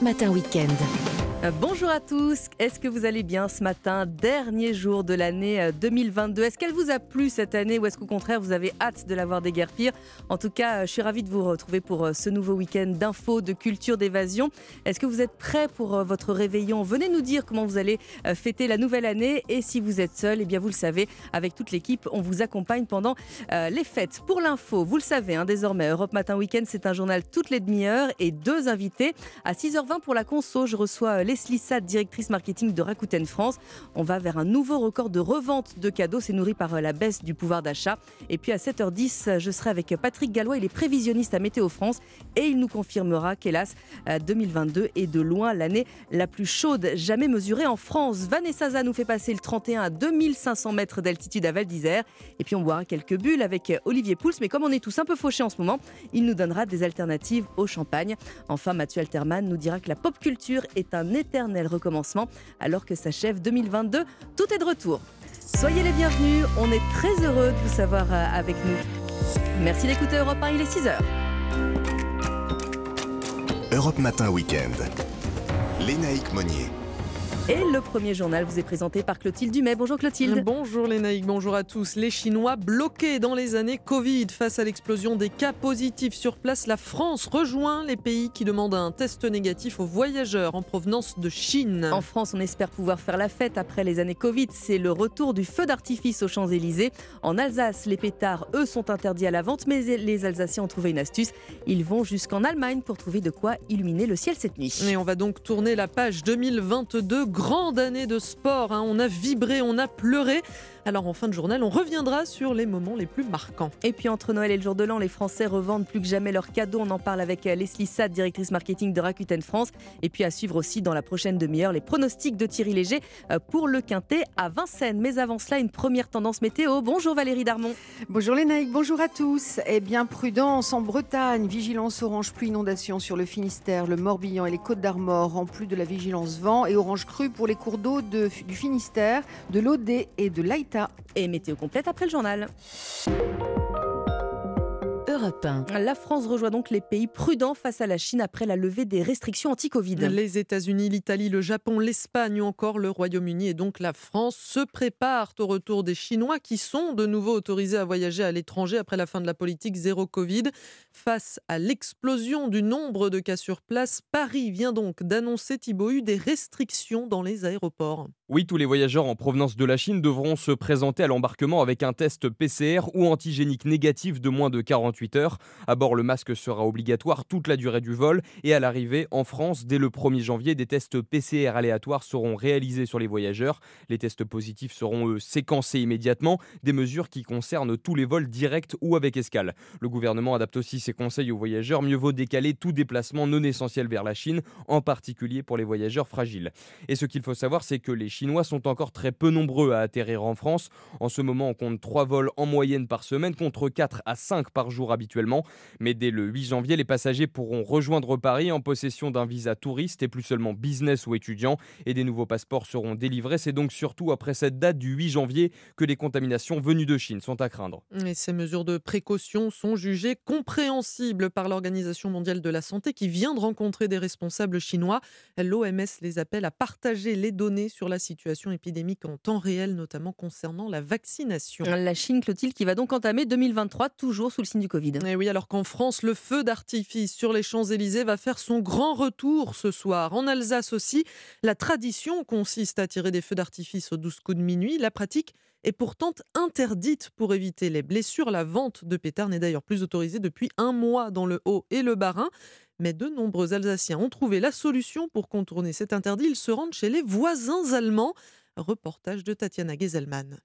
Matin Weekend. Euh, bonjour à tous, est-ce que vous allez bien ce matin, dernier jour de l'année 2022 euh, Est-ce qu'elle vous a plu cette année ou est-ce qu'au contraire vous avez hâte de la voir déguerpir? En tout cas, euh, je suis ravie de vous retrouver pour ce nouveau week-end d'infos, de culture, d'évasion. Est-ce que vous êtes prêts pour votre réveillon? Venez nous dire comment vous allez fêter la nouvelle année et si vous êtes seul, eh bien vous le savez, avec toute l'équipe, on vous accompagne pendant les fêtes. Pour l'info, vous le savez, hein, désormais, Europe Matin Weekend, c'est un journal toutes les demi-heures et deux invités. À 6h20 pour la conso, je reçois les Leslie directrice marketing de Rakuten France. On va vers un nouveau record de revente de cadeaux. C'est nourri par euh, la baisse du pouvoir d'achat. Et puis à 7h10, je serai avec Patrick Gallois. Il est prévisionniste à Météo France et il nous confirmera qu'hélas, 2022 euh, est de loin l'année la plus chaude jamais mesurée en France. Vanessa Zah nous fait passer le 31 à 2500 mètres d'altitude à Val d'Isère. Et puis on boira quelques bulles avec euh, Olivier Pouls. Mais comme on est tous un peu fauchés en ce moment, il nous donnera des alternatives au champagne. Enfin, Mathieu Alterman nous dira que la pop culture est un éternel recommencement alors que s'achève 2022. Tout est de retour. Soyez les bienvenus, on est très heureux de vous savoir euh, avec nous. Merci d'écouter Europe 1, il est 6h. Europe Matin Weekend. Lénaïque Monnier. Et le premier journal vous est présenté par Clotilde Dumais. Bonjour Clotilde. Bonjour Lénaïque, bonjour à tous. Les Chinois bloqués dans les années Covid face à l'explosion des cas positifs sur place, la France rejoint les pays qui demandent un test négatif aux voyageurs en provenance de Chine. En France, on espère pouvoir faire la fête après les années Covid. C'est le retour du feu d'artifice aux Champs-Élysées. En Alsace, les pétards, eux, sont interdits à la vente, mais les Alsaciens ont trouvé une astuce. Ils vont jusqu'en Allemagne pour trouver de quoi illuminer le ciel cette nuit. Et on va donc tourner la page 2022 grande année de sport. Hein. On a vibré, on a pleuré. Alors en fin de journal, on reviendra sur les moments les plus marquants. Et puis entre Noël et le jour de l'an, les Français revendent plus que jamais leurs cadeaux. On en parle avec euh, Leslie Sad, directrice marketing de Rakuten France. Et puis à suivre aussi dans la prochaine demi-heure les pronostics de Thierry Léger euh, pour le Quintet à Vincennes. Mais avant cela, une première tendance météo. Bonjour Valérie Darmon. Bonjour Lénaïque, bonjour à tous. Eh bien, prudence en Bretagne, vigilance orange pluie inondation sur le Finistère, le Morbihan et les Côtes d'Armor, en plus de la vigilance vent et orange crue pour les cours d'eau du Finistère, de l'Odé et de l'Aïta et météo complète après le journal. La France rejoint donc les pays prudents face à la Chine après la levée des restrictions anti-Covid. Les États-Unis, l'Italie, le Japon, l'Espagne ou encore le Royaume-Uni et donc la France se préparent au retour des Chinois qui sont de nouveau autorisés à voyager à l'étranger après la fin de la politique zéro Covid. Face à l'explosion du nombre de cas sur place, Paris vient donc d'annoncer Thibaut des restrictions dans les aéroports. Oui, tous les voyageurs en provenance de la Chine devront se présenter à l'embarquement avec un test PCR ou antigénique négatif de moins de 48 heures. À bord, le masque sera obligatoire toute la durée du vol et à l'arrivée en France, dès le 1er janvier, des tests PCR aléatoires seront réalisés sur les voyageurs. Les tests positifs seront eux séquencés immédiatement, des mesures qui concernent tous les vols directs ou avec escale. Le gouvernement adapte aussi ses conseils aux voyageurs, mieux vaut décaler tout déplacement non essentiel vers la Chine, en particulier pour les voyageurs fragiles. Et ce qu'il faut savoir, c'est que les Chinois sont encore très peu nombreux à atterrir en France. En ce moment, on compte 3 vols en moyenne par semaine contre 4 à 5 par jour habituellement. Mais dès le 8 janvier, les passagers pourront rejoindre Paris en possession d'un visa touriste et plus seulement business ou étudiant. Et des nouveaux passeports seront délivrés. C'est donc surtout après cette date du 8 janvier que les contaminations venues de Chine sont à craindre. Et ces mesures de précaution sont jugées compréhensibles par l'Organisation mondiale de la santé qui vient de rencontrer des responsables chinois. L'OMS les appelle à partager les données sur la situation épidémique en temps réel, notamment concernant la vaccination. La Chine, Clotilde, qui va donc entamer 2023 toujours sous le signe du Covid. Eh oui, alors qu'en France, le feu d'artifice sur les Champs-Élysées va faire son grand retour ce soir. En Alsace aussi, la tradition consiste à tirer des feux d'artifice aux 12 coups de minuit. La pratique est pourtant interdite pour éviter les blessures. La vente de pétards n'est d'ailleurs plus autorisée depuis un mois dans le Haut et le Bas-Rhin. Mais de nombreux Alsaciens ont trouvé la solution pour contourner cet interdit. Ils se rendent chez les voisins allemands. Reportage de Tatiana Geselman.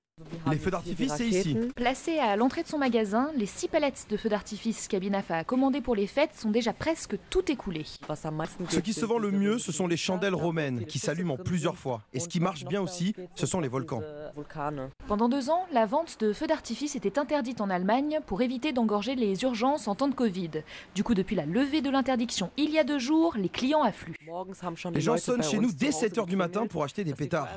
Les feux d'artifice, c'est ici. Placés à l'entrée de son magasin, les six palettes de feux d'artifice qu'Abinafa a commandées pour les fêtes sont déjà presque toutes écoulées. Ce qui se vend le mieux, ce sont les chandelles romaines qui s'allument en plusieurs fois. Et ce qui marche bien aussi, ce sont les volcans. Pendant deux ans, la vente de feux d'artifice était interdite en Allemagne pour éviter d'engorger les urgences en temps de Covid. Du coup, depuis la levée de l'interdiction il y a deux jours, les clients affluent. Les gens sonnent chez nous dès 7h du matin pour acheter des pétards.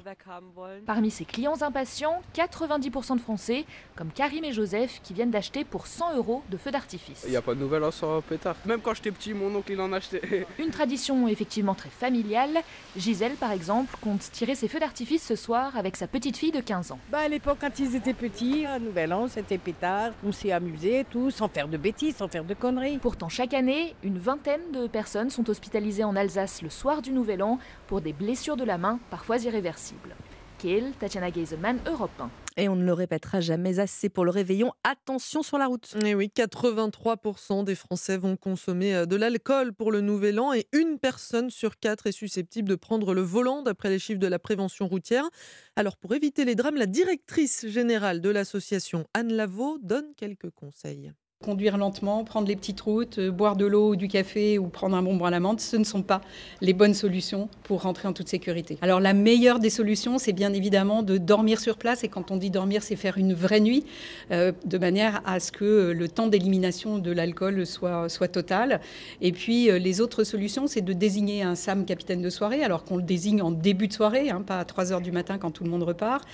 Parmi ces clients impatients, quatre 90% de Français, comme Karim et Joseph, qui viennent d'acheter pour 100 euros de feux d'artifice. Il n'y a pas de nouvelles sans pétard. Même quand j'étais petit, mon oncle il en achetait. Une tradition effectivement très familiale. Gisèle, par exemple, compte tirer ses feux d'artifice ce soir avec sa petite fille de 15 ans. Bah à l'époque, quand ils étaient petits, à Nouvel An, c'était pétard. On s'est amusé, tout, sans faire de bêtises, sans faire de conneries. Pourtant, chaque année, une vingtaine de personnes sont hospitalisées en Alsace le soir du Nouvel An pour des blessures de la main, parfois irréversibles. Kiel, Tatiana Europe 1. Et on ne le répétera jamais assez pour le réveillon. Attention sur la route. Et oui, 83% des Français vont consommer euh, de l'alcool pour le nouvel an et une personne sur quatre est susceptible de prendre le volant d'après les chiffres de la prévention routière. Alors pour éviter les drames, la directrice générale de l'association Anne Lavaux donne quelques conseils. Conduire lentement, prendre les petites routes, euh, boire de l'eau ou du café ou prendre un bonbon à la menthe, ce ne sont pas les bonnes solutions pour rentrer en toute sécurité. Alors la meilleure des solutions, c'est bien évidemment de dormir sur place. Et quand on dit dormir, c'est faire une vraie nuit, euh, de manière à ce que le temps d'élimination de l'alcool soit, soit total. Et puis euh, les autres solutions, c'est de désigner un SAM capitaine de soirée, alors qu'on le désigne en début de soirée, hein, pas à 3 heures du matin quand tout le monde repart.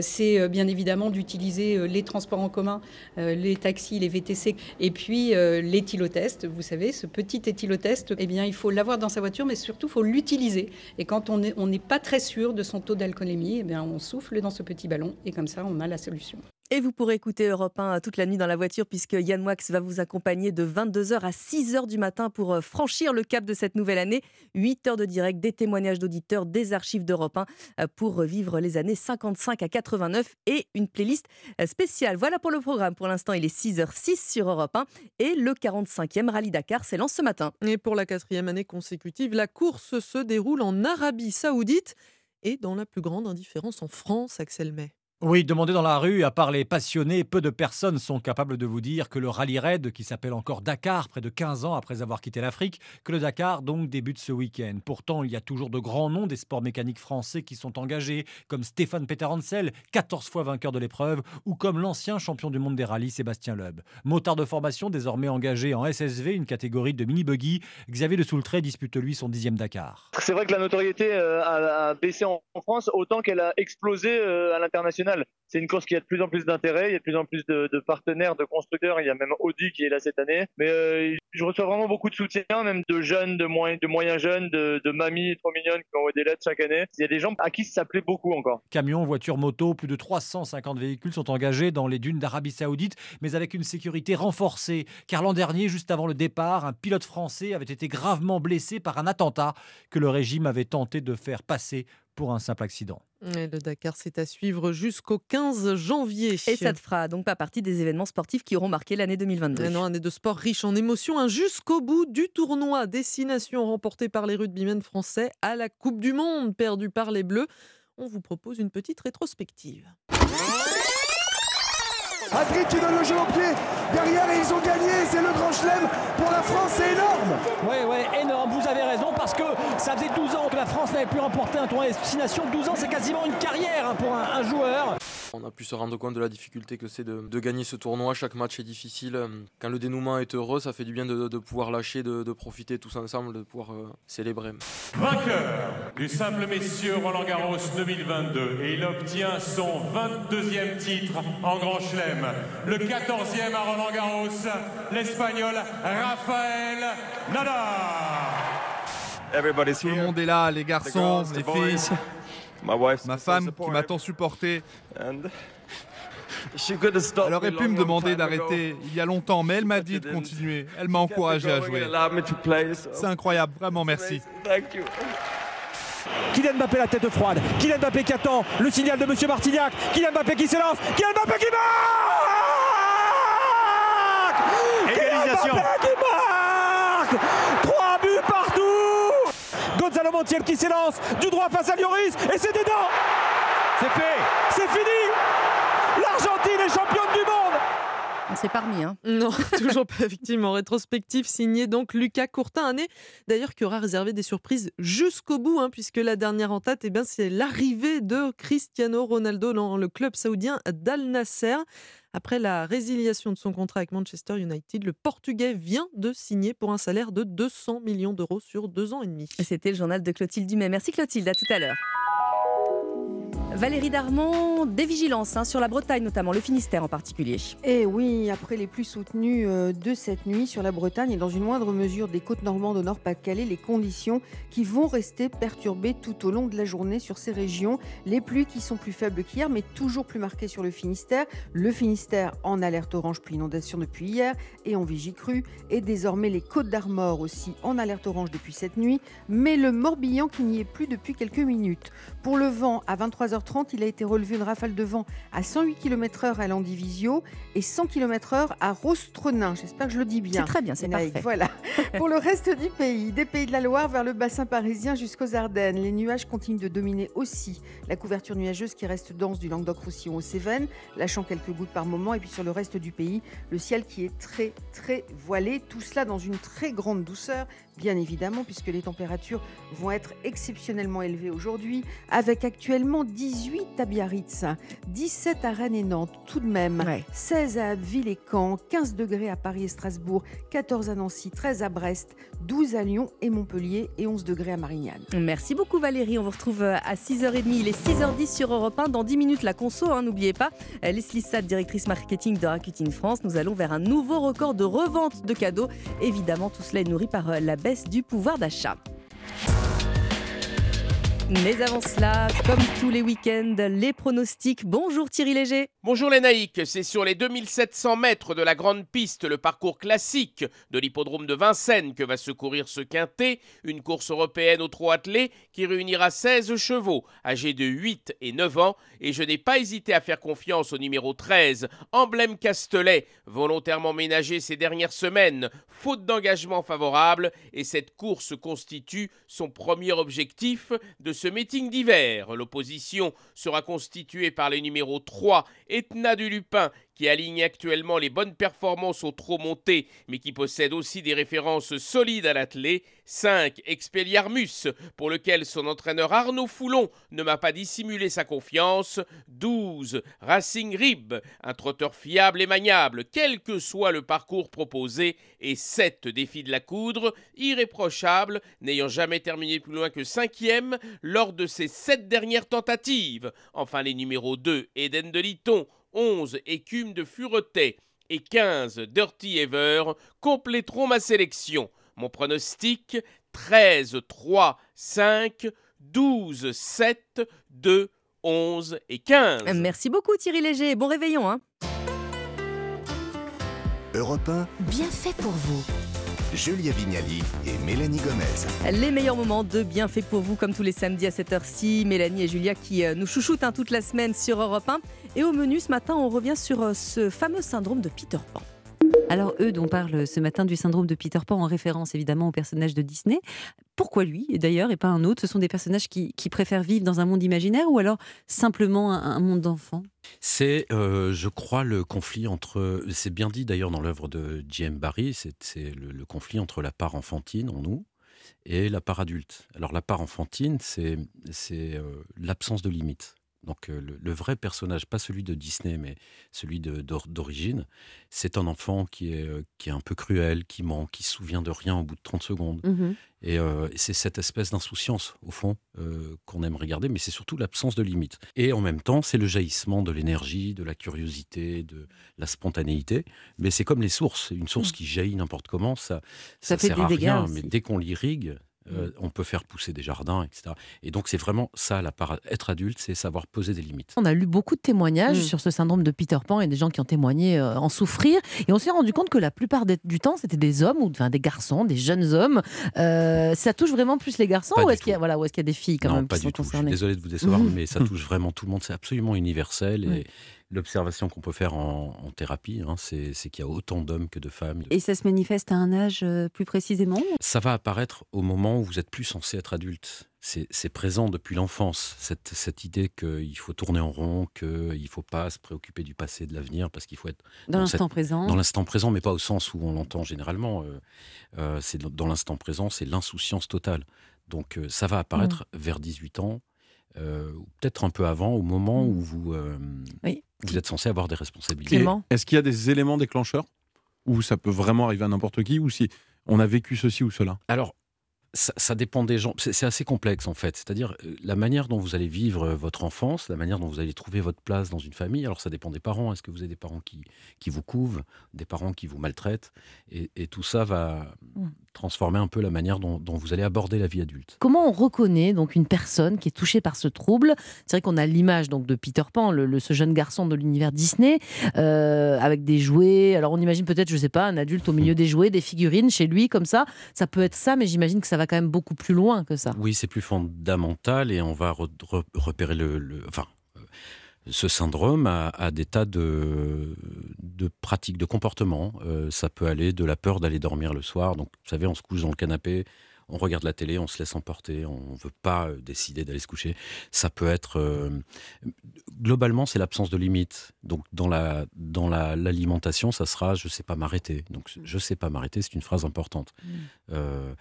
c'est bien évidemment d'utiliser les transports en commun, les taxis, les VTC et puis euh, l'éthylotest, vous savez, ce petit éthylotest, eh bien, il faut l'avoir dans sa voiture, mais surtout, il faut l'utiliser. Et quand on n'est pas très sûr de son taux d'alcoolémie, eh bien, on souffle dans ce petit ballon et comme ça, on a la solution. Et vous pourrez écouter Europe 1 toute la nuit dans la voiture puisque Yann Moix va vous accompagner de 22h à 6h du matin pour euh, franchir le cap de cette nouvelle année. 8 heures de direct, des témoignages d'auditeurs, des archives d'Europe 1 euh, pour vivre les années 55 à 89 et une playlist euh, spéciale. Voilà pour le programme. Pour l'instant, il est 6h06 sur Europe 1 et le 45e Rallye Dakar s'élance ce matin. Et pour la quatrième année consécutive, la course se déroule en Arabie Saoudite et dans la plus grande indifférence en France, Axel May. Oui, demandez dans la rue, à part les passionnés, peu de personnes sont capables de vous dire que le rallye raid, qui s'appelle encore Dakar, près de 15 ans après avoir quitté l'Afrique, que le Dakar donc débute ce week-end. Pourtant, il y a toujours de grands noms des sports mécaniques français qui sont engagés, comme Stéphane Peter Hansel, 14 fois vainqueur de l'épreuve, ou comme l'ancien champion du monde des rallyes Sébastien Loeb. Motard de formation, désormais engagé en SSV, une catégorie de mini-buggy, Xavier de Soultret dispute lui son dixième Dakar. C'est vrai que la notoriété euh, a, baissé en France autant qu'elle a explosé euh, à l'international. C'est une course qui a de plus en plus d'intérêt, il y a de plus en plus de, partenaires, de constructeurs, il y a même Audi qui est là cette année. Mais euh, je reçois vraiment beaucoup de soutien, même de jeunes, de, moyens, jeunes, de, de mamies trop mignonnes qui m'envoient des lettres chaque année. Il y a des gens à qui ça plaît beaucoup encore. Camions, voitures, motos, plus de 350 véhicules sont engagés dans les dunes d'Arabie Saoudite, mais avec une sécurité renforcée. Car l'an dernier, juste avant le départ, un pilote français avait été gravement blessé par un attentat que le régime avait tenté de faire passer pour un simple accident. le Dakar, c'est à suivre jusqu'au 15 janvier. Et ça ne fera donc pas partie des événements sportifs qui auront marqué l'année 2022. Mais non, année de sport riche en émotions, jusqu'au bout du tournoi. Destination remportée par les rugbymen français à la Coupe du Monde, perdue par les Bleus. On vous propose une petite rétrospective. Adri qui donne le jeu au pied derrière et ils ont gagné. C'est le grand chelem pour la France, c'est énorme. Oui, oui, énorme. Vous avez raison parce que ça faisait 12 ans que la France n'avait plus remporté un tournoi destination. 12 ans, c'est quasiment une carrière hein, pour un, joueur. On a pu se rendre compte de la difficulté que c'est de, gagner ce tournoi. Chaque match est difficile. Quand le dénouement est heureux, ça fait du bien de, pouvoir lâcher, de, profiter tous ensemble, de pouvoir euh, célébrer. Vainqueur du simple messieurs Roland Garros 2022 et il obtient son 22e titre en Grand Chelem le 14e à Roland Garros, l'Espagnol Rafael Nadal. Tout le monde est là, les garçons, les filles. Ma femme qui m'a tant supporté. Elle aurait pu me demander d'arrêter il y a longtemps, mais elle m'a dit de continuer. Elle m'a encouragé à jouer. C'est incroyable, vraiment merci. Kylian Mbappé la tête froide. Kylian Mbappé qui attend le signal de Monsieur Martignac. Kylian Mbappé qui s'élance. Kylian Mbappé qui marque Égalisation. Kylian Mbappé qui marque Gonzalo Montiel qui s'élance du droit face à Lloris et c'est dedans C'est fait C'est fini L'Argentine est championne du monde on s'est parmi. Hein. Non, toujours pas effectivement. Rétrospective signée donc Lucas Courtin, année d'ailleurs qui aura réservé des surprises jusqu'au bout, hein, puisque la dernière en tête, eh bien, c'est l'arrivée de Cristiano Ronaldo dans le club saoudien d'Al Nasser. Après la résiliation de son contrat avec Manchester United, le Portugais vient de signer pour un salaire de 200 millions d'euros sur deux ans et demi. C'était le journal de Clotilde Dumais. Merci Clotilde, à tout à l'heure. Valérie Darmon, des vigilances hein, sur la Bretagne notamment, le Finistère en particulier. Et eh oui, après les plus soutenues euh, de cette nuit sur la Bretagne et dans une moindre mesure des côtes normandes au Nord-Pas-de-Calais, les conditions qui vont rester perturbées tout au long de la journée sur ces régions. Les pluies qui sont plus faibles qu'hier, mais toujours plus marquées sur le Finistère. Le Finistère en alerte orange puis inondation depuis hier et en vigie crue. Et désormais les côtes d'Armor aussi en alerte orange depuis cette nuit. Mais le Morbihan qui n'y est plus depuis quelques minutes. Pour le vent, à 23h30, il a été relevé une rafale de vent à 108 km/h à Landivisio et 100 km/h à Rostrenin. J'espère que je le dis bien. C'est très bien, c'est parfait. Voilà. Pour le reste du pays, des pays de la Loire vers le bassin parisien jusqu'aux Ardennes, les nuages continuent de dominer aussi. La couverture nuageuse qui reste dense du Languedoc-Roussillon aux Cévennes, lâchant quelques gouttes par moment. Et puis sur le reste du pays, le ciel qui est très, très voilé. Tout cela dans une très grande douceur, bien évidemment, puisque les températures vont être exceptionnellement élevées aujourd'hui, avec actuellement 18 à Biarritz, 17 à Rennes et Nantes, tout de même, 16 à Abbeville et Caen, 15 degrés à Paris et Strasbourg, 14 à Nancy, 13 à Brest, 12 à Lyon et Montpellier et 11 degrés à Marignane. Merci beaucoup Valérie, on vous retrouve euh, à 6h30, il est 6h10 sur Europe 1, dans 10 minutes la conso, hein, n'oubliez pas, euh, Leslie Saad, directrice marketing de Rakuten France, nous allons vers un nouveau record de revente de cadeaux, évidemment tout cela est nourri par euh, la baisse du pouvoir d'achat. Mais avant cela, comme tous les week-ends, les pronostics. Bonjour Thierry Léger. Bonjour les naïcs, c'est sur les 2700 mètres de la grande piste, le parcours classique de l'hippodrome de Vincennes que va se courir ce quintet, une course européenne au trot attelé qui réunira 16 chevaux âgés de 8 et 9 ans et je n'ai pas hésité à faire confiance au numéro 13, Emblème Castelet, volontairement ménagé ces dernières semaines, faute d'engagement favorable et cette course constitue son premier objectif de ce meeting d'hiver. L'opposition sera constituée par les numéros 3, Etna du Lupin, qui aligne actuellement les bonnes performances au trop monté, mais qui possède aussi des références solides à l'athlé. 5. Expelliarmus, pour lequel son entraîneur Arnaud Foulon ne m'a pas dissimulé sa confiance. 12. Racing Rib, un trotteur fiable et maniable, quel que soit le parcours proposé. Et 7. Défi de la coudre, irréprochable, n'ayant jamais terminé plus loin que cinquième lors de ses sept dernières tentatives. Enfin, les numéros 2, Eden de Liton, 11 écumes de fureté et 15 Dirty Ever compléteront ma sélection. Mon pronostic 13, 3, 5, 12, 7, 2, 11 et 15. Merci beaucoup Thierry Léger. Bon réveillon. Hein Europe 1. Bien fait pour vous. Julia Vignali et Mélanie Gomez. Les meilleurs moments de Bienfait pour vous, comme tous les samedis à cette heure-ci. Mélanie et Julia qui euh, nous chouchoutent hein, toute la semaine sur Europe 1. Et au menu ce matin, on revient sur euh, ce fameux syndrome de Peter Pan. Alors, eux dont parle ce matin du syndrome de Peter Pan, en référence évidemment au personnage de Disney. Pourquoi lui, d'ailleurs, et pas un autre? Ce sont des personnages qui, préfèrent vivre dans un monde imaginaire ou alors simplement un, monde d'enfants? C'est, euh, je crois, le conflit entre. C'est bien dit d'ailleurs dans l'œuvre de J.M. Barry, c'est le, conflit entre la part enfantine en nous et la part adulte. Alors, la part enfantine, c'est euh, l'absence de limites. Donc euh, le, vrai personnage, pas celui de Disney, mais celui d'origine, c'est un enfant qui est, euh, qui est un peu cruel, qui ment, qui se souvient de rien au bout de 30 secondes. Mmh euh, et, c'est cette espèce d'insouciance, au fond, qu'on aime regarder, mais c'est surtout l'absence de limite. Et en même temps, c'est le jaillissement de l'énergie, de la curiosité, de la spontanéité. Mais c'est comme les sources. Une source mmh. qui jaillit n'importe comment, ça, ça, sert à rien. Mais dès qu'on l'irrigue, euh, on peut faire pousser des jardins, etc. Et donc c'est vraiment ça, la être adulte, c'est savoir poser des limites. On a lu beaucoup de témoignages mm. sur ce syndrome de Peter Pan et des gens qui ont témoigné euh, en souffrir. Et on s'est rendu compte que la plupart du temps, c'était des hommes, ou enfin, des garçons, des jeunes hommes. Euh, ça touche vraiment plus les garçons ou est-ce qu'il y, a, voilà, est qu'il y a des filles quand même pas du tout. Je suis désolé de vous décevoir, mm. mais ça touche vraiment tout le monde. C'est absolument universel. Et, L'observation qu'on peut faire en, thérapie, hein, c'est qu'il y a autant d'hommes que de femmes. Et ça se manifeste à un âge euh, plus précisément Ça va apparaître au moment où vous êtes plus censé être adulte. C'est présent depuis l'enfance, cette, cette, idée qu'il faut tourner en rond, qu'il ne faut pas se préoccuper du passé, de l'avenir, parce qu'il faut être dans, l'instant présent. Dans l'instant présent, mais pas au sens où on l'entend généralement. Euh, euh, c'est dans l'instant présent, c'est l'insouciance totale. Donc ça va apparaître mmh. vers 18 ans, peut-être un peu avant, au moment mmh. où vous, oui. Vous êtes censé avoir des responsabilités. Est-ce qu'il y a des éléments déclencheurs où ça peut vraiment arriver à n'importe qui ou si on a vécu ceci ou cela? Alors, ça, ça dépend des gens. C'est assez complexe en fait. C'est-à-dire euh, la manière dont vous allez vivre euh, votre enfance, la manière dont vous allez trouver votre place dans une famille. Alors ça dépend des parents. Est-ce que vous avez des parents qui, qui vous couvent, des parents qui vous maltraitent? Et, et tout ça va Mm. transformer un peu la manière dont, dont vous allez aborder la vie adulte. Comment on reconnaît donc une personne qui est touchée par ce trouble? C'est vrai qu'on a l'image donc de Peter Pan, le, le- ce jeune garçon de l'univers Disney, euh, avec des jouets. Alors on imagine peut-être, je sais pas, un adulte au milieu des jouets, des figurines chez lui comme ça. Ça peut être ça, mais j'imagine que ça va quand même beaucoup plus loin que ça. Oui, c'est plus fondamental et on va re- re- repérer le, enfin, euh, ce syndrome a, a des tas de, de pratiques, de comportements. Euh, ça peut aller de la peur d'aller dormir le soir. Donc, vous savez, on se couche dans le canapé, on regarde la télé, on se laisse emporter, on ne veut pas euh, décider d'aller se coucher. Ça peut être... euh, globalement, c'est l'absence de limite. Donc, dans la dans la- l'alimentation, ça sera je ne sais pas m'arrêter. Donc, je ne sais pas m'arrêter, c'est une phrase importante. Euh,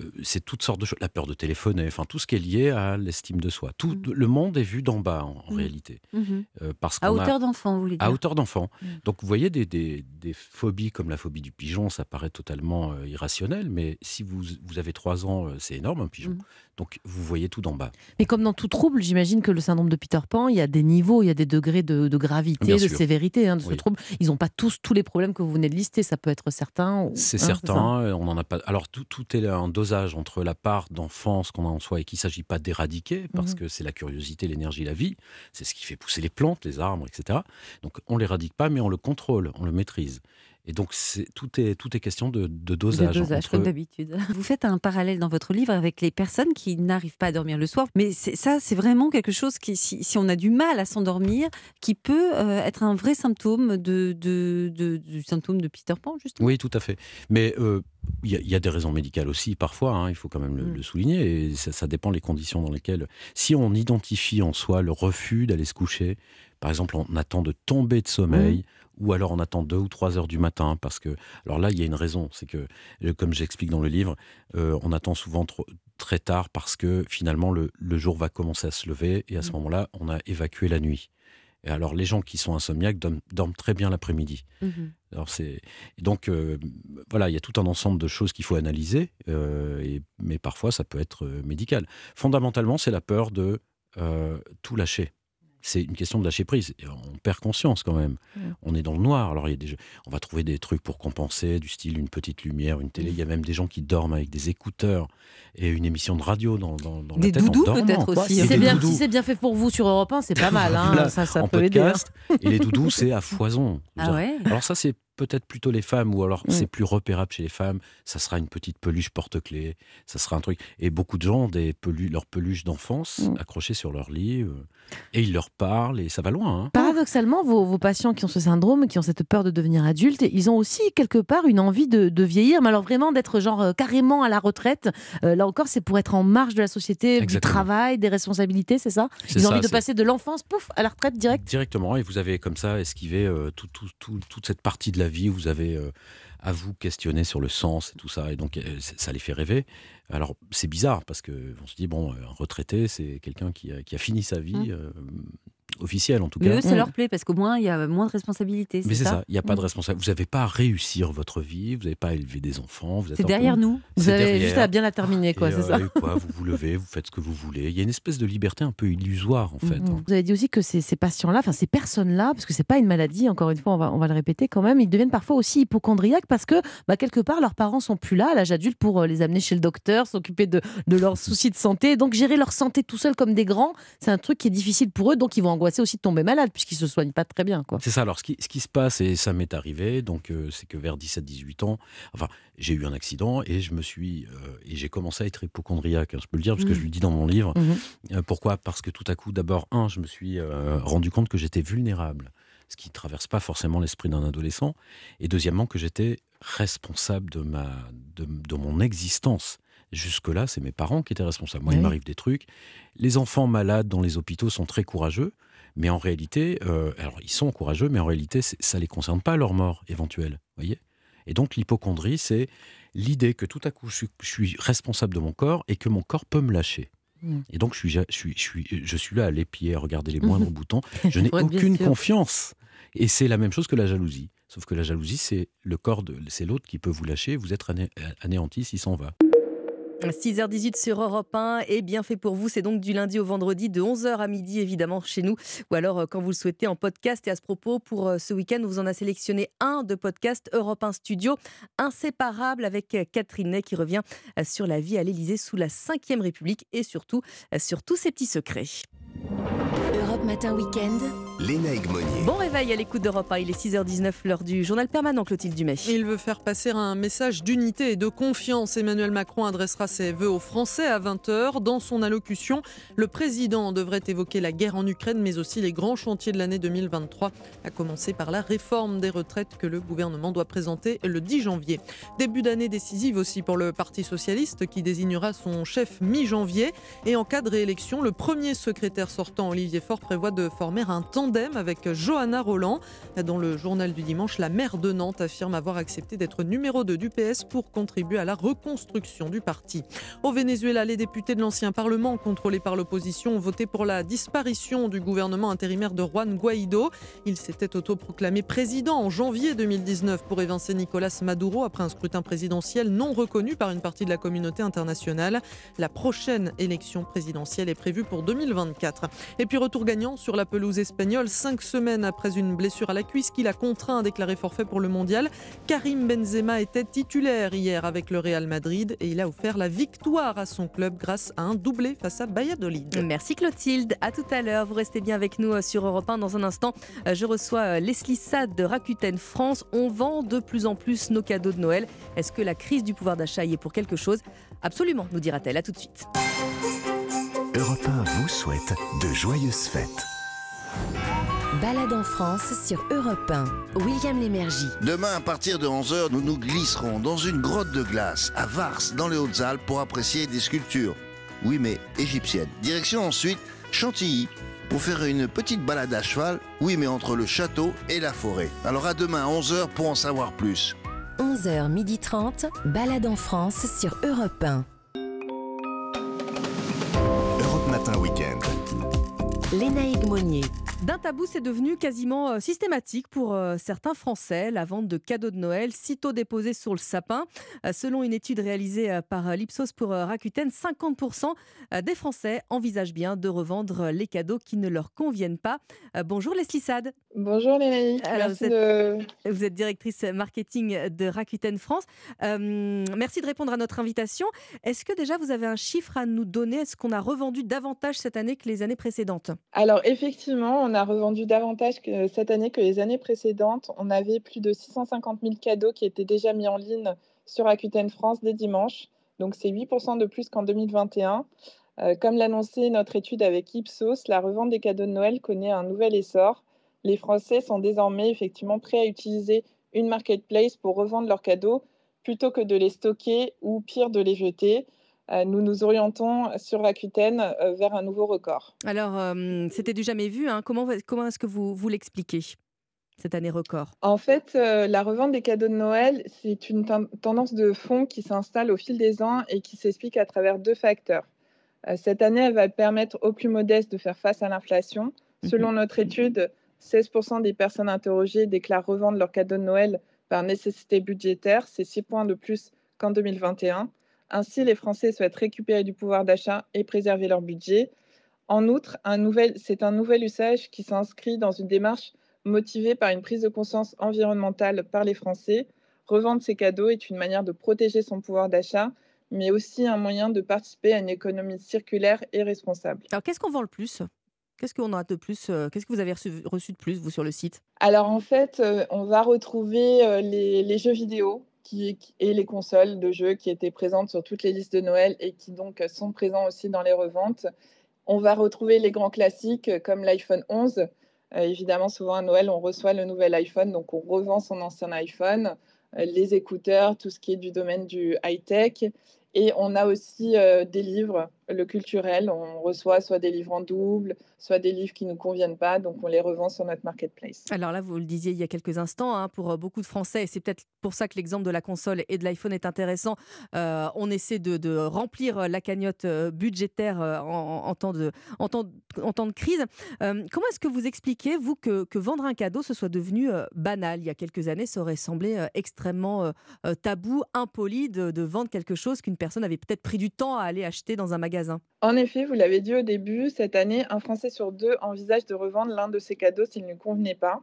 euh, c'est toutes sortes de choses. La peur de téléphoner, enfin, tout ce qui est lié à l'estime de soi. Tout, Le monde est vu d'en bas, en, en Mm. réalité. Mhm. Euh, parce À a- hauteur d'enfant, vous voulez À dire hauteur d'enfant. Mm. Donc, vous voyez, des, des- des phobies comme la phobie du pigeon, ça paraît totalement irrationnel, mais si vous, vous avez trois ans, euh, c'est énorme, un pigeon. Mm. Donc, vous voyez tout d'en bas. Mais comme dans tout trouble, j'imagine que le syndrome de Peter Pan, il y a des niveaux, il y a des degrés de, de gravité, Bien de sûr. sévérité hein, de ce Oui. trouble. Ils n'ont pas tous tous les problèmes que vous venez de lister. Ça peut être certain. ou- C'est hein, certain, euh, on en a pas. Alors tout, tout est un dosage entre la part d'enfance qu'on a en soi et qu'il ne s'agit pas d'éradiquer, parce Mhm. que c'est la curiosité, l'énergie, la vie, c'est ce qui fait pousser les plantes, les arbres, etc. Donc on l'éradique pas, mais on le contrôle, on le maîtrise. Et donc tout est tout est question de, de dosage. De dosage, entre- comme d'habitude. Vous faites un parallèle dans votre livre avec les personnes qui n'arrivent pas à dormir le soir. Mais ça, c'est vraiment quelque chose qui, si, si on a du mal à s'endormir, qui peut euh, être un vrai symptôme de, de- de- du symptôme de Peter Pan, justement. Oui, tout à fait. Mais euh, il y, a- il y a des raisons médicales aussi, parfois, hein, il faut quand même le, Mm. le souligner, et ça, ça dépend des conditions dans lesquelles... Si on identifie en soi le refus d'aller se coucher, par exemple, on attend de tomber de sommeil, Mm. Ou alors on attend deux ou trois heures du matin, parce que... Alors là, il y a une raison, c'est que, euh, comme j'explique dans le livre, euh, on attend souvent trop- très tard parce que finalement le, le jour va commencer à se lever, et à ce Mm. moment-là, on a évacué la nuit. Et alors, les gens qui sont insomniaques dorment, dorment très bien l'après-midi. Mhm. Alors c'est donc euh, voilà, il y a tout un ensemble de choses qu'il faut analyser, euh, et, mais parfois ça peut être médical. Fondamentalement, c'est la peur de euh, tout lâcher. C'est une question de lâcher prise. On perd conscience quand même. Mm. On est dans le noir. Alors il y a des, jeux- on va trouver des trucs pour compenser, du style une petite lumière, une télé. Il y a même des gens qui dorment avec des écouteurs et une émission de radio dans, dans, dans Des la tête en doudous, dormant, peut-être aussi. Si c'est bien, si c'est bien fait pour vous sur Europe 1, c'est pas mal. hein. Ça, ça en peut aider. hein. podcast. Et les doudous, c'est à foison. Ah ouais Alors ça, c'est peut-être plutôt les femmes, ou alors Mm. c'est plus repérable chez les femmes. Ça sera une petite peluche porte-clés, ça sera un truc. Et beaucoup de gens ont des pelu leurs peluches d'enfance Mm. accrochées sur leur lit, euh, et ils leur parlent, et ça va loin. hein. Paradoxalement, vos, vos patients qui ont ce syndrome, qui ont cette peur de devenir adultes, ils ont aussi quelque part une envie de, de vieillir, mais alors vraiment d'être genre euh, carrément à la retraite. Euh, là encore, c'est pour être en marge de la société, du travail, des responsabilités, c'est ça? Ils ont ça, envie de passer de l'enfance, pouf, à la retraite direct? Directement, et vous avez comme ça esquivé euh, tout- tout- tout- toute cette partie de la vie où vous avez euh, à vous questionner sur le sens et tout ça, et donc euh, ça les fait rêver. Alors c'est bizarre parce que on se dit bon, un retraité, c'est quelqu'un qui a, qui a fini sa vie Mm. Officielle en tout Mais cas. eux, ça leur plaît parce qu'au moins, il y a moins de responsabilités. Mais c'est ça, il n'y a pas de Mm. responsabilité. Vous n'avez pas à réussir votre vie, vous n'avez pas à élever des enfants. vous êtes C'est derrière nous. Vous C'est avez derrière. juste à bien la terminer, quoi, Et, c'est euh, ça et quoi, vous vous levez, vous faites ce que vous voulez. Il y a une espèce de liberté un peu illusoire en fait. Mhm. hein. Vous avez dit aussi que ces, ces patients-là, enfin ces personnes-là, parce que c'est pas une maladie, encore une fois, on va, on va le répéter quand même, ils deviennent parfois aussi hypochondriaques parce que bah, quelque part leurs parents sont plus là à l'âge adulte pour euh, les amener chez le docteur, s'occuper de, de leurs soucis de santé. Donc gérer leur santé tout seul comme des grands, c'est un truc qui est difficile pour eux. Donc ils vont angoisser aussi de tomber malades puisqu'ils se soignent pas très bien. C'est ça. Alors, ce qui, ce qui se passe, et ça m'est arrivé, donc euh, c'est que vers 17-18 ans, enfin, j'ai eu un accident et je me suis euh, et j'ai commencé à être hypochondriaque. hein, je peux le dire parce que Mhm. je le dis dans mon livre. Mhm. Euh, pourquoi? Parce que tout à coup, d'abord, un, je me suis rendu compte que j'étais vulnérable, ce qui ne traverse pas forcément l'esprit d'un adolescent. Et deuxièmement, que j'étais responsable de ma de, de mon existence. Jusque-là, c'est mes parents qui étaient responsables. Moi, il m'arrive des trucs. Les enfants malades dans les hôpitaux sont très courageux. Mais en réalité, euh, alors ils sont courageux, mais en réalité, ça ne les concerne pas leur mort éventuelle. voyez Et donc l'hypochondrie, c'est l'idée que tout à coup, je suis, je suis responsable de mon corps et que mon corps peut me lâcher. Mm. Et donc, je suis, je suis, je suis, je suis là à l'épier, à regarder les moindres boutons. Je n'ai aucune confiance. Et c'est la même chose que la jalousie. Sauf que la jalousie, c'est le corps, c'est l'autre qui peut vous lâcher, vous êtes ané- anéanti s'il s'en va. 6h18 sur Europe 1 et bien fait pour vous. C'est donc du lundi au vendredi de 11h à midi évidemment chez nous ou alors euh, quand vous le souhaitez en podcast. Et à ce propos, pour euh, ce week-end, vous en a sélectionné un de podcast Europe 1 Studio, inséparable avec euh, Catherine Ney qui revient sur la vie à l'Élysée sous la 5ème République et surtout sur tous ses petits secrets. Europe Matin Week-end. Léna Egmonier. Bon réveil à l'écoute d'Europe 1. Il est 6h19, l'heure du journal permanent Clotilde Dumais. Il veut faire passer un message d'unité et de confiance. Emmanuel Macron adressera ses vœux aux Français à 20h. Dans son allocution, le président devrait évoquer la guerre en Ukraine, mais aussi les grands chantiers de l'année 2023, à commencer par la réforme des retraites que le gouvernement doit présenter le 10 janvier. Début d'année décisive aussi pour le Parti socialiste qui désignera son chef mi-janvier. Et en cas de réélection, le premier secrétaire sortant, Olivier Faure, prévoit de former un tandem avec Johanna Roland. Dans le journal du dimanche, la maire de Nantes affirme avoir accepté d'être numéro 2 du PS pour contribuer à la reconstruction du parti. Au Venezuela, les députés de l'ancien Parlement, contrôlés par l'opposition, ont voté pour la disparition du gouvernement intérimaire de Juan Guaido. Il s'était autoproclamé président en janvier 2019 pour évincer Nicolas Maduro après un scrutin présidentiel non reconnu par une partie de la communauté internationale. La prochaine élection présidentielle est prévue pour 2024. Et puis retour gagnant sur la pelouse espagnole, cinq semaines après une blessure à la cuisse qui l'a contraint à déclarer forfait pour le mondial. Karim Benzema était titulaire hier avec le Real Madrid et il a offert la victoire à son club grâce à un doublé face à Valladolid. Merci Clotilde, à tout à l'heure. Vous restez bien avec nous euh, sur Europe 1. Dans un instant, euh, je reçois euh, Leslie Sade de Rakuten France. On vend de plus en plus nos cadeaux de Noël. Est-ce que la crise du pouvoir d'achat y est pour quelque chose? Absolument, nous dira-t-elle. À tout de suite. Europe 1 vous souhaite de joyeuses fêtes. Balade en France sur Europe 1. William Lémergie. Demain, à partir de 11h, nous nous glisserons dans une grotte de glace à Vars, dans les Hautes-Alpes, pour apprécier des sculptures. Oui, mais égyptiennes. Direction ensuite Chantilly, pour faire une petite balade à cheval. Oui, mais entre le château et la forêt. Alors à demain, 11h, pour en savoir plus. 11h30, Balade en France sur Europe 1. Léna Egmonier. D'un tabou, c'est devenu quasiment euh, systématique pour euh, certains Français, la vente de cadeaux de Noël sitôt déposés sur le sapin. Euh, selon une étude réalisée par l'Ipsos pour Rakuten, 50% des Français envisagent bien de revendre les cadeaux qui ne leur conviennent pas. Bonjour Leslie Sade. Bonjour Lénaï. Vous êtes, vous, êtes, directrice marketing de Rakuten France. merci de répondre à notre invitation. Est-ce que déjà vous avez un chiffre à nous donner? Est-ce qu'on a revendu davantage cette année que les années précédentes? Alors effectivement, on a revendu davantage cette année que les années précédentes. On avait plus de 650 000 cadeaux qui étaient déjà mis en ligne sur Rakuten France dès dimanche. Donc c'est 8% de plus qu'en 2021. Euh, comme l'annonçait notre étude avec Ipsos, la revente des cadeaux de Noël connaît un nouvel essor. Les Français sont désormais effectivement prêts à utiliser une marketplace pour revendre leurs cadeaux plutôt que de les stocker ou pire de les jeter. Euh, nous nous orientons sur Rakuten euh, vers un nouveau record. Alors, euh, c'était du jamais vu. Hein. Comment, comment est-ce que vous, vous l'expliquez cette année record? En fait, la revente des cadeaux de Noël, c'est une tendance de fond qui s'installe au fil des ans et qui s'explique à travers deux facteurs. cette année, elle va permettre aux plus modestes de faire face à l'inflation. Mhm. Selon notre étude, 16% des personnes interrogées déclarent revendre leurs cadeaux de Noël par nécessité budgétaire. C'est 6 points de plus qu'en 2021. Ainsi, les Français souhaitent récupérer du pouvoir d'achat et préserver leur budget. En outre, c'est un nouvel usage qui s'inscrit dans une démarche motivée par une prise de conscience environnementale par les Français. Revendre ses cadeaux est une manière de protéger son pouvoir d'achat, mais aussi un moyen de participer à une économie circulaire et responsable. Alors, qu'est-ce qu'on vend le plus? Qu'est-ce qu'on a de plus euh, Qu'est-ce que vous avez reçu, de plus, vous, sur le site? Alors, en fait, euh, on va retrouver euh, les, jeux vidéo, et les consoles de jeux qui étaient présentes sur toutes les listes de Noël et qui donc sont présents aussi dans les reventes. On va retrouver les grands classiques comme l'iPhone 11. Euh, évidemment, souvent à Noël, on reçoit le nouvel iPhone, donc on revend son ancien iPhone, euh, les écouteurs, tout ce qui est du domaine du high-tech. Et on a aussi euh, des livres, le culturel. On reçoit soit des livres en double, soit des livres qui ne nous conviennent pas, donc on les revend sur notre marketplace. Alors là, vous le disiez il y a quelques instants, hein, pour euh, beaucoup de Français, et c'est peut-être pour ça que l'exemple de la console et de l'iPhone est intéressant, euh, on essaie de, remplir la cagnotte euh, budgétaire en, temps, de, crise. comment est-ce que vous expliquez, vous, que, vendre un cadeau, ce soit devenu banal? Il y a quelques années, ça aurait semblé extrêmement tabou, impoli de vendre quelque chose qu'une personne avait peut-être pris du temps à aller acheter dans un magasin. En effet, vous l'avez dit au début, cette année, un Français sur deux envisage de revendre l'un de ses cadeaux s'il ne convenait pas.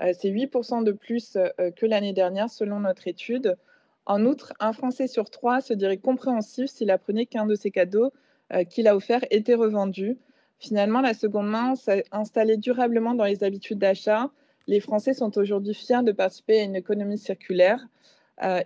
Euh, c'est 8% de plus euh, que l'année dernière selon notre étude. En outre, un Français sur trois se dirait compréhensif s'il apprenait qu'un de ses cadeaux euh, qu'il a offert était revendu. Finalement, la seconde main s'est installée durablement dans les habitudes d'achat. Les Français sont aujourd'hui fiers de participer à une économie circulaire.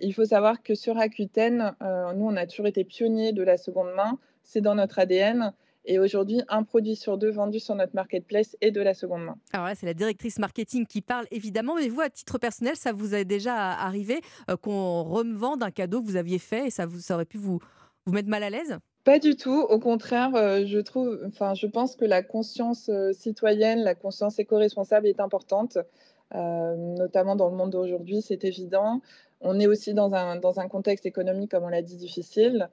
il faut savoir que sur Aquitaine, nous, on a toujours été pionniers de la seconde main. C'est dans notre ADN. Et aujourd'hui, un produit sur deux vendu sur notre marketplace est de la seconde main. Alors là, c'est la directrice marketing qui parle, évidemment. Mais vous, à titre personnel, ça vous est déjà arrivé euh, qu'on revende un cadeau que vous aviez fait et ça, vous, aurait pu vous, vous mettre mal à l'aise? Pas du tout. Au contraire, euh, je trouve, enfin, je pense que la conscience euh, citoyenne, la conscience éco-responsable est importante, notamment dans le monde d'aujourd'hui, c'est évident. On est aussi dans un, dans un contexte économique, comme on l'a dit, difficile.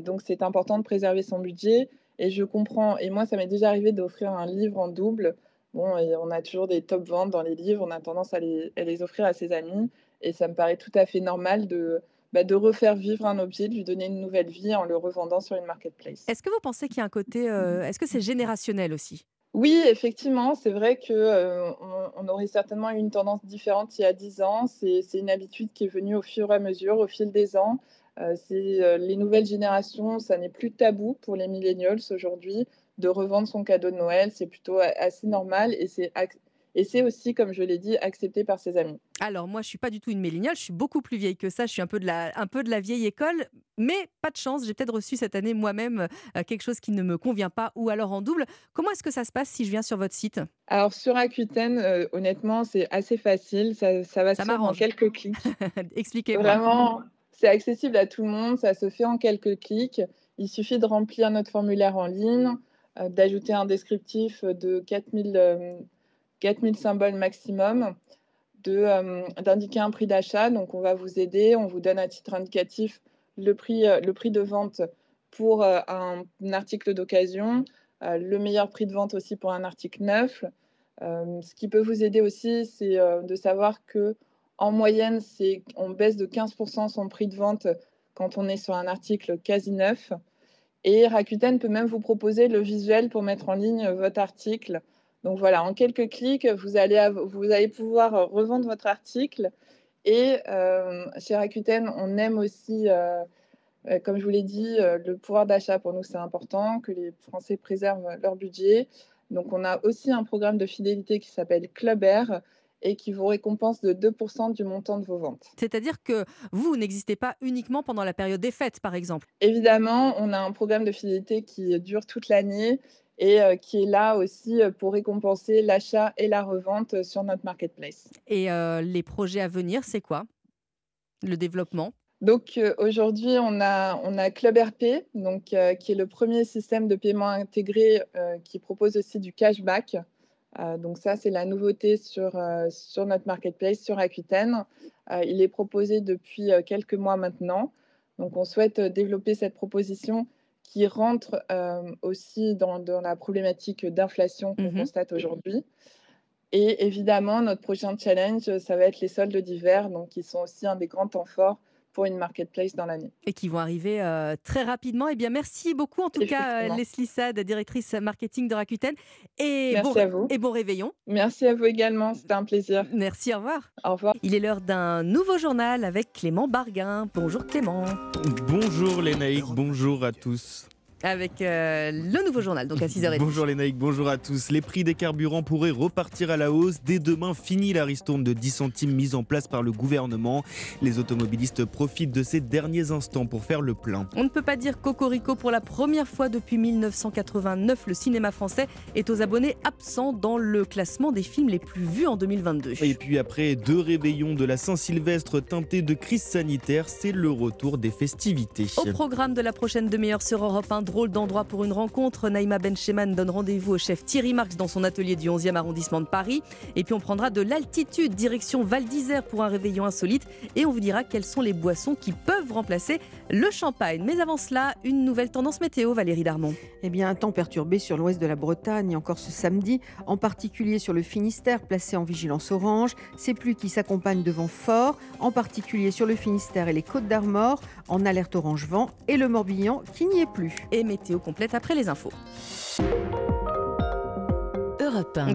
Donc, c'est important de préserver son budget. Et je comprends, et moi, ça m'est déjà arrivé d'offrir un livre en double. Bon, on a toujours des top ventes dans les livres, on a tendance à les, les offrir à ses amis. Et ça me paraît tout à fait normal de, bah, de refaire vivre un objet, de lui donner une nouvelle vie en le revendant sur une marketplace. Est-ce que vous pensez qu'il y a un côté. Euh, est-ce que c'est générationnel aussi? Oui, effectivement, c'est vrai qu'on euh, on aurait certainement eu une tendance différente il y a 10 ans. C'est une habitude qui est venue au fur et à mesure, au fil des ans. Euh, c'est euh, les nouvelles générations, ça n'est plus tabou pour les millennials aujourd'hui de revendre son cadeau de Noël. C'est plutôt assez normal et c'est et c'est aussi, comme je l'ai dit, accepté par ses amis. Alors moi, je suis pas du tout une milléniale, je suis beaucoup plus vieille que ça, je suis un peu de la, un peu de la vieille école, mais pas de chance, j'ai peut-être reçu cette année moi-même euh, quelque chose qui ne me convient pas ou alors en double. Comment est-ce que ça se passe si je viens sur votre site? Alors sur Aquitaine, honnêtement, c'est assez facile, ça, ça va se faire en quelques clics. Expliquez-moi. Vraiment, c'est accessible à tout le monde, ça se fait en quelques clics. Il suffit de remplir notre formulaire en ligne, euh, d'ajouter un descriptif de 4000, 4000 euh, symboles maximum, euh, d'indiquer un prix d'achat. Donc, on va vous aider, on vous donne à titre indicatif le prix, le prix de vente pour un, article d'occasion, le meilleur prix de vente aussi pour un article neuf. ce qui peut vous aider aussi, c'est de savoir que en moyenne, c'est on baisse de 15% son prix de vente quand on est sur un article quasi neuf. Et Rakuten peut même vous proposer le visuel pour mettre en ligne votre article. Donc voilà, en quelques clics, vous allez, vous allez pouvoir revendre votre article. Et euh, chez Rakuten, on aime aussi, euh, euh, comme je vous l'ai dit, le pouvoir d'achat. Pour nous, c'est important que les Français préservent leur budget. Donc on a aussi un programme de fidélité qui s'appelle Club Air et qui vous récompense de 2% du montant de vos ventes. C'est-à-dire que vous n'existez pas uniquement pendant la période des fêtes, par exemple Évidemment, on a un programme de fidélité qui dure toute l'année et euh, qui est là aussi euh, pour récompenser l'achat et la revente sur notre marketplace. Et euh, les projets à venir, c'est quoi? Le développement? Donc aujourd'hui, on a, on a Club RP, donc, qui est le premier système de paiement intégré qui propose aussi du cashback. Euh, donc ça, c'est la nouveauté sur, euh, sur notre marketplace, sur Aquitaine. Euh, il est proposé depuis quelques mois maintenant. Donc on souhaite développer cette proposition qui rentre aussi dans, dans, la problématique d'inflation qu'on mmh constate aujourd'hui. Et évidemment, notre prochain challenge, ça va être les soldes d'hiver, donc qui sont aussi un des grands temps forts pour une marketplace dans l'année. Et qui vont arriver euh, très rapidement. Eh bien, merci beaucoup en tout cas, euh, Leslie Sad, directrice marketing de Rakuten. Et merci bon, à vous. Et bon réveillon. Merci à vous également, c'était un plaisir. Merci, au revoir. Au revoir. Il est l'heure d'un nouveau journal avec Clément Barguin. Bonjour Clément. Bonjour Lénaïque, bonjour à tous avec euh, le nouveau journal, donc à 6h30. Bonjour les Naïcs, bonjour à tous. Les prix des carburants pourraient repartir à la hausse. Dès demain, fini la ristourne de 10 centimes mise en place par le gouvernement. Les automobilistes profitent de ces derniers instants pour faire le plein. On ne peut pas dire cocorico pour la première fois depuis 1989. Le cinéma français est aux abonnés absents dans le classement des films les plus vus en 2022. Et puis après deux réveillons de la Saint-Sylvestre teintés de crise sanitaire, c'est le retour des festivités. Au programme de la prochaine demi-heure sur Europe 1, drôle d'endroit pour une rencontre. Naïma Bencheman donne rendez-vous au chef Thierry Marx dans son atelier du 11e arrondissement de Paris. Et puis on prendra de l'altitude, direction Val d'Isère pour un réveillon insolite. Et on vous dira quelles sont les boissons qui peuvent remplacer le champagne. Mais avant cela, une nouvelle tendance météo, Valérie Darmon. Eh bien, un temps perturbé sur l'ouest de la Bretagne, encore ce samedi, en particulier sur le Finistère, placé en vigilance orange. Ces pluies qui s'accompagnent de vents forts, en particulier sur le Finistère et les Côtes d'Armor, en alerte orange vent, et le Morbihan qui n'y est plus. Et météo complète après les infos.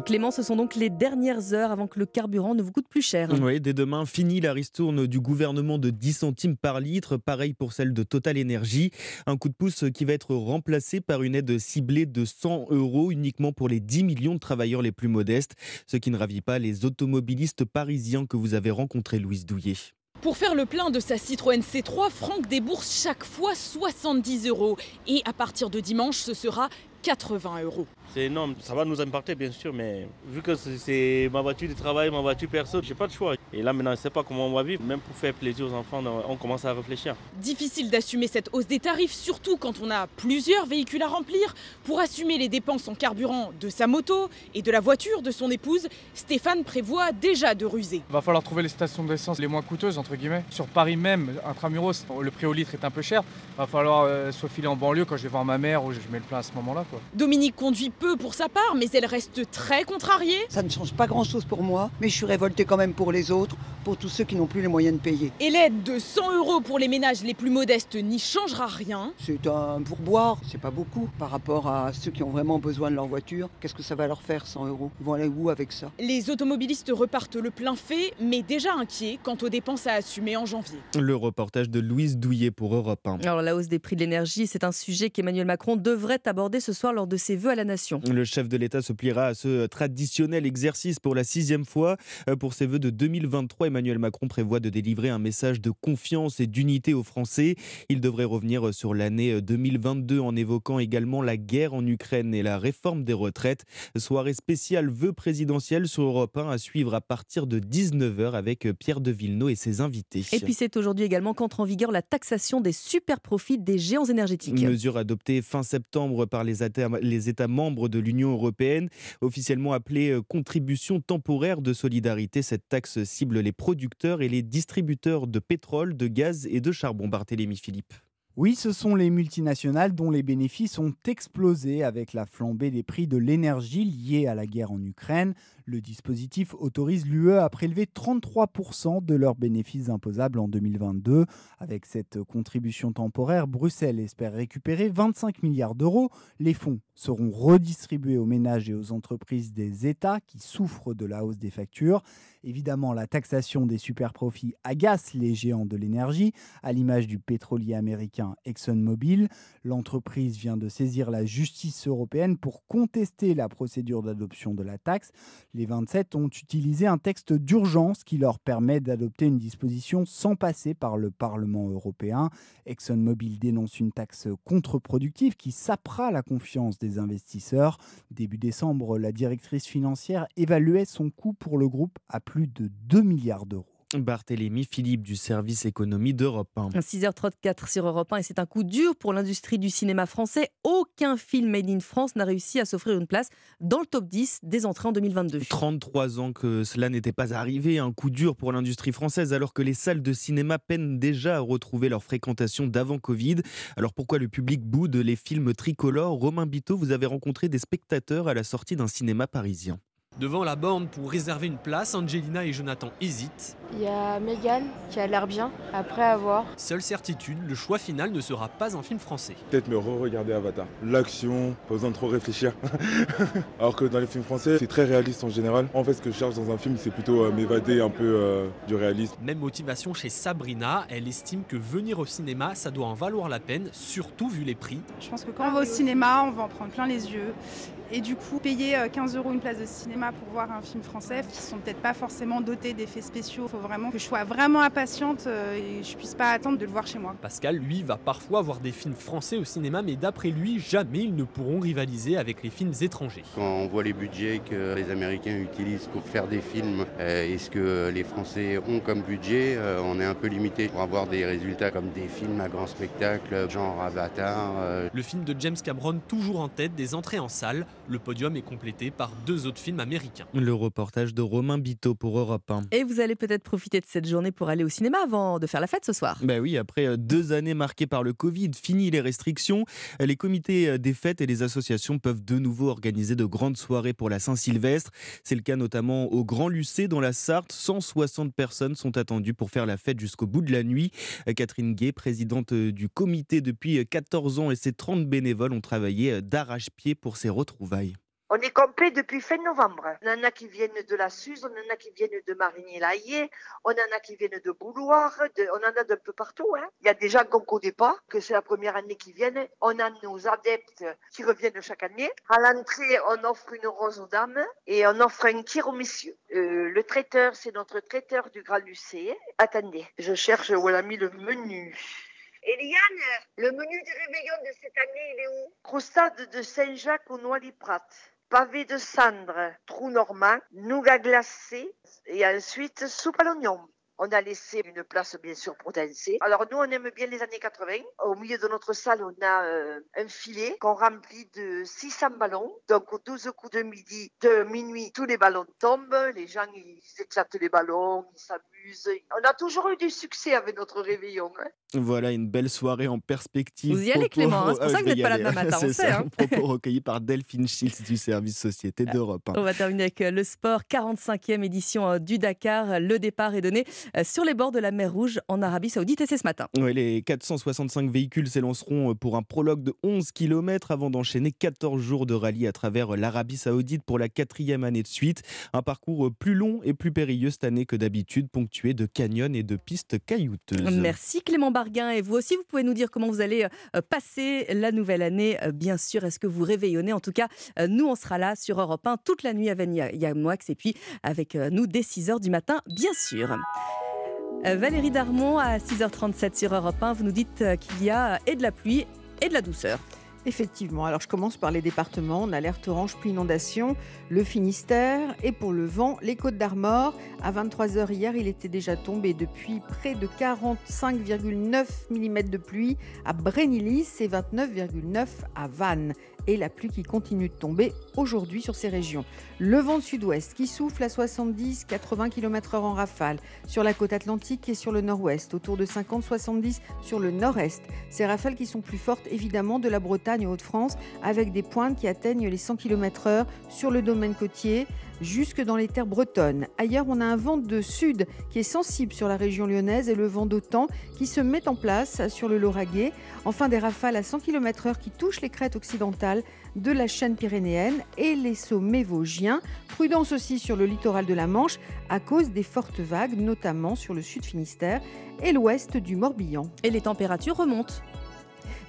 Clément, ce sont donc les dernières heures avant que le carburant ne vous coûte plus cher. Oui, dès demain, fini la ristourne du gouvernement de 10 centimes par litre, pareil pour celle de Total Energy. Un coup de pouce qui va être remplacé par une aide ciblée de 100 euros uniquement pour les 10 millions de travailleurs les plus modestes, ce qui ne ravit pas les automobilistes parisiens que vous avez rencontrés, Louise Douillet. Pour faire le plein de sa Citroën C3, Franck débourse chaque fois 70 euros. Et à partir de dimanche, ce sera 80 euros. C'est énorme, ça va nous impacter bien sûr, mais vu que c'est ma voiture de travail, ma voiture perso, j'ai pas de choix. Et là maintenant, je sais pas comment on va vivre, même pour faire plaisir aux enfants, on commence à réfléchir. Difficile d'assumer cette hausse des tarifs, surtout quand on a plusieurs véhicules à remplir. Pour assumer les dépenses en carburant de sa moto et de la voiture de son épouse, Stéphane prévoit déjà de ruser. Va falloir trouver les stations d'essence les moins coûteuses, entre guillemets. Sur Paris même, intramuros, le prix au litre est un peu cher. Va falloir euh, se filer en banlieue quand je vais voir ma mère ou je mets le plein à ce moment-là. Dominique conduit peu pour sa part, mais elle reste très contrariée. Ça ne change pas grand-chose pour moi, mais je suis révoltée quand même pour les autres, pour tous ceux qui n'ont plus les moyens de payer. Et l'aide de 100 euros pour les ménages les plus modestes n'y changera rien. C'est un pourboire, c'est pas beaucoup par rapport à ceux qui ont vraiment besoin de leur voiture. Qu'est-ce que ça va leur faire 100 euros? Ils vont aller où avec ça? Les automobilistes repartent le plein fait, mais déjà inquiets quant aux dépenses à assumer en janvier. Le reportage de Louise Douillet pour Europe 1. Alors la hausse des prix de l'énergie, c'est un sujet qu'Emmanuel Macron devrait aborder ce soir lors de ses vœux à la nation. Le chef de l'État se pliera à ce traditionnel exercice pour la sixième fois. Euh, pour ses vœux de 2023, Emmanuel Macron prévoit de délivrer un message de confiance et d'unité aux Français. Il devrait revenir sur l'année 2022 en évoquant également la guerre en Ukraine et la réforme des retraites. Soirée spéciale vœux présidentiels sur Europe 1 à suivre à partir de 19h avec Pierre de Villeneuve et ses invités. Et puis c'est aujourd'hui également qu'entre en vigueur la taxation des super profits des géants énergétiques. Mesure adoptée fin septembre par les États, les États membres de l'Union européenne, officiellement appelée euh, contribution temporaire de solidarité. Cette taxe cible les producteurs et les distributeurs de pétrole, de gaz et de charbon. Barthélémy Philippe. Oui, ce sont les multinationales dont les bénéfices ont explosé avec la flambée des prix de l'énergie liée à la guerre en Ukraine. Le dispositif autorise l'UE à prélever 33% de leurs bénéfices imposables en 2022. Avec cette contribution temporaire, Bruxelles espère récupérer 25 milliards d'euros. Les fonds seront redistribués aux ménages et aux entreprises des États qui souffrent de la hausse des factures. Évidemment, la taxation des superprofits agace les géants de l'énergie, à l'image du pétrolier américain ExxonMobil. L'entreprise vient de saisir la justice européenne pour contester la procédure d'adoption de la taxe. Les 27 ont utilisé un texte d'urgence qui leur permet d'adopter une disposition sans passer par le Parlement européen. ExxonMobil dénonce une taxe contre-productive qui sapera la confiance des investisseurs. Début décembre, la directrice financière évaluait son coût pour le groupe à plus de 2 milliards d'euros. Barthélémy Philippe du service économie d'Europe 1. 6h34 sur Europe 1 et c'est un coup dur pour l'industrie du cinéma français. Aucun film made in France n'a réussi à s'offrir une place dans le top 10 des entrées en 2022. 33 ans que cela n'était pas arrivé, un coup dur pour l'industrie française alors que les salles de cinéma peinent déjà à retrouver leur fréquentation d'avant Covid. Alors pourquoi le public boude les films tricolores? Romain Biteau, vous avez rencontré des spectateurs à la sortie d'un cinéma parisien. Devant la borne pour réserver une place, Angelina et Jonathan hésitent. Il y a Megan qui a l'air bien, après avoir. Seule certitude, le choix final ne sera pas un film français. Peut-être me re-regarder Avatar. L'action, pas besoin de trop réfléchir. Alors que dans les films français, c'est très réaliste en général. En fait, ce que je cherche dans un film, c'est plutôt euh, m'évader un peu euh, du réalisme. Même motivation chez Sabrina, elle estime que venir au cinéma, ça doit en valoir la peine, surtout vu les prix. Je pense que quand on va au cinéma, on va en prendre plein les yeux. Et du coup, payer 15 euros une place de cinéma pour voir un film français qui sont peut-être pas forcément dotés d'effets spéciaux. Il faut vraiment que je sois vraiment impatiente euh, et je puisse pas attendre de le voir chez moi. Pascal, lui, va parfois voir des films français au cinéma, mais d'après lui, jamais ils ne pourront rivaliser avec les films étrangers. Quand on voit les budgets que les Américains utilisent pour faire des films euh, et ce que les Français ont comme budget, euh, on est un peu limité pour avoir des résultats comme des films à grand spectacle, genre Avatar. Le film de James Cameron, toujours en tête des entrées en salle. Le podium est complété par deux autres films américains. Le reportage de Romain Biteau pour Europe 1. Et vous allez peut-être profiter de cette journée pour aller au cinéma avant de faire la fête ce soir. Ben oui, après deux années marquées par le Covid, fini les restrictions, les comités des fêtes et les associations peuvent de nouveau organiser de grandes soirées pour la Saint-Sylvestre. C'est le cas notamment au Grand Lucé dans la Sarthe. 160 personnes sont attendues pour faire la fête jusqu'au bout de la nuit. Catherine Gay, présidente du comité depuis 14 ans et ses 30 bénévoles ont travaillé d'arrache-pied pour ces retrouvailles. On est complet depuis fin novembre. On en a qui viennent de la Suze, on en a qui viennent de Marigny-Laillé, on en a qui viennent de Bouloir, on en a d'un peu partout. Hein. Il y a des gens qu'on ne connaît pas, que c'est la première année qu'ils viennent. On a nos adeptes qui reviennent chaque année. À l'entrée, on offre une rose aux dames et on offre un kir aux messieurs. Euh, le traiteur, c'est notre traiteur du Grand Lucé. Attendez, je cherche où elle a mis le menu. Eliane, le menu du réveillon de cette année, il est où? Croustade de Saint-Jacques au Noix-les-Prat pavé de cendre, trou normand, nougat glacé et ensuite soupe à l'oignon. On a laissé une place bien sûr pour danser. Alors nous, on aime bien les années 80. Au milieu de notre salle, on a euh, un filet qu'on remplit de 600 ballons. Donc aux 12 coups de midi, de minuit, tous les ballons tombent. Les gens, ils éclatent les ballons, ils s'amusent. On a toujours eu du succès avec notre réveillon. Hein. Voilà une belle soirée en perspective. Vous y allez Clément, hein, c'est pour ça que vous n'êtes pas là demain matin, on sait. Hein. propos recueillis par Delphine Schiltz du service Société d'Europe. On va terminer avec euh, le sport, 45e édition euh, du Dakar. Le départ est donné sur les bords de la mer Rouge en Arabie Saoudite et c'est ce matin. Oui, les 465 véhicules s'élanceront pour un prologue de 11 km avant d'enchaîner 14 jours de rallye à travers l'Arabie Saoudite pour la quatrième année de suite. Un parcours plus long et plus périlleux cette année que d'habitude, ponctué de canyons et de pistes caillouteuses. Merci Clément Barguin. Et vous aussi, vous pouvez nous dire comment vous allez euh, passer la nouvelle année. Euh, bien sûr, est-ce que vous réveillonnez? En tout cas, euh, nous, on sera là sur Europe 1 toute la nuit avec Yann Moix et puis avec nous dès 6h du matin, bien sûr. Valérie Darmon à 6h37 sur Europe 1, vous nous dites qu'il y a et de la pluie et de la douceur. Effectivement, alors je commence par les départements. On alerte orange puis inondation, le Finistère et pour le vent, les Côtes d'Armor. À 23h hier, il était déjà tombé depuis près de 45,9 mm de pluie à Brénilis et 29,9 à Vannes et la pluie qui continue de tomber aujourd'hui sur ces régions. Le vent sud-ouest qui souffle à 70-80 km/h en rafale sur la côte atlantique et sur le nord-ouest, autour de 50-70 sur le nord-est. Ces rafales qui sont plus fortes évidemment de la Bretagne Hauts-de-France avec des pointes qui atteignent les 100 km/h sur le domaine côtier jusque dans les terres bretonnes. Ailleurs, on a un vent de sud qui est sensible sur la région lyonnaise et le vent d'OTAN qui se met en place sur le Lauragais. Enfin, des rafales à 100 km/h qui touchent les crêtes occidentales de la chaîne pyrénéenne et les sommets vosgiens. Prudence aussi sur le littoral de la Manche à cause des fortes vagues, notamment sur le sud Finistère et l'ouest du Morbihan. Et les températures remontent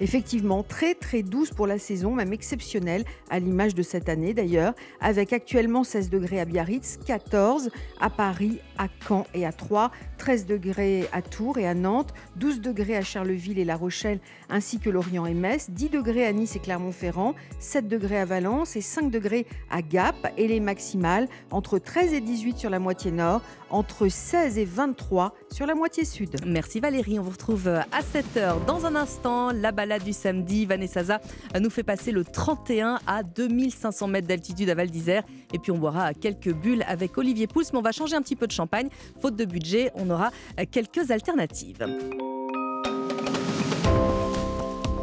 Effectivement, très très douce pour la saison, même exceptionnelle, à l'image de cette année d'ailleurs, avec actuellement 16 degrés à Biarritz, 14 à Paris, à Caen et à Troyes, 13 degrés à Tours et à Nantes, 12 degrés à Charleville et La Rochelle, ainsi que Lorient et Metz, 10 degrés à Nice et Clermont-Ferrand, 7 degrés à Valence et 5 degrés à Gap, et les maximales entre 13 et 18 sur la moitié nord, entre 16 et 23 sur la moitié sud. Merci Valérie, on vous retrouve à 7h dans un instant. La balade du samedi, Vanessa nous fait passer le 31 à 2500 mètres d'altitude à Val d'Isère. Et puis on boira quelques bulles avec Olivier Pouls, mais on va changer un petit peu de champagne. Faute de budget, on aura quelques alternatives.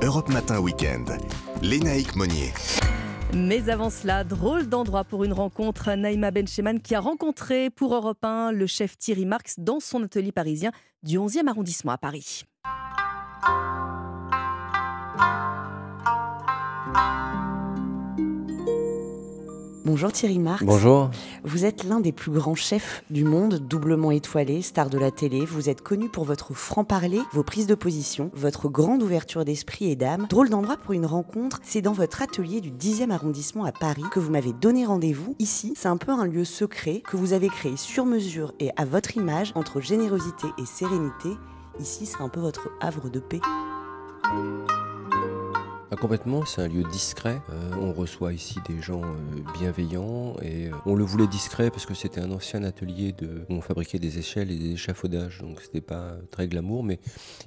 Europe Matin Weekend. Lénaïque Monnier. Mais avant cela, drôle d'endroit pour une rencontre. Naïma Bencheman qui a rencontré pour Europe 1 le chef Thierry Marx dans son atelier parisien du 11e arrondissement à Paris. Bonjour Thierry Marx. Bonjour. Vous êtes l'un des plus grands chefs du monde, doublement étoilé, star de la télé. Vous êtes connu pour votre franc-parler, vos prises de position, votre grande ouverture d'esprit et d'âme. Drôle d'endroit pour une rencontre, c'est dans votre atelier du 10e arrondissement à Paris que vous m'avez donné rendez-vous. Ici, c'est un peu un lieu secret que vous avez créé sur mesure et à votre image, entre générosité et sérénité. Ici, c'est un peu votre havre de paix. Ah, complètement, c'est un lieu discret. Euh, on reçoit ici des gens euh, bienveillants et euh, on le voulait discret parce que c'était un ancien atelier de, où on fabriquait des échelles et des échafaudages, donc c'était pas très glamour, mais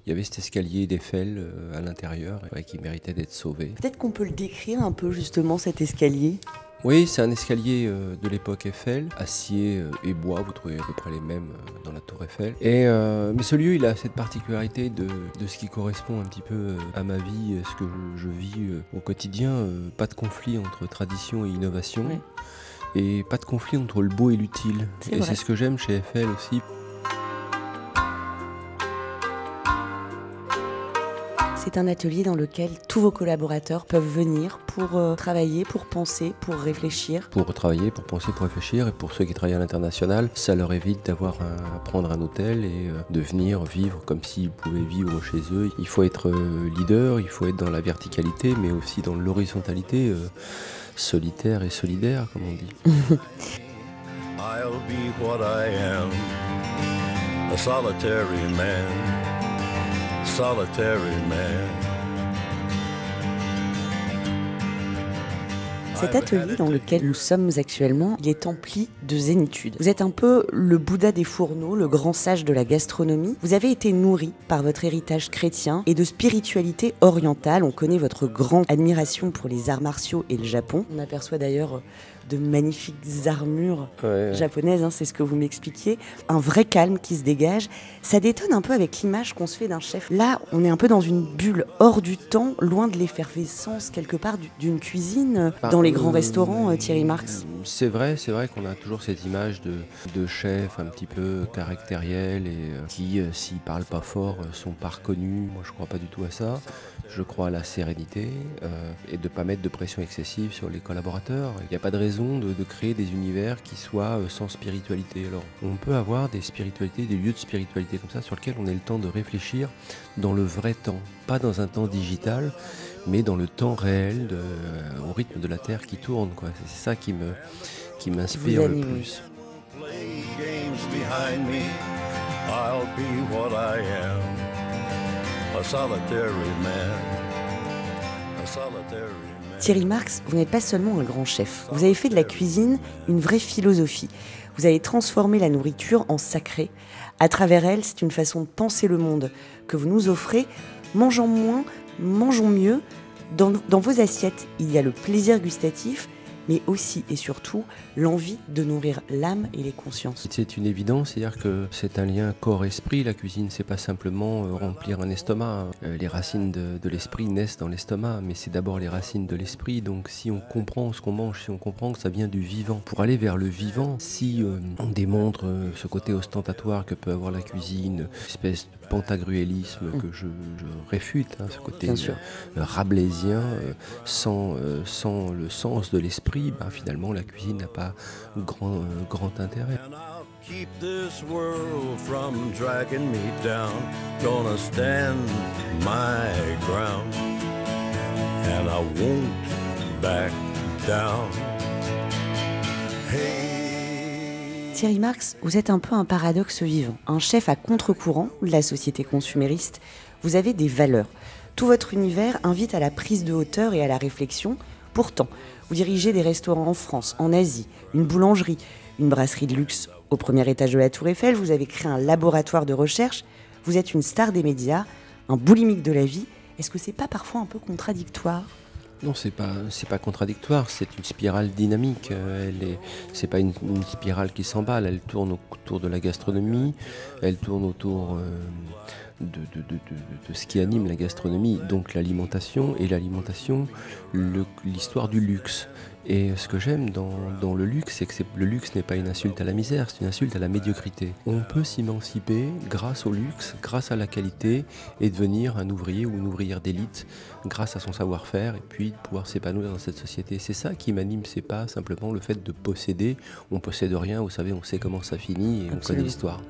il y avait cet escalier d'Eiffel à l'intérieur qui méritait d'être sauvé. Peut-être qu'on peut le décrire un peu justement cet escalier? Oui, c'est un escalier euh, de l'époque Eiffel, acier euh, et bois, vous trouvez à peu près les mêmes euh, dans la tour Eiffel. Et, mais ce lieu, il a cette particularité de, ce qui correspond un petit peu à ma vie, ce que je, vis au quotidien. pas de conflit entre tradition et innovation. Et pas de conflit entre le beau et l'utile. Et c'est ce que j'aime chez Eiffel aussi. C'est un atelier dans lequel tous vos collaborateurs peuvent venir pour euh, travailler, pour penser, pour réfléchir. Pour travailler, pour penser, pour réfléchir. Et pour ceux qui travaillent à l'international, ça leur évite d'avoir à prendre un hôtel et euh, de venir vivre comme s'ils pouvaient vivre chez eux. Il faut être euh, leader, il faut être dans la verticalité, mais aussi dans l'horizontalité, solitaire et solidaire, comme on dit. I'll be what I am, a solitary man. Cet atelier dans lequel nous sommes actuellement, il est empli de zénitude. Vous êtes un peu le Bouddha des fourneaux, le grand sage de la gastronomie. Vous avez été nourri par votre héritage chrétien et de spiritualité orientale. On connaît votre grande admiration pour les arts martiaux et le Japon. On aperçoit d'ailleurs de magnifiques armures japonaises, hein, c'est ce que vous m'expliquiez. Un vrai calme qui se dégage. Ça détonne un peu avec l'image qu'on se fait d'un chef. Là, on est un peu dans une bulle hors du temps, loin de l'effervescence quelque part d'une cuisine euh, bah, dans les grands euh, restaurants, euh, Thierry Marx. C'est vrai, c'est vrai qu'on a toujours cette image de, de chef un petit peu caractériel et qui, s'ils parlent pas fort, sont pas reconnus. Moi, je crois pas du tout à ça. Je crois à la sérénité et de pas mettre de pression excessive sur les collaborateurs. Il n'y a pas de raison de, créer des univers qui soient euh, sans spiritualité. Alors, on peut avoir des spiritualités, des lieux de spiritualité comme ça, sur lesquels on ait le temps de réfléchir dans le vrai temps, pas dans un temps digital, mais dans le temps réel, euh, au rythme de la Terre qui tourne. Quoi. C'est ça qui me qui m'inspire le plus. Thierry Marx, vous n'êtes pas seulement un grand chef. Vous avez fait de la cuisine une vraie philosophie. Vous avez transformé la nourriture en sacré. À travers elle, c'est une façon de penser le monde que vous nous offrez. Mangeons moins, mangeons mieux. Dans, dans vos assiettes, il y a le plaisir gustatif, mais aussi et surtout l'envie de nourrir l'âme et les consciences. C'est une évidence, c'est-à-dire que c'est un lien corps-esprit. La cuisine, c'est pas simplement euh, remplir un estomac. Euh, les racines de, l'esprit naissent dans l'estomac, mais c'est d'abord les racines de l'esprit. Donc si on comprend ce qu'on mange, si on comprend que ça vient du vivant, pour aller vers le vivant, si euh, on démontre ce côté ostentatoire que peut avoir la cuisine, espèce de pentagruélisme mm. que je, réfute, hein, ce côté rablaisien, sans, sans le sens de l'esprit, ben, finalement la cuisine n'a pas grand, euh, grand intérêt. Thierry Marx, vous êtes un peu un paradoxe vivant, un chef à contre-courant de la société consumériste. Vous avez des valeurs. Tout votre univers invite à la prise de hauteur et à la réflexion. Pourtant, vous dirigez des restaurants en France, en Asie, une boulangerie, une brasserie de luxe au premier étage de la Tour Eiffel, vous avez créé un laboratoire de recherche, vous êtes une star des médias, un boulimique de la vie. Est-ce que c'est pas parfois un peu contradictoire? Non, c'est pas pas contradictoire. C'est une spirale dynamique. Euh, elle est pas une, spirale qui s'emballe. Elle tourne autour de la gastronomie. Elle tourne autour euh, de, de, de, de, ce qui anime la gastronomie, donc l'alimentation, et l'alimentation, l'histoire du luxe. Et ce que j'aime dans, dans, le luxe, c'est que le luxe n'est pas une insulte à la misère, c'est une insulte à la médiocrité. On peut s'émanciper grâce au luxe, grâce à la qualité, et devenir un ouvrier ou une ouvrière d'élite grâce à son savoir-faire, et puis pouvoir s'épanouir dans cette société. C'est ça qui m'anime, c'est pas simplement le fait de posséder. On possède rien, vous savez, on sait comment ça finit et on connaît l'histoire.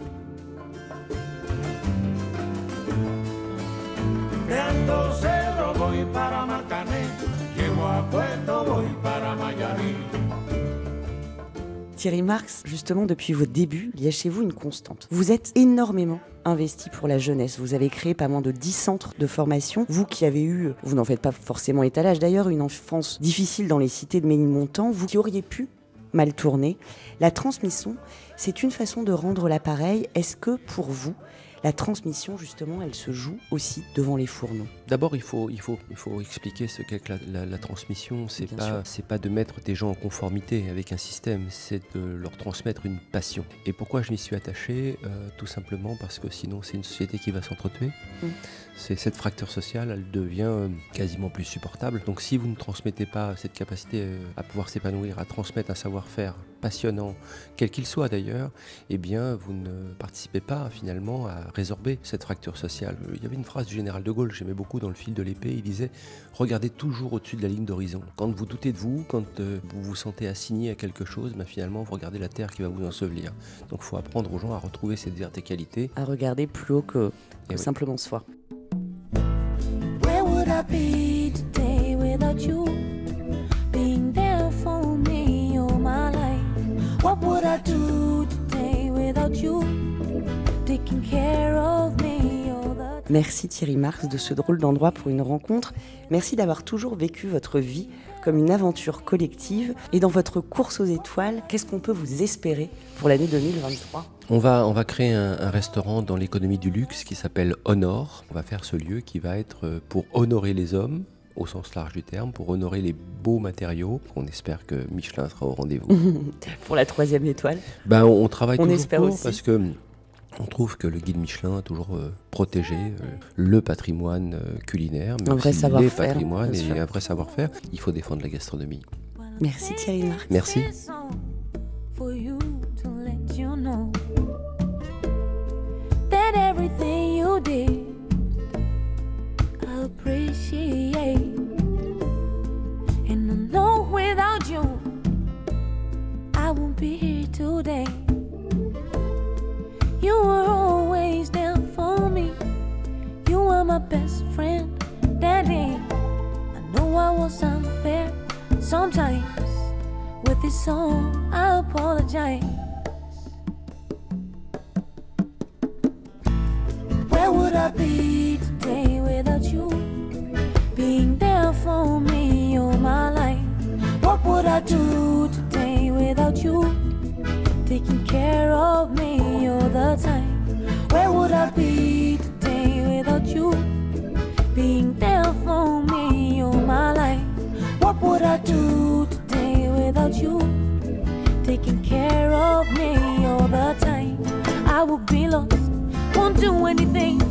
Thierry Marx, justement, depuis vos débuts, il y a chez vous une constante. Vous êtes énormément investi pour la jeunesse. Vous avez créé pas moins de 10 centres de formation. Vous qui avez eu, vous n'en faites pas forcément étalage d'ailleurs, une enfance difficile dans les cités de Ménilmontant, vous qui auriez pu mal tourner, la transmission, c'est une façon de rendre l'appareil. Est-ce que pour vous, la transmission, justement, elle se joue aussi devant les fourneaux. D'abord, il faut, il, faut, il faut expliquer ce qu'est la, la, transmission. C'est pas, pas de mettre des gens en conformité avec un système, c'est de leur transmettre une passion. Et pourquoi je m'y suis attaché? Euh, Tout simplement parce que sinon, c'est une société qui va s'entretuer. Mmh. C'est cette fracture sociale, elle devient quasiment plus supportable. Donc, si vous ne transmettez pas cette capacité euh, à pouvoir s'épanouir, à transmettre un savoir-faire passionnant, quel qu'il soit d'ailleurs, eh bien, vous ne participez pas finalement à résorber cette fracture sociale. Il y avait une phrase du général de Gaulle, j'aimais beaucoup dans le fil de l'épée, il disait Regardez toujours au-dessus de la ligne d'horizon. Quand vous doutez de vous, quand euh, vous vous sentez assigné à quelque chose, ben, finalement, vous regardez la terre qui va vous ensevelir. Donc il faut apprendre aux gens à retrouver cette verticalité. À regarder plus haut que, que simplement soi. Merci Thierry Marx de ce drôle d'endroit pour une rencontre. Merci d'avoir toujours vécu votre vie comme une aventure collective. Et dans votre course aux étoiles, qu'est-ce qu'on peut vous espérer pour l'année 2023 on va, on va créer un, un restaurant dans l'économie du luxe qui s'appelle Honor. On va faire ce lieu qui va être euh, pour honorer les hommes, au sens large du terme, pour honorer les beaux matériaux. On espère que Michelin sera au rendez-vous. pour la troisième étoile ben, On travaille on toujours espère pour, aussi. parce que on trouve que le guide Michelin a toujours euh, protégé euh, le patrimoine euh, culinaire, mais un aussi vrai les patrimoines et un vrai savoir-faire. Il faut défendre la gastronomie. Merci Thierry Marc. Merci. And I know without you, I won't be here today. You were always there for me. You were my best friend, Daddy. I know I was unfair sometimes. With this song, I apologize. Would I be today without you? Being there for me all my life. What would I do today without you? taking care of me all the time. Where would I be today without you? Being there for me all my life. What would I do today without you? Taking care of me all the time. I would be lost, won't do anything,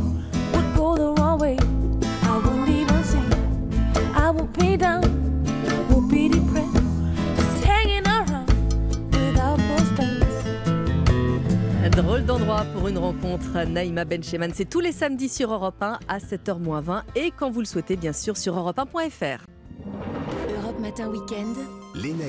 d'endroit pour une rencontre, Naïma Bencheman. C'est tous les samedis sur Europe 1 à 7h20 et quand vous le souhaitez, bien sûr, sur europe1.fr. Europe Matin Weekend. Léna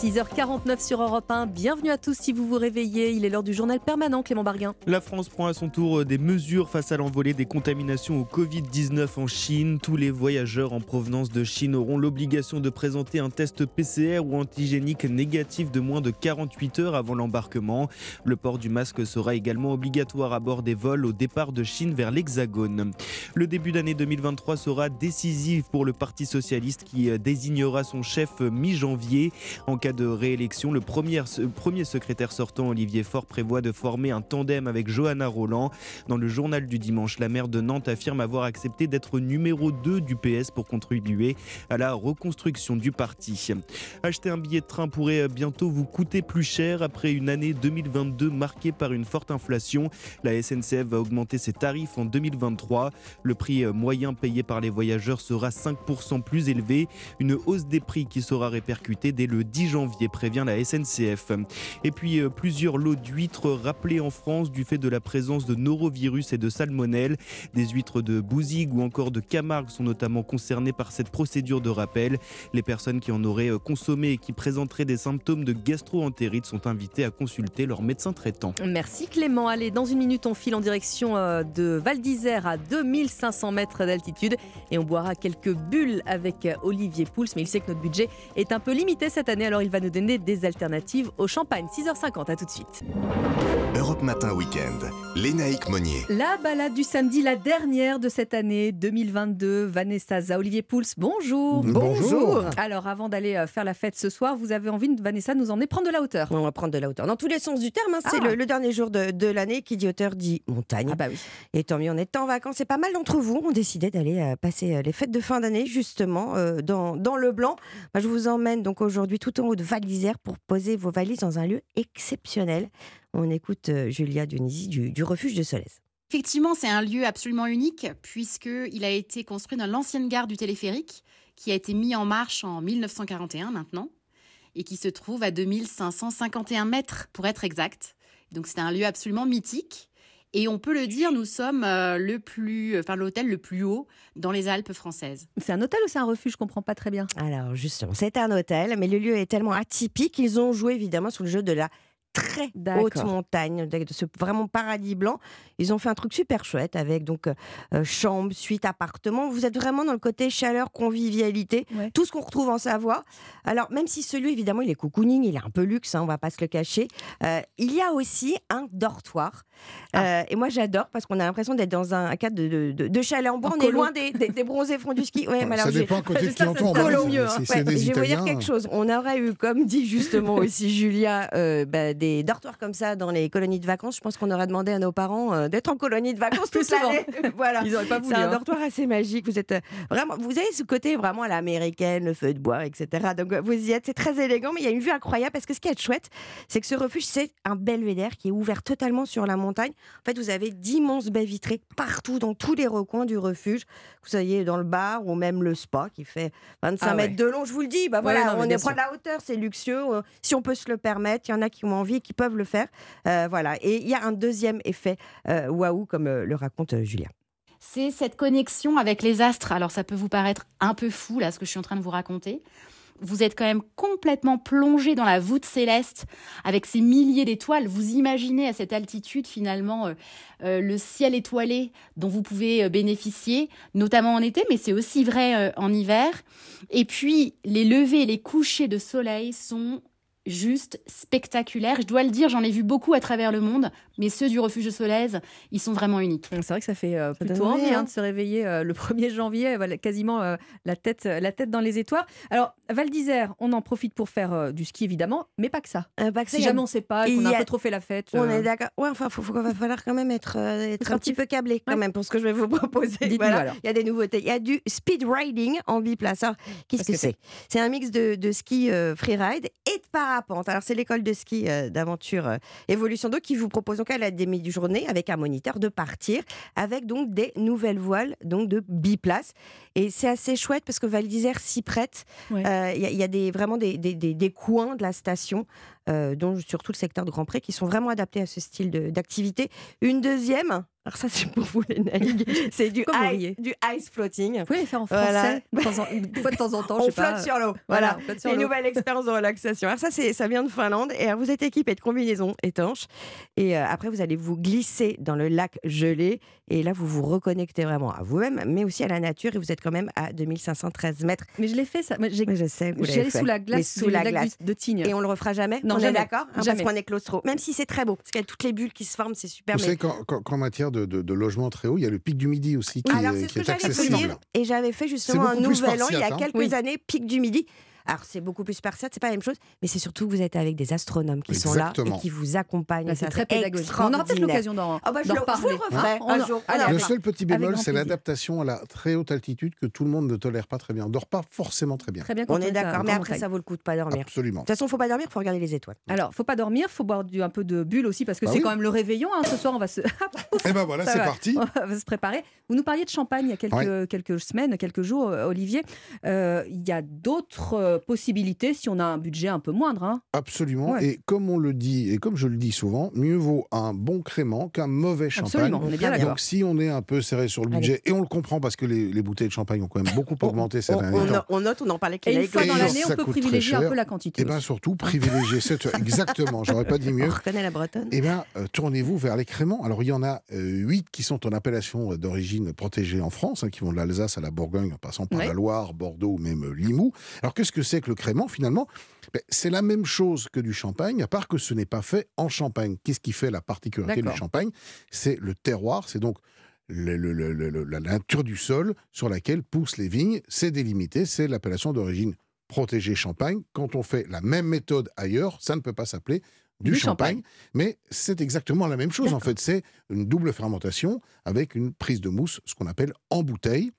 6h49 sur Europe 1. Bienvenue à tous si vous vous réveillez. Il est l'heure du journal permanent, Clément Barguin. La France prend à son tour des mesures face à l'envolée des contaminations au Covid-19 en Chine. Tous les voyageurs en provenance de Chine auront l'obligation de présenter un test PCR ou antigénique négatif de moins de 48 heures avant l'embarquement. Le port du masque sera également obligatoire à bord des vols au départ de Chine vers l'Hexagone. Le début d'année 2023 sera décisif pour le Parti socialiste qui désignera son chef mi En cas de réélection, le premier, premier secrétaire sortant, Olivier Faure, prévoit de former un tandem avec Johanna Roland. Dans le journal du dimanche, la maire de Nantes affirme avoir accepté d'être numéro 2 du PS pour contribuer à la reconstruction du parti. Acheter un billet de train pourrait bientôt vous coûter plus cher après une année 2022 marquée par une forte inflation. La SNCF va augmenter ses tarifs en 2023. Le prix moyen payé par les voyageurs sera 5% plus élevé. Une hausse des prix qui sera répercutée dès le 10 janvier, prévient la SNCF. Et puis euh, plusieurs lots d'huîtres rappelés en France du fait de la présence de norovirus et de salmonelle. Des huîtres de Bouzigues ou encore de Camargue sont notamment concernées par cette procédure de rappel. Les personnes qui en auraient euh, consommé et qui présenteraient des symptômes de gastro-entérite sont invitées à consulter leur médecin traitant. Merci Clément. Allez, dans une minute, on file en direction euh, de Val d'Isère à 2500 mètres d'altitude et on boira quelques bulles avec Olivier Pouls. Mais il sait que notre budget est un peu limité cette année, alors il va nous donner des alternatives au champagne. 6h50, à tout de suite. Europe Matin Week-end, Lénaïque Monnier. La balade du samedi, la dernière de cette année 2022. Vanessa Za, Olivier Pouls, bonjour. Bonjour. Alors, avant d'aller euh, faire la fête ce soir, vous avez envie, Vanessa, nous emmener prendre de la hauteur? On va prendre de la hauteur. Dans tous les sens du terme, hein, c'est Ah. le, le dernier jour de, de l'année. Qui dit hauteur dit montagne. Ah bah oui. Et tant mieux, on est en vacances. Et pas mal d'entre vous ont décidé d'aller euh, passer euh, les fêtes de fin d'année, justement, euh, dans, dans le blanc. Moi, je vous emmène donc aujourd'hui tout en haut de Val d'Isère pour poser vos valises dans un lieu exceptionnel. On écoute euh, Julia Dionisi du, refuge de Solèze. Effectivement, c'est un lieu absolument unique puisqu'il a été construit dans l'ancienne gare du téléphérique qui a été mis en marche en 1941 maintenant et qui se trouve à 2551 mètres pour être exact. Donc c'est un lieu absolument mythique et on peut le dire, nous sommes euh, le plus, enfin l'hôtel le plus haut dans les Alpes françaises. C'est un hôtel ou c'est un refuge? Je comprends pas très bien. Alors justement, c'est un hôtel, mais le lieu est tellement atypique qu'ils ont joué évidemment sur le jeu de la très D'accord. haute montagne, de ce vraiment paradis blanc. Ils ont fait un truc super chouette avec donc euh, euh, chambre, suite, appartement. Vous êtes vraiment dans le côté chaleur, convivialité, Ouais. tout ce qu'on retrouve en Savoie. Alors même si ce lieu évidemment il est cocooning, il est un peu luxe, hein, on va pas se le cacher. euh, il y a aussi un dortoir. Ah. Euh, et moi j'adore parce qu'on a l'impression d'être dans un cadre de, de, de, de chalet en bois. En On est loin des, des, des bronzés fonds du ski. Ouais, mais Ça alors, j'ai- dépend côté de qui Ça, entend. hein. Ouais, Je vais vous dire quelque chose. On aurait eu, comme dit justement aussi Julia, euh, bah, des dortoirs comme ça dans les colonies de vacances. Je pense qu'on aurait demandé à nos parents euh, d'être en colonie de vacances souvent. l'année. voilà. Ils auraient pas voulu. C'est un hein. dortoir assez magique. Vous êtes euh, vraiment, vous avez ce côté vraiment à l'américaine, le feu de bois, etc. Donc euh, vous y êtes, c'est très élégant, mais il y a une vue incroyable parce que ce qui est chouette, c'est que ce refuge, c'est un belvédère qui est ouvert totalement sur la montagne. En fait, vous avez d'immenses baies vitrées partout, dans tous les recoins du refuge. Vous soyez dans le bar ou même le spa qui fait 25 Ah ouais. mètres de long. Je vous le dis, bah Ouais, voilà, non, on est sûr. de la hauteur, c'est luxueux. Si on peut se le permettre, il y en a qui ont envie qui peuvent le faire. Euh, voilà. Et il y a un deuxième effet euh, waouh, comme euh, le raconte Julia. C'est cette connexion avec les astres. Alors ça peut vous paraître un peu fou là ce que je suis en train de vous raconter. Vous êtes quand même complètement plongé dans la voûte céleste avec ces milliers d'étoiles. Vous imaginez à cette altitude finalement le ciel étoilé dont vous pouvez bénéficier, notamment en été, mais c'est aussi vrai en hiver. Et puis les levées les couchers de soleil sont juste spectaculaires. Je dois le dire, j'en ai vu beaucoup à travers le monde, mais ceux du refuge de Solèze, ils sont vraiment uniques. C'est vrai que ça fait euh, plutôt envie, hein, hein. de se réveiller euh, le 1er janvier, voilà, quasiment euh, la, tête, la tête dans les étoiles. Alors, Val d'Isère, on en profite pour faire euh, du ski évidemment, mais pas que ça. Euh, pas que ça, si il a- jamais on ne sait pas il qu'on a un a- peu trop fait la fête. On euh, est d'accord. Ouais, enfin, faut- va falloir quand même être, euh, être un petit peu câblé quand Ouais. même pour ce que je vais vous proposer. Voilà. Il y a des nouveautés. Il y a du speed riding en biplace. Alors, qu'est-ce que que c'est C'est? Un mix de, de ski euh, freeride et de parapente. Alors, c'est l'école de ski euh, d'aventure euh, Evolution 2 qui vous propose donc à la demi-journée avec un moniteur de partir avec donc des nouvelles voiles donc de biplace. Et c'est assez chouette parce que Val d'Isère s'y prête. Ouais. Euh, Il y a, il y a des, vraiment des, des- des- des coins de la station, euh, dont surtout le secteur de Grand Pré, qui sont vraiment adaptés à ce style de- d'activité. Une deuxième, alors ça c'est pour vous les c'est du, ice- riez du ice floating. Vous pouvez les faire en français de temps en- une fois de temps en temps. je On pas. flotte sur l'eau. Voilà, Voilà, sur une nouvelle expérience de relaxation. Alors ça, ça vient de Finlande. Et alors, vous êtes équipé de combinaisons étanches. Et euh, après, vous allez vous glisser dans le lac gelé. Et là, vous vous reconnectez vraiment à vous-même, mais aussi à la nature. Et vous êtes quand même à 2513 mètres. Mais je l'ai fait ça. J'ai- je sais, vous sous la glace sous la lac glace. de Tignes. Et on le refera jamais? Non, On est d'accord Hein, Parce qu'on est claustro. Même si c'est très beau, parce qu'il y a toutes les bulles qui se forment, c'est super. Vous mais- savez qu'en matière de, de- de logement très haut, il y a le pic du midi aussi qui, Alors, est, qui que est j'allais vous accessible. dire. Et j'avais fait justement un nouvel an il y a hein. quelques Oui. années, pic du midi. Alors c'est beaucoup plus spartiate, c'est pas la même chose, mais c'est surtout que vous êtes avec des astronomes qui sont là et qui vous accompagnent. C'est très pédagogique. On aura peut-être l'occasion d'en Ah bah, je d'en le- je vous reparler. le referai Hein, un jour. Allez. Le seul petit bémol, c'est l'adaptation à la très haute altitude que tout le monde ne tolère pas très bien. On dort pas forcément très bien. Très bien quand On est d'accord, mais après ça vaut le coup de pas dormir. Absolument. De toute façon, faut pas dormir, faut regarder les étoiles. Alors, faut pas dormir, faut boire du, un peu de bulle aussi parce que Bah c'est oui. quand même le réveillon. hein. Ce soir, on va se. Et ben voilà, c'est parti. On va se préparer. Vous nous parliez de champagne il y a quelques, Ouais. quelques semaines, quelques jours, euh, Olivier. Euh, Il y a d'autres possibilités si on a un budget un peu moindre. hein. Absolument. Ouais. Et comme on le dit, et comme je le dis souvent, mieux vaut un bon crément qu'un mauvais champagne. Absolument, on est bien d'accord. Donc si on est un peu serré sur le budget, et on le comprend parce que les, les bouteilles de champagne ont quand même beaucoup augmenté ces On, derniers on temps. on note, on en parlait Et une avec fois les dans Et l'année, on peut privilégier un peu la quantité. Et bien aussi. surtout, privilégier cette... Exactement, j'aurais pas dit On mieux. reconnaît la bretonne. Eh bien, euh, tournez-vous vers les créments. Alors, il y en a euh, huit qui sont en appellation euh, d'origine protégée en France, hein, qui vont de l'Alsace à la Bourgogne, en passant par Ouais. la Loire, Bordeaux ou même euh, Limoux. Alors, qu'est-ce que c'est que le crément, finalement Ben, C'est la même chose que du champagne, à part que ce n'est pas fait en Champagne. Qu'est-ce qui fait la particularité du champagne? C'est le terroir, c'est donc le- le- le- le- le- la nature du sol sur laquelle poussent les vignes. C'est délimité, c'est l'appellation d'origine protégée champagne. Quand on fait la même méthode ailleurs, ça ne peut pas s'appeler du, Du champagne, champagne. mais c'est exactement la même chose en fait. C'est une double fermentation avec une prise de mousse, ce qu'on appelle en bouteille.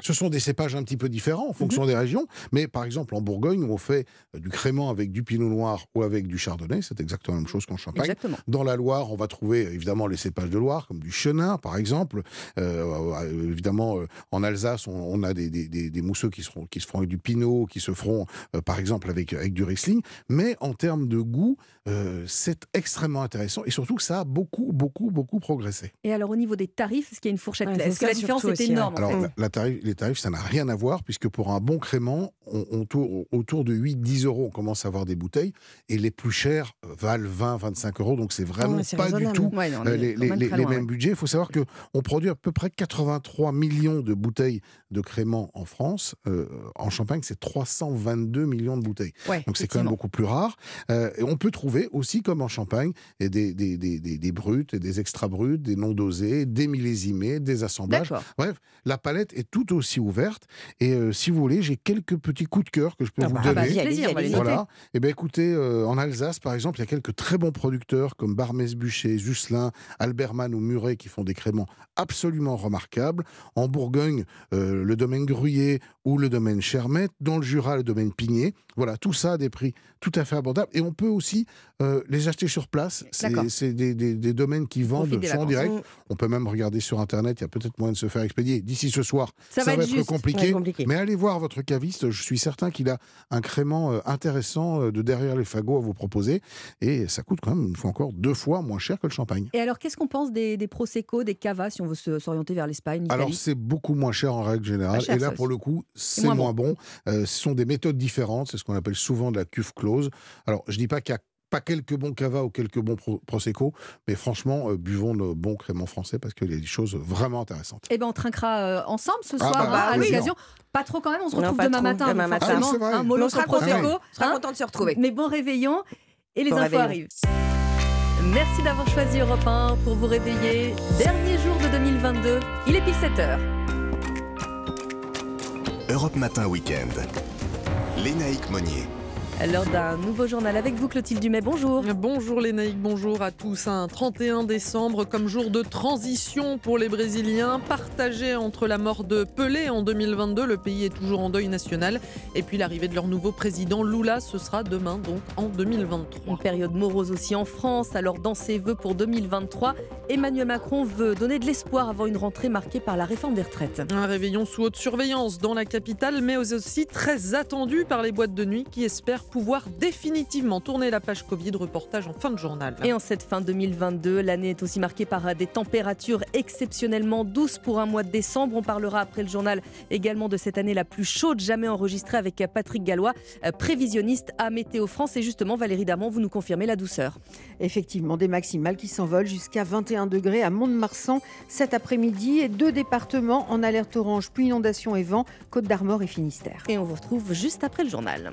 Ce sont des cépages un petit peu différents en fonction des régions, mais par exemple en Bourgogne, où on fait euh, du crément avec du pinot noir ou avec du chardonnay, c'est exactement la même chose qu'en Champagne. Exactement. Dans la Loire, on va trouver évidemment les cépages de Loire, comme du chenin, par exemple. Euh, euh, évidemment, euh, en Alsace, on, on a des, des- des- des mousseux qui, seront, qui se feront avec du pinot, qui se feront, euh, par exemple, avec, avec du Riesling. Mais en termes de goût, euh, c'est extrêmement intéressant et surtout que ça a beaucoup, beaucoup, beaucoup progressé. Et alors, au niveau des tarifs, est-ce qu'il y a une fourchette Ouais, c'est Est-ce que la différence est énorme en Alors, fait la- la tarif- les tarifs, ça n'a rien à voir, puisque pour un bon crément, on, on tourne autour de 8-10 euros, on commence à avoir des bouteilles, et les plus chères valent 20-25 euros, donc c'est vraiment pas du tout Ouais, non, on euh, les, mêmes ouais. budgets. Il faut savoir qu'on produit à peu près 83 millions de bouteilles de crément en France. Euh, en Champagne, c'est 322 millions de bouteilles. Ouais, Donc c'est quand même beaucoup plus rare. Euh, et on peut trouver aussi, comme en Champagne, et des, des, des, des, des bruts et des extra bruts, des non dosés, des millésimés, des assemblages. Bref, la palette est aussi ouverte. Et euh, si vous voulez, j'ai quelques petits coups de cœur que je peux Ah vous bah, donner. Plaisir, on va les allez-y. noter. Voilà. Et bien écoutez, euh, en Alsace, par exemple, il y a quelques très bons producteurs comme Barmès Bûcher, Zuslin, Alberman ou Muret qui font des créments absolument remarquables. En Bourgogne, euh, le domaine Gruyère ou le domaine Chermette. Dans le Jura, le domaine Pigné. Voilà, tout ça à des prix tout à fait abordables. Et on peut aussi euh, les acheter sur place. C'est des, des- des domaines qui vendent en direct. On peut même regarder sur Internet. Il y a peut-être moyen de se faire expédier. D'ici ce soir, Ça va être juste. compliqué. Ouais, compliqué. Mais allez voir votre caviste. Je suis certain qu'il a un crément euh, intéressant euh, de derrière les fagots à vous proposer. Et ça coûte quand même, une fois encore, deux fois moins cher que le champagne. Et alors, qu'est-ce qu'on pense des, des prosecco, des cavas, si on veut se- s'orienter vers l'Espagne, Alors c'est beaucoup moins cher en règle générale. Cher, et là pour le coup c'est moins moins, bon. Euh, ce sont des méthodes différentes. Ce qu'on appelle souvent de la cuve close. Alors je dis pas qu'il y a pas quelques bons cava ou quelques bons pro- prosecco, mais franchement euh, buvons nos bons créments français parce qu'il y a des choses vraiment intéressantes. Eh ben, on trinquera euh, ensemble ce Ah soir bah, hein, à l'occasion. Pas trop quand même, on se retrouve demain matin. demain matin. Ah oui, un mollo on sera prosecco. On sera hein. content de se retrouver. Mais bon réveillon et les Bon infos réveillon. arrivent. Merci d'avoir choisi Europe 1 pour vous réveiller. Dernier jour de 2022, il est pile 7 heures. Europe Matin Week-end. Lénaïque Monnier. L'heure d'un nouveau journal avec vous, Clotilde Dumais. Bonjour. Bonjour Lénaïque, bonjour à tous. Un 31 décembre comme jour de transition pour les Brésiliens, partagé entre la mort de Pelé en 2022, le pays est toujours en deuil national, et puis l'arrivée de leur nouveau président Lula, ce sera demain donc en 2023. Une période morose aussi en France. Alors, dans ses vœux pour 2023, Emmanuel Macron veut donner de l'espoir avant une rentrée marquée par la réforme des retraites. Un réveillon sous haute surveillance dans la capitale, mais aussi très attendu par les boîtes de nuit qui espèrent pouvoir définitivement tourner la page Covid. Reportage en fin de journal. Et en cette fin 2022, l'année est aussi marquée par des températures exceptionnellement douces pour un mois de décembre. On parlera après le journal également de cette année la plus chaude jamais enregistrée avec Patrick Gallois, prévisionniste à Météo France. Et justement, Valérie Darmon, vous nous confirmez la douceur. Effectivement, des maximales qui s'envolent jusqu'à 21 degrés à Mont-de-Marsan cet après-midi et deux départements en alerte orange, puis inondation et vent, Côte d'Armor et Finistère. Et on vous retrouve juste après le journal.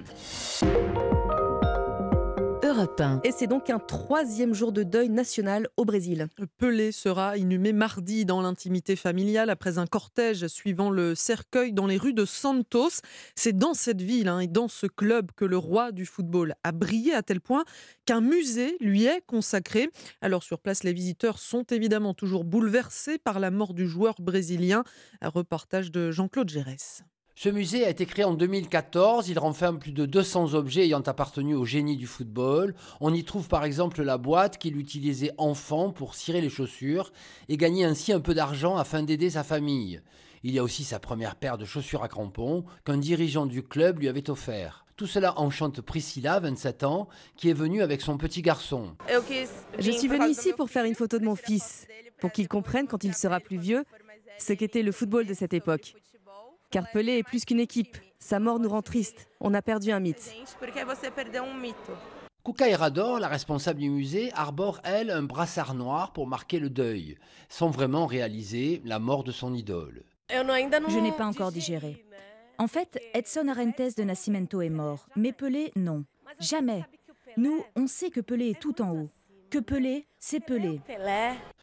Europe Europe 1. Et c'est donc un troisième jour de deuil national au Brésil. Pelé sera inhumé mardi dans l'intimité familiale après un cortège suivant le cercueil dans les rues de Santos. C'est dans cette ville hein, et dans ce club que le roi du football a brillé à tel point qu'un musée lui est consacré. Alors sur place, les visiteurs sont évidemment toujours bouleversés par la mort du joueur brésilien. Un reportage de Jean-Claude Gérès. Ce musée a été créé en 2014. Il renferme plus de 200 objets ayant appartenu au génie du football. On y trouve par exemple la boîte qu'il utilisait enfant pour cirer les chaussures et gagner ainsi un peu d'argent afin d'aider sa famille. Il y a aussi sa première paire de chaussures à crampons qu'un dirigeant du club lui avait offert. Tout cela enchante Priscilla, 27 ans, qui est venue avec son petit garçon. Je suis venue ici pour faire une photo de mon fils, pour qu'il comprenne quand il sera plus vieux ce qu'était le football de cette époque. Car Pelé est plus qu'une équipe. Sa mort nous rend tristes. On a perdu un mythe. Kuka Erador, la responsable du musée, arbore, elle, un brassard noir pour marquer le deuil, sans vraiment réaliser la mort de son idole. Je n'ai pas encore digéré. En fait, Edson Arantes de Nascimento est mort, mais Pelé, non. Jamais. Nous, on sait que Pelé est tout en haut. Que Pelé, c'est Pelé.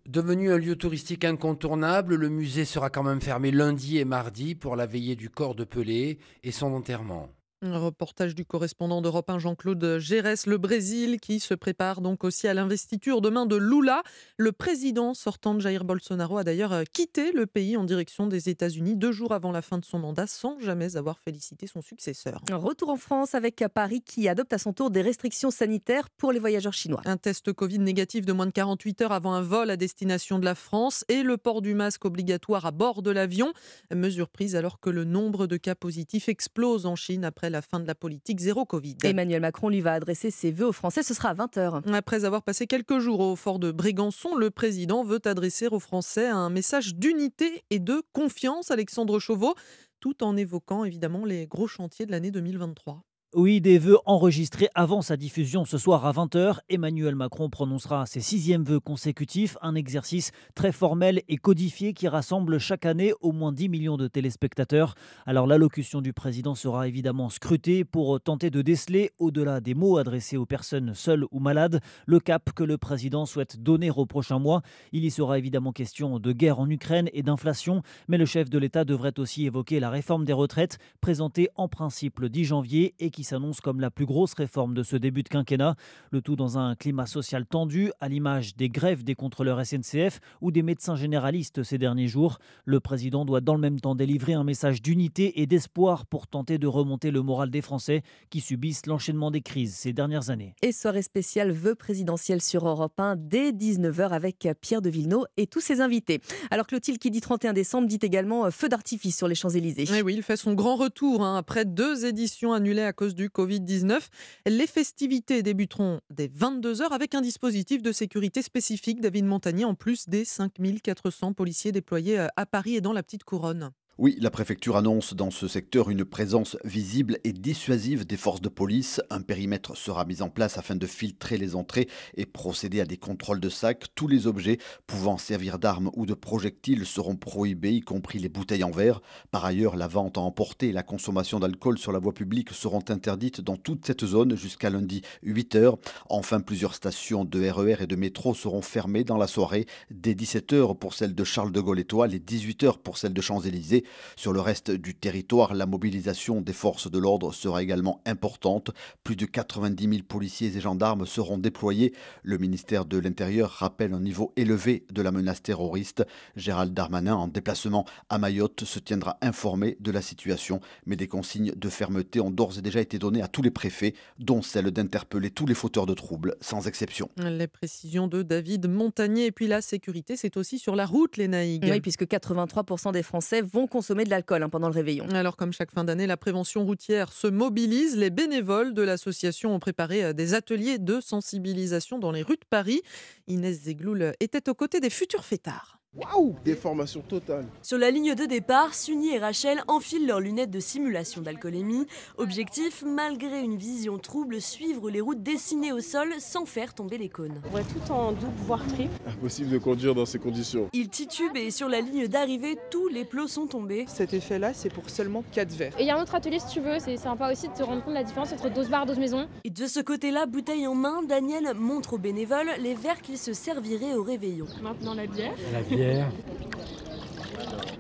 Devenu un lieu touristique incontournable, le musée sera quand même fermé lundi et mardi pour la veillée du corps de Pelé et son enterrement. Un reportage du correspondant d'Europe 1 Jean-Claude Gérès, le Brésil, qui se prépare donc aussi à l'investiture demain de Lula. Le président sortant de Jair Bolsonaro a d'ailleurs euh, quitté le pays en direction des États-Unis deux jours avant la fin de son mandat sans jamais avoir félicité son successeur. Retour en France avec Paris qui adopte à son tour des restrictions sanitaires pour les voyageurs chinois. Un test Covid négatif de moins de 48 heures avant un vol à destination de la France et le port du masque obligatoire à bord de l'avion. Mesure prise alors que le nombre de cas positifs explose en Chine après la fin de la politique zéro Covid. Emmanuel Macron lui va adresser ses vœux aux Français, ce sera à 20h. Après avoir passé quelques jours au fort de Brégançon, le président veut adresser aux Français un message d'unité et de confiance, Alexandre Chauveau, tout en évoquant évidemment les gros chantiers de l'année 2023. Oui, des vœux enregistrés avant sa diffusion ce soir à 20h. Emmanuel Macron prononcera ses sixièmes vœux consécutifs, un exercice très formel et codifié qui rassemble chaque année au moins 10 millions de téléspectateurs. Alors l'allocution du président sera évidemment scrutée pour tenter de déceler, au-delà des mots adressés aux personnes seules ou malades, le cap que le président souhaite donner aux prochains mois. Il y sera évidemment question de guerre en Ukraine et d'inflation, mais le chef de l'État devrait aussi évoquer la réforme des retraites, présentée en principe le 10 janvier et qui s'annonce comme la plus grosse réforme de ce début de quinquennat. Le tout dans un climat social tendu, à l'image des grèves des contrôleurs SNCF ou des médecins généralistes ces derniers jours. Le président doit dans le même temps délivrer un message d'unité et d'espoir pour tenter de remonter le moral des Français qui subissent l'enchaînement des crises ces dernières années. Et soirée spéciale vœux présidentiels sur Europe 1 dès 19h avec Pierre de Villeneuve et tous ses invités. Alors Clotilde qui dit 31 décembre dit également feu d'artifice sur les Champs-Élysées. Eh oui, il fait son grand retour hein, après deux éditions annulées à cause du Covid-19. Les festivités débuteront dès 22h avec un dispositif de sécurité spécifique, David Montagnier, en plus des 5400 policiers déployés euh, à Paris et dans la petite couronne. Oui, la préfecture annonce dans ce secteur une présence visible et dissuasive des forces de police. Un périmètre sera mis en place afin de filtrer les entrées et procéder à des contrôles de sacs. Tous les objets pouvant servir d'armes ou de projectiles seront prohibés, y compris les bouteilles en verre. Par ailleurs, la vente à emporter et la consommation d'alcool sur la voie publique seront interdites dans toute cette zone jusqu'à lundi 8h. Enfin, plusieurs stations de RER et de métro seront fermées dans la soirée dès 17h pour celle de Charles de Gaulle Étoile et 18h pour celle de Champs-Élysées. Sur le reste du territoire, la mobilisation des forces de l'ordre sera également importante. Plus de 90 000 policiers et gendarmes seront déployés. Le ministère de l'Intérieur rappelle un niveau élevé de la menace terroriste. Gérald Darmanin, en déplacement à Mayotte, se tiendra informé de la situation, mais des consignes de fermeté ont d'ores et déjà été données à tous les préfets, dont celle d'interpeller tous les fauteurs de troubles, sans exception. Les précisions de David Montagnier. Et puis la sécurité, c'est aussi sur la route, les Naïgues. Oui, puisque 83% des Français vont consommer de l'alcool hein, pendant le réveillon. Alors, comme chaque fin d'année, la prévention routière se mobilise. Les bénévoles de l'association ont préparé euh, des ateliers de sensibilisation dans les rues de Paris. Inès Zegloul était aux côtés des futurs fêtards. Waouh Déformation totale. Sur la ligne de départ, Sunny et Rachel enfilent leurs lunettes de simulation d'alcoolémie. Objectif, malgré une vision trouble, suivre les routes dessinées au sol sans faire tomber les cônes. On va tout en double, voire triple. Impossible de conduire dans ces conditions. Ils titubent et sur la ligne d'arrivée, tous les plots sont tombés. Cet effet-là, c'est pour seulement 4 verres. Et il y a un autre atelier si tu veux, c'est sympa aussi de te rendre compte de la différence entre 12 bars, 12 maisons. Et de ce côté-là, bouteille en main, Daniel montre aux bénévoles les verres qu'il se servirait au réveillon. Maintenant la bière. La bière.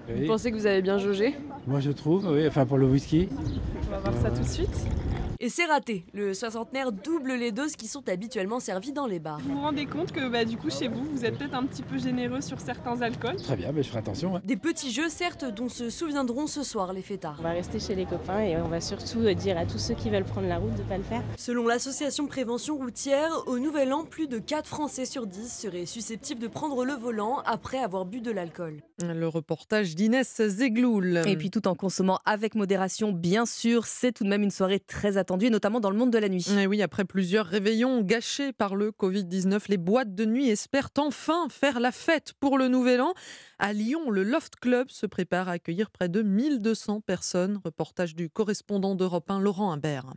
Vous pensez que vous avez bien jaugé? Moi je trouve, oui, enfin pour le whisky. On va voir ça tout de suite. Et c'est raté. Le soixantenaire double les doses qui sont habituellement servies dans les bars. Vous vous rendez compte que bah, du coup chez vous, vous êtes peut-être un petit peu généreux sur certains alcools? Très bien, mais je ferai attention. ouais. Des petits jeux, certes, dont se souviendront ce soir les fêtards. On va rester chez les copains et on va surtout euh, dire à tous ceux qui veulent prendre la route de pas le faire. Selon l'association Prévention Routière, au Nouvel An, plus de 4 Français sur 10 seraient susceptibles de prendre le volant après avoir bu de l'alcool. Le reportage d'Inès Zegloul. Et puis tout en consommant avec modération, bien sûr, c'est tout de même une soirée très notamment dans le monde de la nuit. Et oui, après plusieurs réveillons gâchés par le Covid-19, les boîtes de nuit espèrent enfin faire la fête pour le Nouvel An. À Lyon, le Loft Club se prépare à accueillir près de 1200 personnes. Reportage du correspondant d'Europe 1, Laurent Imbert.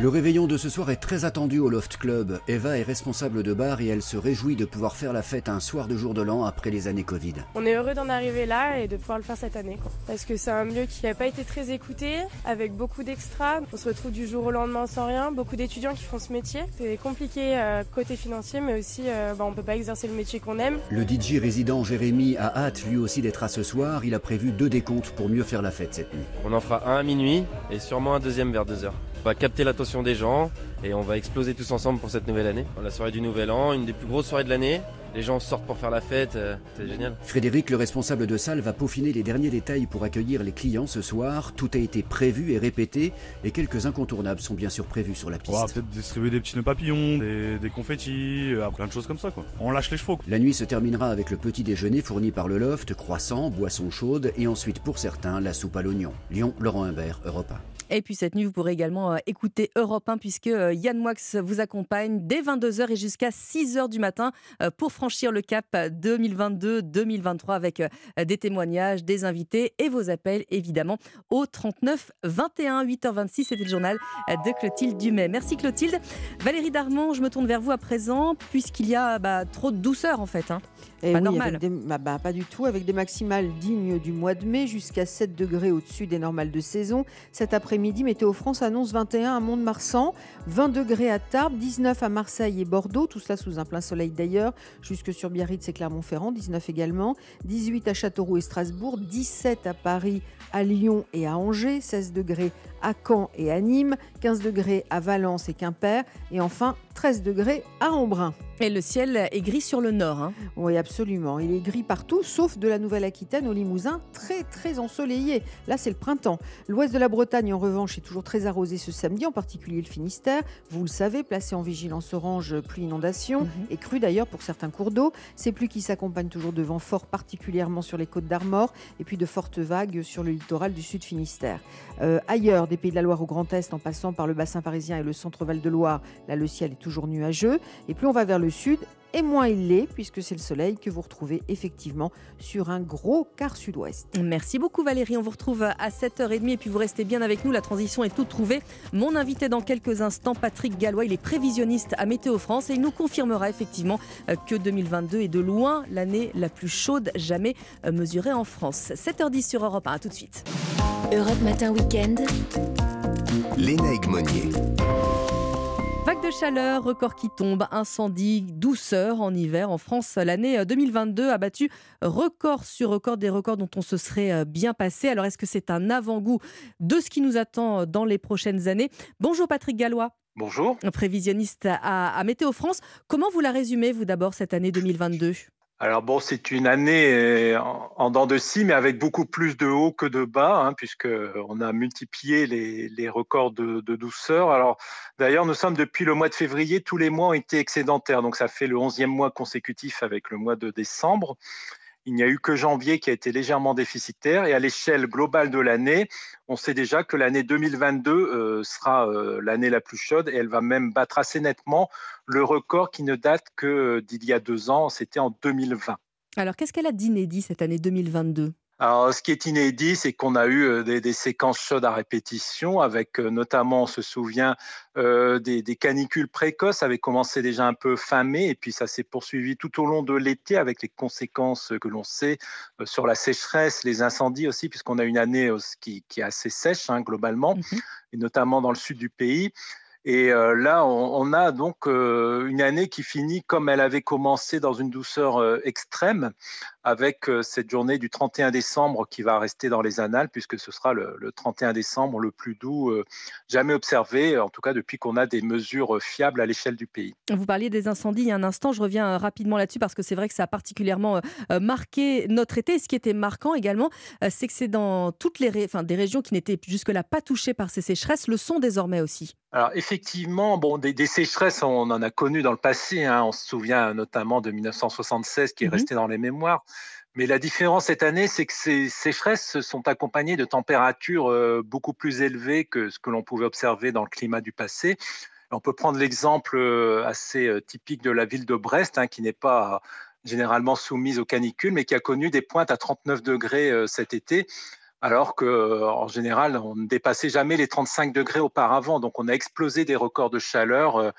Le réveillon de ce soir est très attendu au Loft Club. Eva est responsable de bar et elle se réjouit de pouvoir faire la fête un soir de jour de l'an après les années Covid. On est heureux d'en arriver là et de pouvoir le faire cette année. quoi. Parce que c'est un milieu qui n'a pas été très écouté, avec beaucoup d'extras. On se retrouve du jour au lendemain sans rien. Beaucoup d'étudiants qui font ce métier. C'est compliqué euh, côté financier, mais aussi euh, bah, on peut pas exercer le métier qu'on aime. Le DJ résident Jérémy a hâte lui aussi d'être à ce soir. Il a prévu deux décomptes pour mieux faire la fête cette nuit. On en fera un à minuit et sûrement un deuxième vers 2 heures. On va capter l'attention des gens et on va exploser tous ensemble pour cette nouvelle année. La soirée du Nouvel An, une des plus grosses soirées de l'année. Les gens sortent pour faire la fête, euh, c'est génial. Frédéric, le responsable de salle, va peaufiner les derniers détails pour accueillir les clients ce soir. Tout a été prévu et répété et quelques incontournables sont bien sûr prévus sur la piste. On va peut-être distribuer des petits nœuds papillons, des, des confettis, euh, plein de choses comme ça quoi. On lâche les chevaux. quoi. La nuit se terminera avec le petit déjeuner fourni par le loft, croissant, boisson chaude et ensuite pour certains la soupe à l'oignon. Lyon, Laurent Humbert, Europe 1. Et puis cette nuit, vous pourrez également euh, écouter Europe 1 puisque euh, Yann Moix vous accompagne dès 22h et jusqu'à 6h du matin euh, pour franchir le cap 2022-2023 avec des témoignages, des invités et vos appels évidemment au 39 21 8h26. C'était le journal de Clotilde Dumais. Merci Clotilde. Valérie Darmon, je me tourne vers vous à présent puisqu'il y a bah, trop de douceur en fait. hein. Eh Pas oui, normal. des- bah, bah, pas du tout, avec des maximales dignes du mois de mai, jusqu'à 7 degrés au-dessus des normales de saison. Cet après-midi, Météo France annonce 21 à Mont-de-Marsan, 20 degrés à Tarbes, 19 à Marseille et Bordeaux, tout cela sous un plein soleil d'ailleurs, jusque sur Biarritz et Clermont-Ferrand, 19 également, 18 à Châteauroux et Strasbourg, 17 à Paris, à Lyon et à Angers, 16 degrés à Caen et à Nîmes, 15 degrés à Valence et Quimper, et enfin 13 degrés à Embrun. Et le ciel est gris sur le nord. hein. Oui, absolument. Il est gris partout, sauf de la Nouvelle-Aquitaine au Limousin, très très ensoleillé. Là, c'est le printemps. L'ouest de la Bretagne, en revanche, est toujours très arrosé ce samedi, en particulier le Finistère. Vous le savez, placé en vigilance orange pluie inondation, et cru d'ailleurs pour certains cours d'eau. Ces pluies qui s'accompagnent toujours de vents forts, particulièrement sur les côtes d'Armor, et puis de fortes vagues sur le littoral du sud Finistère. Euh, ailleurs, des Pays de la Loire au Grand Est, en passant par le bassin parisien et le centre Val de Loire, là le ciel est toujours nuageux. Et plus on va vers le sud, et moins il l'est, puisque c'est le soleil que vous retrouvez effectivement sur un gros quart sud-ouest. Merci beaucoup Valérie, on vous retrouve à 7h30 et puis vous restez bien avec nous, la transition est toute trouvée. Mon invité dans quelques instants, Patrick Gallois, il est prévisionniste à Météo France et il nous confirmera effectivement euh, que 2022 est de loin l'année la plus chaude jamais euh, mesurée en France. 7h10 sur Europe 1, à tout de suite. Europe Matin Weekend. Léna Monnier. Vague de chaleur, record qui tombe, incendie, douceur en hiver. En France, l'année euh, 2022 a battu record sur record des records dont on se serait euh, bien passé. Alors, est-ce que c'est un avant-goût de ce qui nous attend euh, dans les prochaines années? Bonjour Patrick Gallois. Bonjour. Prévisionniste à, à Météo France. Comment vous la résumez, vous d'abord, cette année 2022 Alors bon, c'est une année euh, en, en dents de scie, mais avec beaucoup plus de hauts que de bas, hein, puisque on a multiplié les, les records de, de douceur. Alors d'ailleurs, nous sommes depuis le mois de février, tous les mois ont été excédentaires, donc ça fait le 11e mois consécutif avec le mois de décembre. Il n'y a eu que janvier qui a été légèrement déficitaire et à l'échelle globale de l'année, on sait déjà que l'année 2022 euh, sera euh, l'année la plus chaude et elle va même battre assez nettement le record qui ne date que d'il y a deux ans, c'était en 2020. Alors, qu'est-ce qu'elle a d'inédit cette année 2022 alors, ce qui est inédit, c'est qu'on a eu euh, des, des, séquences chaudes à répétition, avec euh, notamment, on se souvient, euh, des, des, canicules précoces, avait commencé déjà un peu fin mai, et puis ça s'est poursuivi tout au long de l'été, avec les conséquences que l'on sait euh, sur la sécheresse, les incendies aussi, puisqu'on a une année euh, qui, qui, est assez sèche hein, globalement, mmh. et notamment dans le sud du pays. Et là, on, a donc une année qui finit comme elle avait commencé dans une douceur extrême, avec cette journée du 31 décembre qui va rester dans les annales, puisque ce sera le, le 31 décembre le plus doux jamais observé, en tout cas depuis qu'on a des mesures fiables à l'échelle du pays. Vous parliez des incendies il y a un instant, je reviens rapidement là-dessus parce que c'est vrai que ça a particulièrement marqué notre été. Et ce qui était marquant également, c'est que c'est dans toutes les ré... enfin, des régions qui n'étaient jusque-là pas touchées par ces sécheresses, le sont désormais aussi. Alors effectivement, bon, des, des, sécheresses, on en a connu dans le passé. Hein. On se souvient notamment de 1976 qui est mmh. resté dans les mémoires. Mais la différence cette année, c'est que ces sécheresses sont accompagnées de températures euh, beaucoup plus élevées que ce que l'on pouvait observer dans le climat du passé. On peut prendre l'exemple euh, assez euh, typique de la ville de Brest, hein, qui n'est pas généralement soumise aux canicules, mais qui a connu des pointes à 39 degrés cet été alors qu'en général, on ne dépassait jamais les 35 degrés auparavant. Donc, on a explosé des records de chaleur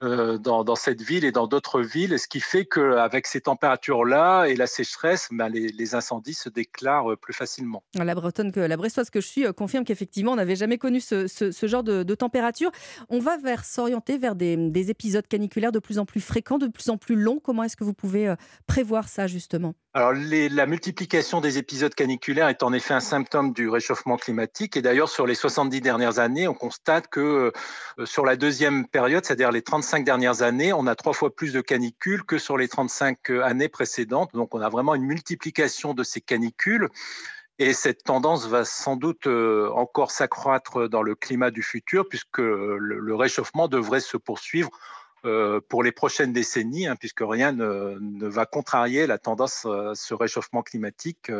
dans, dans, cette ville et dans d'autres villes, ce qui fait qu'avec ces températures-là et la sécheresse, ben les, incendies se déclarent euh, plus facilement. La Bretonne, que, la Brestoise que je suis, confirme qu'effectivement, on n'avait jamais connu ce, genre de, température. On va s'orienter vers des, épisodes caniculaires de plus en plus fréquents, de plus en plus longs. Comment est-ce que vous pouvez prévoir ça, justement? Alors, la multiplication des épisodes caniculaires est en effet un symptôme du réchauffement climatique. Et d'ailleurs, sur les 70 dernières années, on constate que euh, sur la deuxième période, c'est-à-dire les 35 dernières années, on a trois fois plus de canicules que sur les 35 années précédentes. Donc, on a vraiment une multiplication de ces canicules. Et cette tendance va sans doute euh, encore s'accroître dans le climat du futur, puisque le, réchauffement devrait se poursuivre euh, pour les prochaines décennies, hein, puisque rien ne, va contrarier la tendance à ce réchauffement climatique,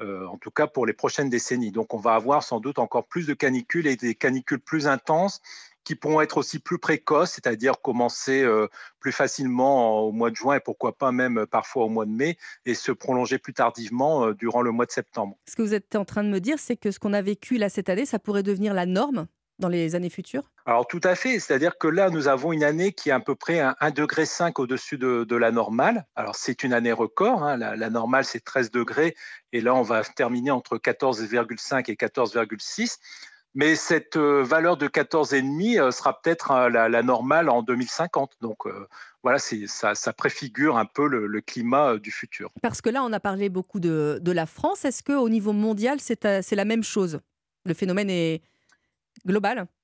euh, en tout cas pour les prochaines décennies. Donc on va avoir sans doute encore plus de canicules et des canicules plus intenses qui pourront être aussi plus précoces, c'est-à-dire commencer euh, plus facilement au mois de juin et pourquoi pas même parfois au mois de mai et se prolonger plus tardivement euh, durant le mois de septembre. Ce que vous êtes en train de me dire, c'est que ce qu'on a vécu là cette année, ça pourrait devenir la norme dans les années futures? Alors tout à fait, c'est-à-dire que là, nous avons une année qui est à peu près un 1,5 degré au-dessus de, de, la normale. Alors c'est une année record, hein. la, la, normale c'est 13 degrés, et là on va terminer entre 14,5 et 14,6. Mais cette euh, valeur de 14,5 euh, sera peut-être euh, la, la, normale en 2050. Donc euh, voilà, ça, ça, préfigure un peu le, le, climat du futur. Parce que là, on a parlé beaucoup de, de la France. Est-ce qu'au niveau mondial, c'est la même chose? Le phénomène est,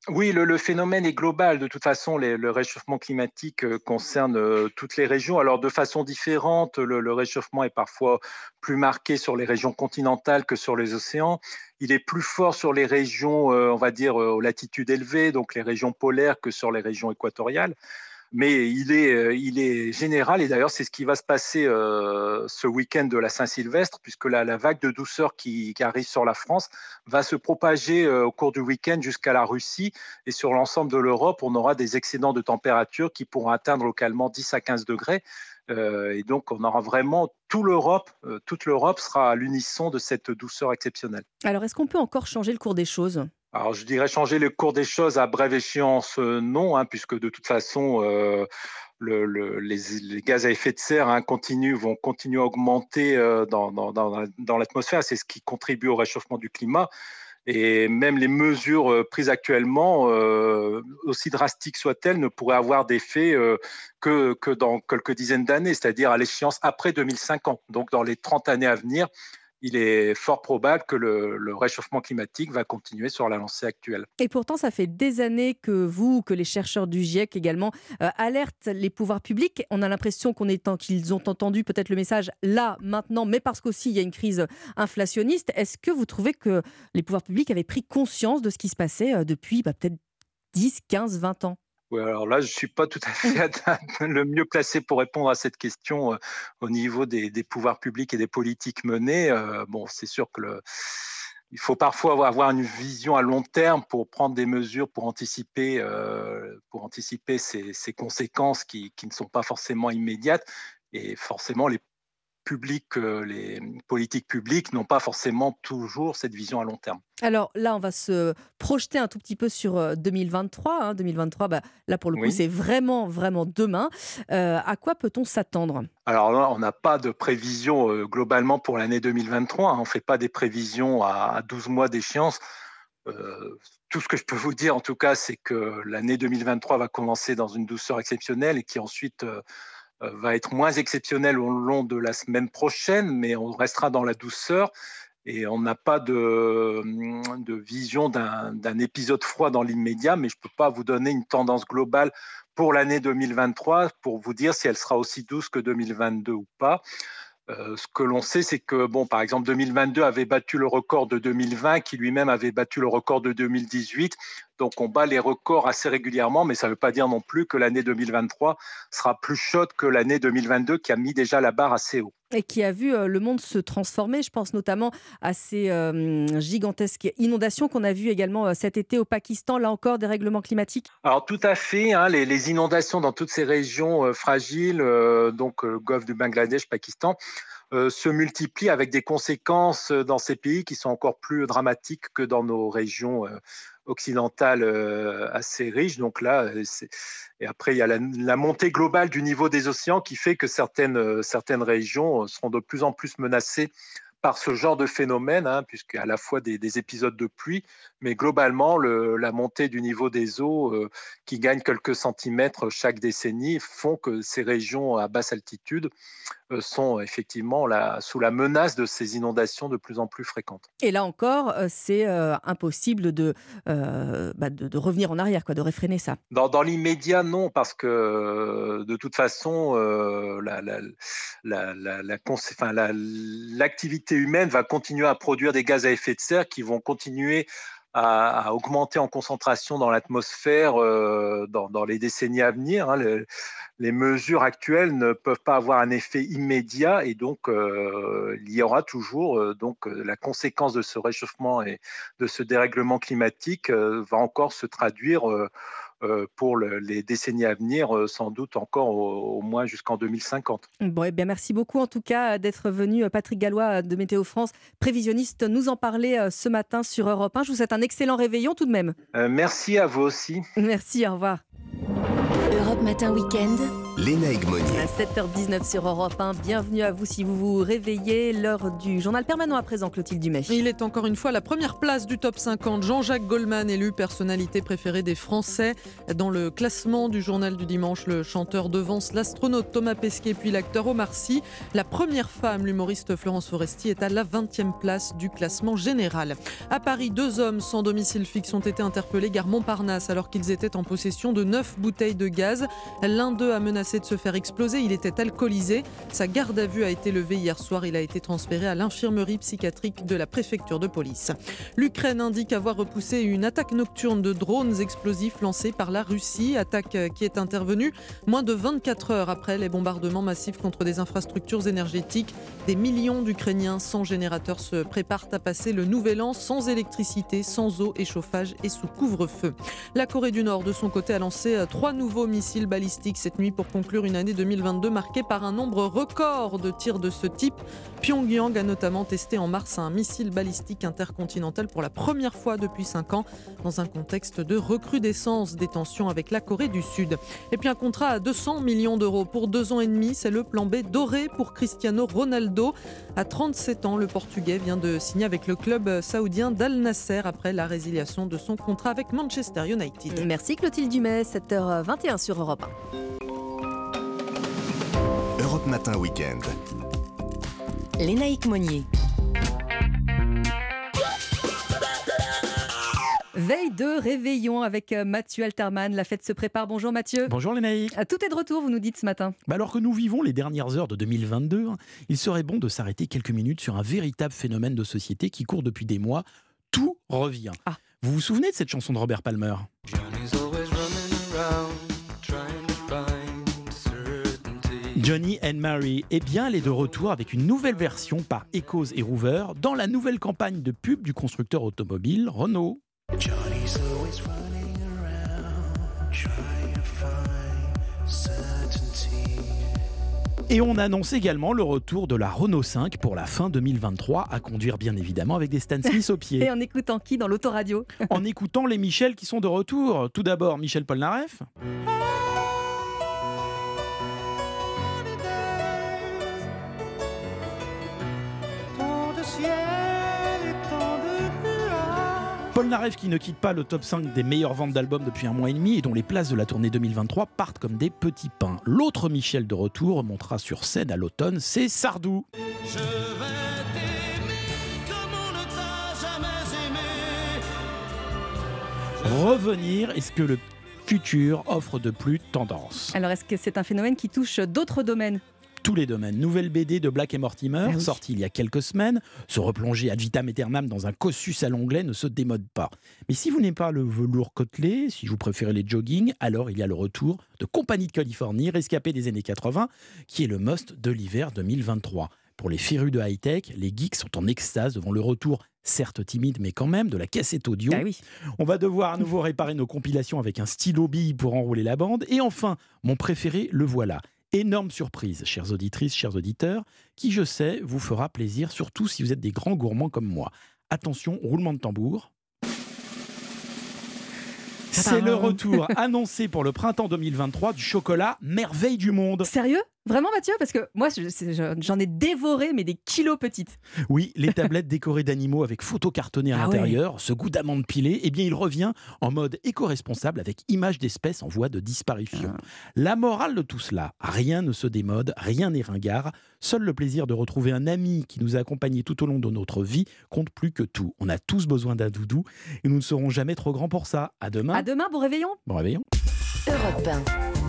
Oui, le, phénomène est global. De toute façon, le réchauffement climatique euh, concerne euh, toutes les régions. Alors, de façon différente, le, le, réchauffement est parfois plus marqué sur les régions continentales que sur les océans. Il est plus fort sur les régions, euh, on va dire, aux latitudes élevées, donc les régions polaires, que sur les régions équatoriales mais il est, il est général et d'ailleurs c'est ce qui va se passer euh, ce week-end de la Saint-Sylvestre puisque la, vague de douceur qui, arrive sur la France va se propager euh, au cours du week-end jusqu'à la Russie et sur l'ensemble de l'Europe on aura des excédents de température qui pourront atteindre localement 10 à 15 degrés euh, et donc on aura vraiment tout l'Europe, euh, toute l'Europe sera à l'unisson de cette douceur exceptionnelle. Alors est-ce qu'on peut encore changer le cours des choses? Alors, je dirais changer le cours des choses à brève échéance, euh, non, hein, puisque de toute façon, euh, le, le, les, gaz à effet de serre hein, continuent, vont continuer à augmenter euh, dans, dans, l'atmosphère. C'est ce qui contribue au réchauffement du climat. Et même les mesures prises actuellement, aussi drastiques soient-elles, ne pourraient avoir d'effet que, que dans quelques dizaines d'années, c'est-à-dire à l'échéance après 2050. Donc, dans les 30 années à venir, il est fort probable que le, réchauffement climatique va continuer sur la lancée actuelle. Et pourtant, ça fait des années que vous, que les chercheurs du GIEC également, euh, alertent les pouvoirs publics. On a l'impression qu'on est qu'ils ont entendu peut-être le message là, maintenant, mais parce qu'aussi il y a une crise inflationniste. Est-ce que vous trouvez que les pouvoirs publics avaient pris conscience de ce qui se passait euh, depuis bah, peut-être 10, 15, 20 ans? Oui, alors là, je ne suis pas tout à fait le mieux placé pour répondre à cette question euh, au niveau des, des, pouvoirs publics et des politiques menées. Euh, bon, c'est sûr que le, il faut parfois avoir une vision à long terme pour prendre des mesures pour anticiper, euh, pour anticiper ces, ces conséquences qui, qui, ne sont pas forcément immédiates. Et forcément, les publics, les politiques publiques n'ont pas forcément toujours cette vision à long terme. Alors là, on va se projeter un tout petit peu sur 2023. 2023, bah, là pour le coup, Oui. c'est vraiment, vraiment demain. Euh, à quoi peut-on s'attendre? Alors là, on n'a pas de prévision euh, globalement pour l'année 2023. hein. On ne fait pas des prévisions à, à 12 mois d'échéance. Euh, tout ce que je peux vous dire, en tout cas, c'est que l'année 2023 va commencer dans une douceur exceptionnelle et qui ensuite euh, euh, va être moins exceptionnelle au long de la semaine prochaine, mais on restera dans la douceur. Et on n'a pas de, de vision d'un d'un épisode froid dans l'immédiat, mais je ne peux pas vous donner une tendance globale pour l'année 2023 pour vous dire si elle sera aussi douce que 2022 ou pas. Euh, ce que l'on sait, c'est que, bon, par exemple, 2022 avait battu le record de 2020, qui lui-même avait battu le record de 2018. Donc, on bat les records assez régulièrement, mais ça ne veut pas dire non plus que l'année 2023 sera plus chaude que l'année 2022, qui a mis déjà la barre assez haut. et qui a vu euh, le monde se transformer. Je pense notamment à ces euh, gigantesques inondations qu'on a vues également euh, cet été au Pakistan. Là encore, des règlements climatiques. Alors tout à fait, hein, les, les inondations dans toutes ces régions euh, fragiles, euh, donc le golfe du Bangladesh, Pakistan, se multiplient avec des conséquences dans ces pays qui sont encore plus dramatiques que dans nos régions occidentales euh, assez riches. Donc là, euh, et après il y a la, montée globale du niveau des océans qui fait que certaines euh, certaines régions seront de plus en plus menacées par ce genre de phénomène, hein, puisqu'il y a à la fois des, des épisodes de pluie, mais globalement, le- la montée du niveau des eaux euh, qui gagne quelques centimètres chaque décennie font que ces régions à basse altitude euh, sont effectivement sous la menace de ces inondations de plus en plus fréquentes. Et là encore, euh, c'est euh, impossible de, bah, de, de revenir en arrière, quoi, de réfréner ça. Dans, dans l'immédiat, non, parce que de toute façon, euh, la- la- l'activité humaine va continuer à produire des gaz à effet de serre qui vont continuer à, augmenter en concentration dans l'atmosphère euh, dans, les décennies à venir. hein. Le- les mesures actuelles ne peuvent pas avoir un effet immédiat et donc euh, il y aura toujours euh, donc la conséquence de ce réchauffement et de ce dérèglement climatique va encore se traduire pour le- les décennies à venir, euh, sans doute encore au, au moins jusqu'en 2050. Bon, eh bien, merci beaucoup en tout cas d'être venu, euh, Patrick Gallois de Météo France, prévisionniste, nous en parler euh, ce matin sur Europe 1. Je vous souhaite un excellent réveillon tout de même. Euh, merci à vous aussi. Merci, au revoir. Europe Matin Weekend. Léna Egmonier. À 7h19 sur Europe 1, bienvenue à vous si vous vous réveillez. L'heure du journal permanent à présent, Clotilde Dumais. Il est encore une fois la première place du top 50. Jean-Jacques Goldman, élu personnalité préférée des Français. Dans le classement du journal du dimanche, le chanteur devance l'astronaute Thomas Pesquet puis l'acteur Omar Sy. La première femme, l'humoriste Florence Foresti, est à la 20e place du classement général. À Paris, deux hommes sans domicile fixe ont été interpellés gare Montparnasse alors qu'ils étaient en possession de neuf bouteilles de gaz. L'un d'eux a menacé de se faire exploser. Il était alcoolisé. Sa garde à vue a été levée hier soir. Il a été transféré à l'infirmerie psychiatrique de la préfecture de police. L'Ukraine indique avoir repoussé une attaque nocturne de drones explosifs lancée par la Russie. Attaque qui est intervenue moins de 24 heures après les bombardements massifs contre des infrastructures énergétiques. Des millions d'Ukrainiens sans générateur se préparent à passer le nouvel an sans électricité, sans eau et chauffage et sous couvre-feu. La Corée du Nord, de son côté, a lancé trois nouveaux missiles balistiques cette nuit pour conclure une année 2022 marquée par un nombre record de tirs de ce type. Pyongyang a notamment testé en mars un missile balistique intercontinental pour la première fois depuis 5 ans dans un contexte de recrudescence des tensions avec la Corée du Sud. Et puis un contrat à 200 millions d'euros pour deux ans et demi, c'est le plan B doré pour Cristiano Ronaldo. À 37 ans, le Portugais vient de signer avec le club saoudien d'Al Nasser après la résiliation de son contrat avec Manchester United. Merci Clotilde Dumais, 7h21 sur Europe 1. Europe Matin Weekend. Lénaïque Monnier. Veille de réveillon avec euh, Mathieu Alterman. La fête se prépare. Bonjour Mathieu. Bonjour Lénaïque. Ah, Tout est de retour, vous nous dites ce matin. Bah alors que nous vivons les dernières heures de 2022, hein, il serait bon de s'arrêter quelques minutes sur un véritable phénomène de société qui court depuis des mois. Tout revient. Vous vous souvenez de cette chanson de Robert Palmer? Johnny and Mary, eh bien, elle est de retour avec une nouvelle version par Echoes et Hoover dans la nouvelle campagne de pub du constructeur automobile Renault. Johnny's always running around trying to find certainty. Et on annonce également le retour de la Renault 5 pour la fin 2023, à conduire bien évidemment avec des Stan Smith au pied. Et en écoutant qui dans l'autoradio? En écoutant les Michel qui sont de retour. Tout d'abord, Michel Polnareff. Paul Narev qui ne quitte pas le top 5 des meilleures ventes d'albums depuis un mois et demi et dont les places de la tournée 2023 partent comme des petits pains. L'autre Michel de retour montera sur scène à l'automne, c'est Sardou. Je vais t'aimer comme on ne t'a jamais aimé. Revenir, est-ce que le futur offre de plus tendance? Alors, est-ce que c'est un phénomène qui touche d'autres domaines? Tous les domaines. Nouvelle BD de Black et Mortimer, Ah oui. sortie il y a quelques semaines. Se replonger ad vitam aeternam dans un cossus à l'onglet ne se démode pas. Mais si vous n'aimez pas le velours côtelé, si vous préférez les jogging, alors il y a le retour de Compagnie de Californie, rescapé des années 80, qui est le must de l'hiver 2023. Pour les férus de high-tech, les geeks sont en extase devant le retour, certes timide, mais quand même, de la cassette audio. Ah oui. On va devoir à nouveau réparer nos compilations avec un stylo bille pour enrouler la bande. Et enfin, mon préféré, le voilà. Énorme surprise, chères auditrices, chers auditeurs, qui, je sais, vous fera plaisir, surtout si vous êtes des grands gourmands comme moi. Attention, roulement de tambour. C'est le retour annoncé pour le printemps 2023 du chocolat Merveille du Monde. Sérieux? Vraiment Mathieu Parce que moi, j'en ai dévoré, mais des kilos petites. Oui, les tablettes décorées d'animaux avec photos cartonnées à Ah l'intérieur, ce goût d'amande pilée, eh bien il revient en mode éco-responsable avec images d'espèces en voie de disparition. Ah. La morale de tout cela, rien ne se démode, rien n'est ringard, seul le plaisir de retrouver un ami qui nous a accompagnés tout au long de notre vie compte plus que tout. On a tous besoin d'un doudou et nous ne serons jamais trop grands pour ça. À demain. À demain, bon réveillon Bon réveillon. Europe 1.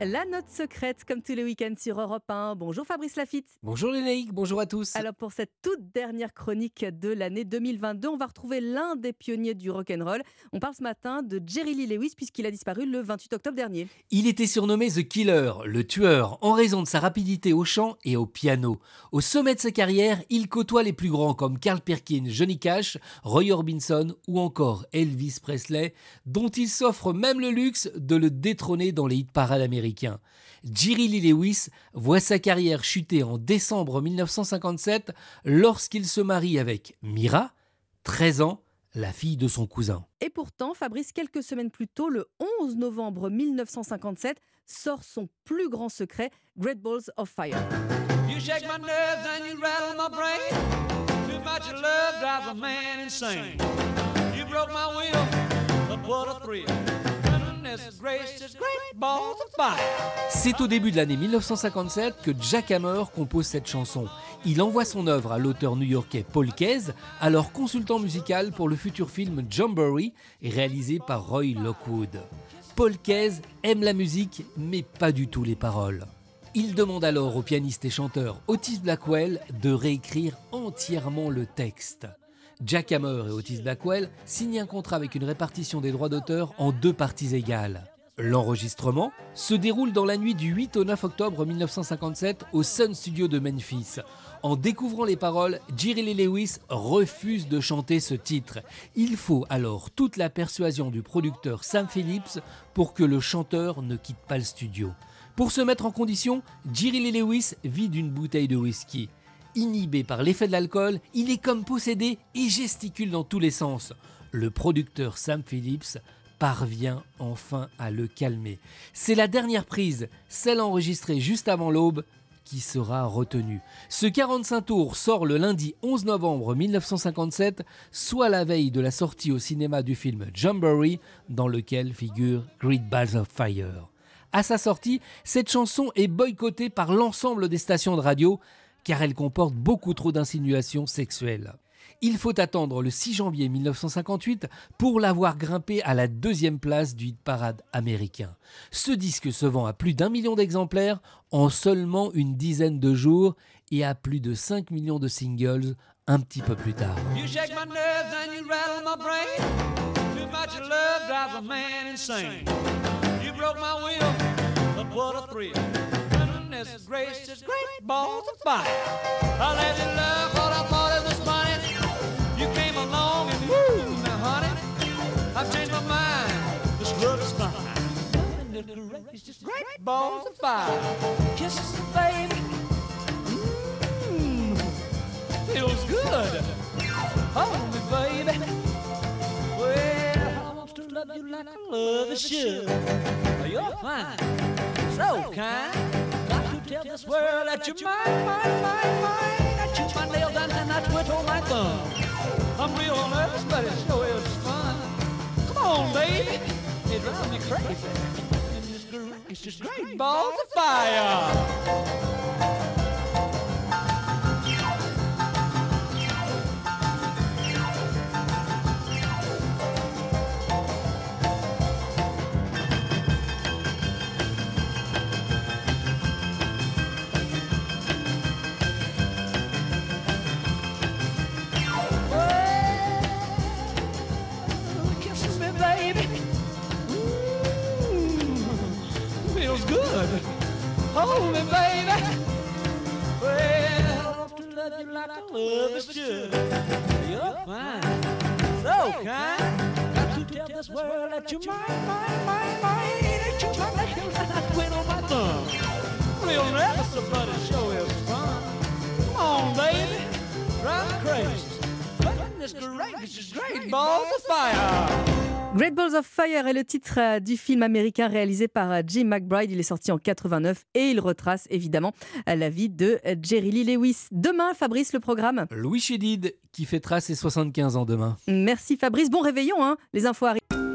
La note secrète, comme tous les week-ends sur Europe 1. Bonjour Fabrice Lafitte. Bonjour Lénaïque, bonjour à tous. Alors pour cette toute dernière chronique de l'année 2022, on va retrouver l'un des pionniers du rock'n'roll. On parle ce matin de Jerry Lee Lewis puisqu'il a disparu le 28 octobre dernier. Il était surnommé The Killer, le tueur, en raison de sa rapidité au chant et au piano. Au sommet de sa carrière, il côtoie les plus grands comme Carl Perkins, Johnny Cash, Roy Orbison ou encore Elvis Presley, dont il s'offre même le luxe de le détrôner dans les hit parades Jerry Lee Lewis voit sa carrière chuter en décembre 1957 lorsqu'il se marie avec Mira, 13 ans, la fille de son cousin. Et pourtant, Fabrice, quelques semaines plus tôt, le 11 novembre 1957, sort son plus grand secret, Great Balls of Fire. You shake my nerves and you rattle my brain. Too much love drives a man insane. You broke my will, but what a thrill. C'est au début de l'année 1957 que Jack Hammer compose cette chanson. Il envoie son œuvre à l'auteur new-yorkais Paul Keyes, alors consultant musical pour le futur film Jamboree, réalisé par Roy Lockwood. Paul Keyes aime la musique, mais pas du tout les paroles. Il demande alors au pianiste et chanteur Otis Blackwell de réécrire entièrement le texte. Jack Hammer et Otis Blackwell signent un contrat avec une répartition des droits d'auteur en deux parties égales. L'enregistrement se déroule dans la nuit du 8 au 9 octobre 1957 au Sun Studio de Memphis. En découvrant les paroles, Jerry Lee Lewis refuse de chanter ce titre. Il faut alors toute la persuasion du producteur Sam Phillips pour que le chanteur ne quitte pas le studio. Pour se mettre en condition, Jerry Lee Lewis vide une bouteille de whisky. Inhibé par l'effet de l'alcool, il est comme possédé et gesticule dans tous les sens. Le producteur Sam Phillips parvient enfin à le calmer. C'est la dernière prise, celle enregistrée juste avant l'aube, qui sera retenue. Ce 45 tours sort le lundi 11 novembre 1957, soit la veille de la sortie au cinéma du film Jamboree, dans lequel figure Great Balls of Fire. À sa sortie, cette chanson est boycottée par l'ensemble des stations de radio car elle comporte beaucoup trop d'insinuations sexuelles. Il faut attendre le 6 janvier 1958 pour l'avoir grimpé à la deuxième place du hit parade américain. Ce disque se vend à plus d'un million d'exemplaires en seulement une dizaine de jours et à plus de 5 millions de singles un petit peu plus tard. Goodness gracious, great balls of fire. I let you love what I thought it was funny. You came along and woo, now honey, I've changed my mind. This love is fine. Goodness gracious, great balls of fire. Kisses, baby. Mmm, feels good. Hold me, baby. Well, I want to love you like I love a should. You're fine, so kind. Tell this world that you're mine, mine, mine, mine. I chew my nail down and I twiddle my thumb. I'm real nervous, but it sure is fun. Come on, baby. It drives me crazy. This girl is just great balls of fire. Ain't you my thumb. Real fun. Come on, baby. Drive crazy. Goodness gracious, great balls of fire. Great Balls of Fire est le titre euh, du film américain réalisé par euh, Jim McBride. Il est sorti en 89 et il retrace évidemment euh, la vie de Jerry Lee Lewis. Demain, Fabrice, le programme. Louis Chédid qui fêtera ses 75 ans demain. Merci Fabrice. Bon réveillon, hein. les infos arrivent.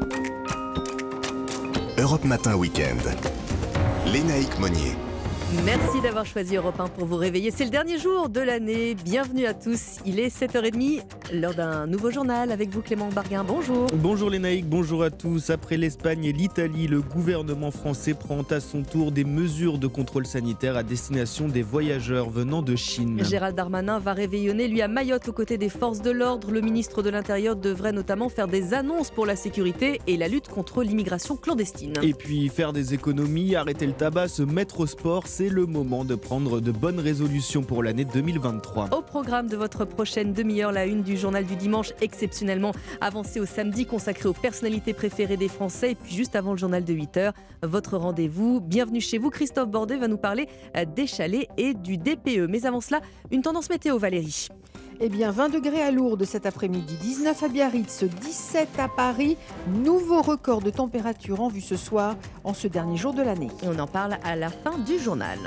Europe Matin Week-end. Lénaïque Monnier. Merci d'avoir choisi Europe 1 pour vous réveiller. C'est le dernier jour de l'année. Bienvenue à tous. Il est 7h30, l'heure d'un nouveau journal avec vous Clément Barguin. Bonjour. Bonjour les naïcs, bonjour à tous. Après l'Espagne et l'Italie, le gouvernement français prend à son tour des mesures de contrôle sanitaire à destination des voyageurs venant de Chine. Gérald Darmanin va réveillonner, lui, à Mayotte, aux côtés des forces de l'ordre. Le ministre de l'Intérieur devrait notamment faire des annonces pour la sécurité et la lutte contre l'immigration clandestine. Et puis faire des économies, arrêter le tabac, se mettre au sport, c'est le moment de prendre de bonnes résolutions pour l'année 2023. Au programme de votre prochaine demi-heure, la une du journal du dimanche, exceptionnellement avancée au samedi, consacrée aux personnalités préférées des Français. Et puis juste avant le journal de 8h, votre rendez-vous. Bienvenue chez vous. Christophe Bordet va nous parler euh, des chalets et du DPE. Mais avant cela, une tendance météo, Valérie. Eh bien, 20 degrés à Lourdes cet après-midi, 19 à Biarritz, 17 à Paris. Nouveau record de température en vue ce soir, en ce dernier jour de l'année. Et on en parle à la fin du journal.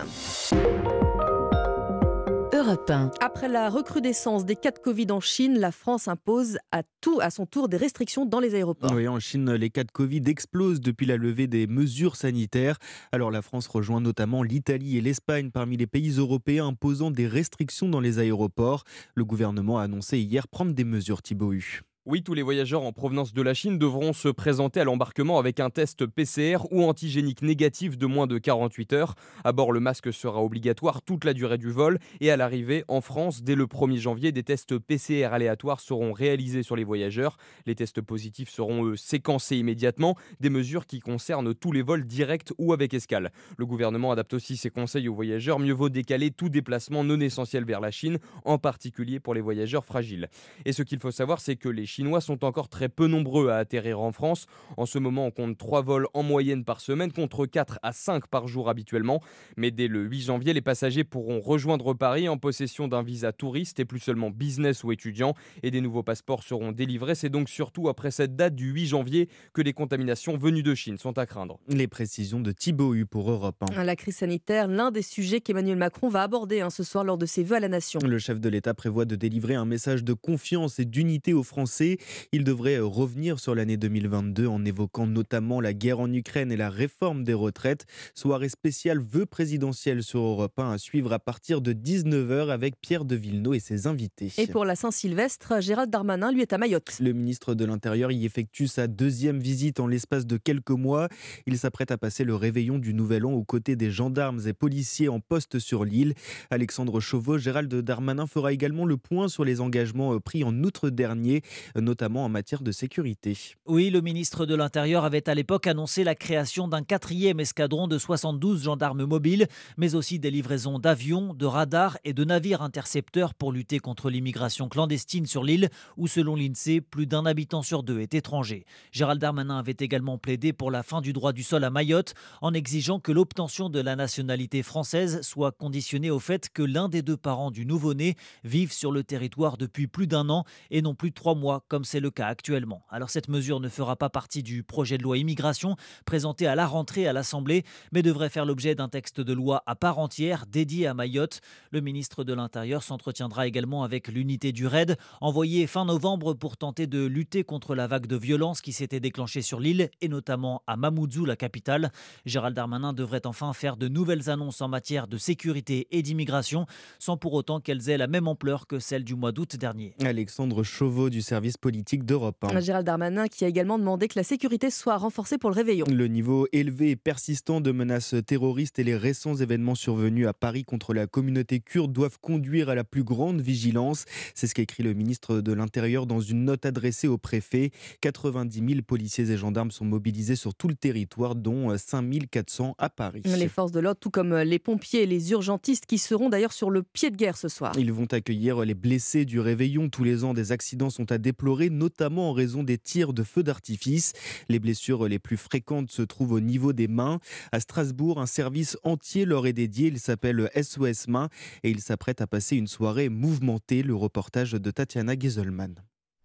Europe 1. Après la recrudescence des cas de Covid en Chine, la France impose à, tout, à son tour des restrictions dans les aéroports. Oui, en Chine, les cas de Covid explosent depuis la levée des mesures sanitaires. Alors la France rejoint notamment l'Italie et l'Espagne parmi les pays européens imposant des restrictions dans les aéroports. Le gouvernement a annoncé hier prendre des mesures Thibaut Hu. Oui, tous les voyageurs en provenance de la Chine devront se présenter à l'embarquement avec un test PCR ou antigénique négatif de moins de 48 heures. À bord, le masque sera obligatoire toute la durée du vol et à l'arrivée en France, dès le 1er janvier, des tests PCR aléatoires seront réalisés sur les voyageurs. Les tests positifs seront eux séquencés immédiatement, des mesures qui concernent tous les vols directs ou avec escale. Le gouvernement adapte aussi ses conseils aux voyageurs, mieux vaut décaler tout déplacement non essentiel vers la Chine, en particulier pour les voyageurs fragiles. Et ce qu'il faut savoir, c'est que les Chinois sont encore très peu nombreux à atterrir en France. En ce moment, on compte 3 vols en moyenne par semaine contre 4 à 5 par jour habituellement. Mais dès le 8 janvier, les passagers pourront rejoindre Paris en possession d'un visa touriste et plus seulement business ou étudiant. Et des nouveaux passeports seront délivrés. C'est donc surtout après cette date du 8 janvier que les contaminations venues de Chine sont à craindre. Les précisions de Thibaut Hu pour Europe 1. La crise sanitaire, l'un des sujets qu'Emmanuel Macron va aborder hein, ce soir lors de ses vœux à la nation. Le chef de l'État prévoit de délivrer un message de confiance et d'unité aux Français. Il devrait euh, revenir sur l'année 2022 en évoquant notamment la guerre en Ukraine et la réforme des retraites. Soirée spéciale vœux présidentiels sur Europe 1 à suivre à partir de 19h avec Pierre de Villeneuve et ses invités. Et pour la Saint-Sylvestre, Gérald Darmanin, lui, est à Mayotte. Le ministre de l'Intérieur y effectue sa deuxième visite en l'espace de quelques mois. Il s'apprête à passer le réveillon du Nouvel An aux côtés des gendarmes et policiers en poste sur l'île. Alexandre Chauveau, Gérald Darmanin fera également le point sur les engagements euh, pris en outre dernier. Notamment en matière de sécurité. Oui, le ministre de l'Intérieur avait à l'époque annoncé la création d'un quatrième escadron de 72 gendarmes mobiles, mais aussi des livraisons d'avions, de radars et de navires intercepteurs pour lutter contre l'immigration clandestine sur l'île, où selon l'INSEE, plus d'un habitant sur deux est étranger. Gérald Darmanin avait également plaidé pour la fin du droit du sol à Mayotte, en exigeant que l'obtention de la nationalité française soit conditionnée au fait que l'un des deux parents du nouveau-né vive sur le territoire depuis plus d'un an et non plus trois mois, comme c'est le cas actuellement. Alors cette mesure ne fera pas partie du projet de loi immigration présenté à la rentrée à l'Assemblée, mais devrait faire l'objet d'un texte de loi à part entière dédié à Mayotte. Le ministre de l'Intérieur s'entretiendra également avec l'unité du RAID, envoyée fin novembre pour tenter de lutter contre la vague de violence qui s'était déclenchée sur l'île, et notamment à Mamoudzou, la capitale. Gérald Darmanin devrait enfin faire de nouvelles annonces en matière de sécurité et d'immigration, sans pour autant qu'elles aient la même ampleur que celle du mois d'août dernier. Alexandre Chauveau du service politique d'Europe. Un Gérald Darmanin qui a également demandé que la sécurité soit renforcée pour le réveillon. Le niveau élevé et persistant de menaces terroristes et les récents événements survenus à Paris contre la communauté kurde doivent conduire à la plus grande vigilance. C'est ce qu'écrit le ministre de l'Intérieur dans une note adressée au préfet. 90 000 policiers et gendarmes sont mobilisés sur tout le territoire, dont 5 400 à Paris. Les forces de l'ordre, tout comme les pompiers et les urgentistes qui seront d'ailleurs sur le pied de guerre ce soir. Ils vont accueillir les blessés du réveillon. Tous les ans, des accidents sont à déplorer, notamment en raison des tirs de feux d'artifice. Les blessures les plus fréquentes se trouvent au niveau des mains. À Strasbourg, un service entier leur est dédié. Il s'appelle SOS Main et il s'apprête à passer une soirée mouvementée. Le reportage de Tatiana Gieselman.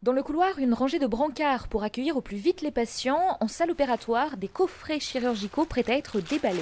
Dans le couloir, une rangée de brancards pour accueillir au plus vite les patients. En salle opératoire, des coffrets chirurgicaux prêts à être déballés.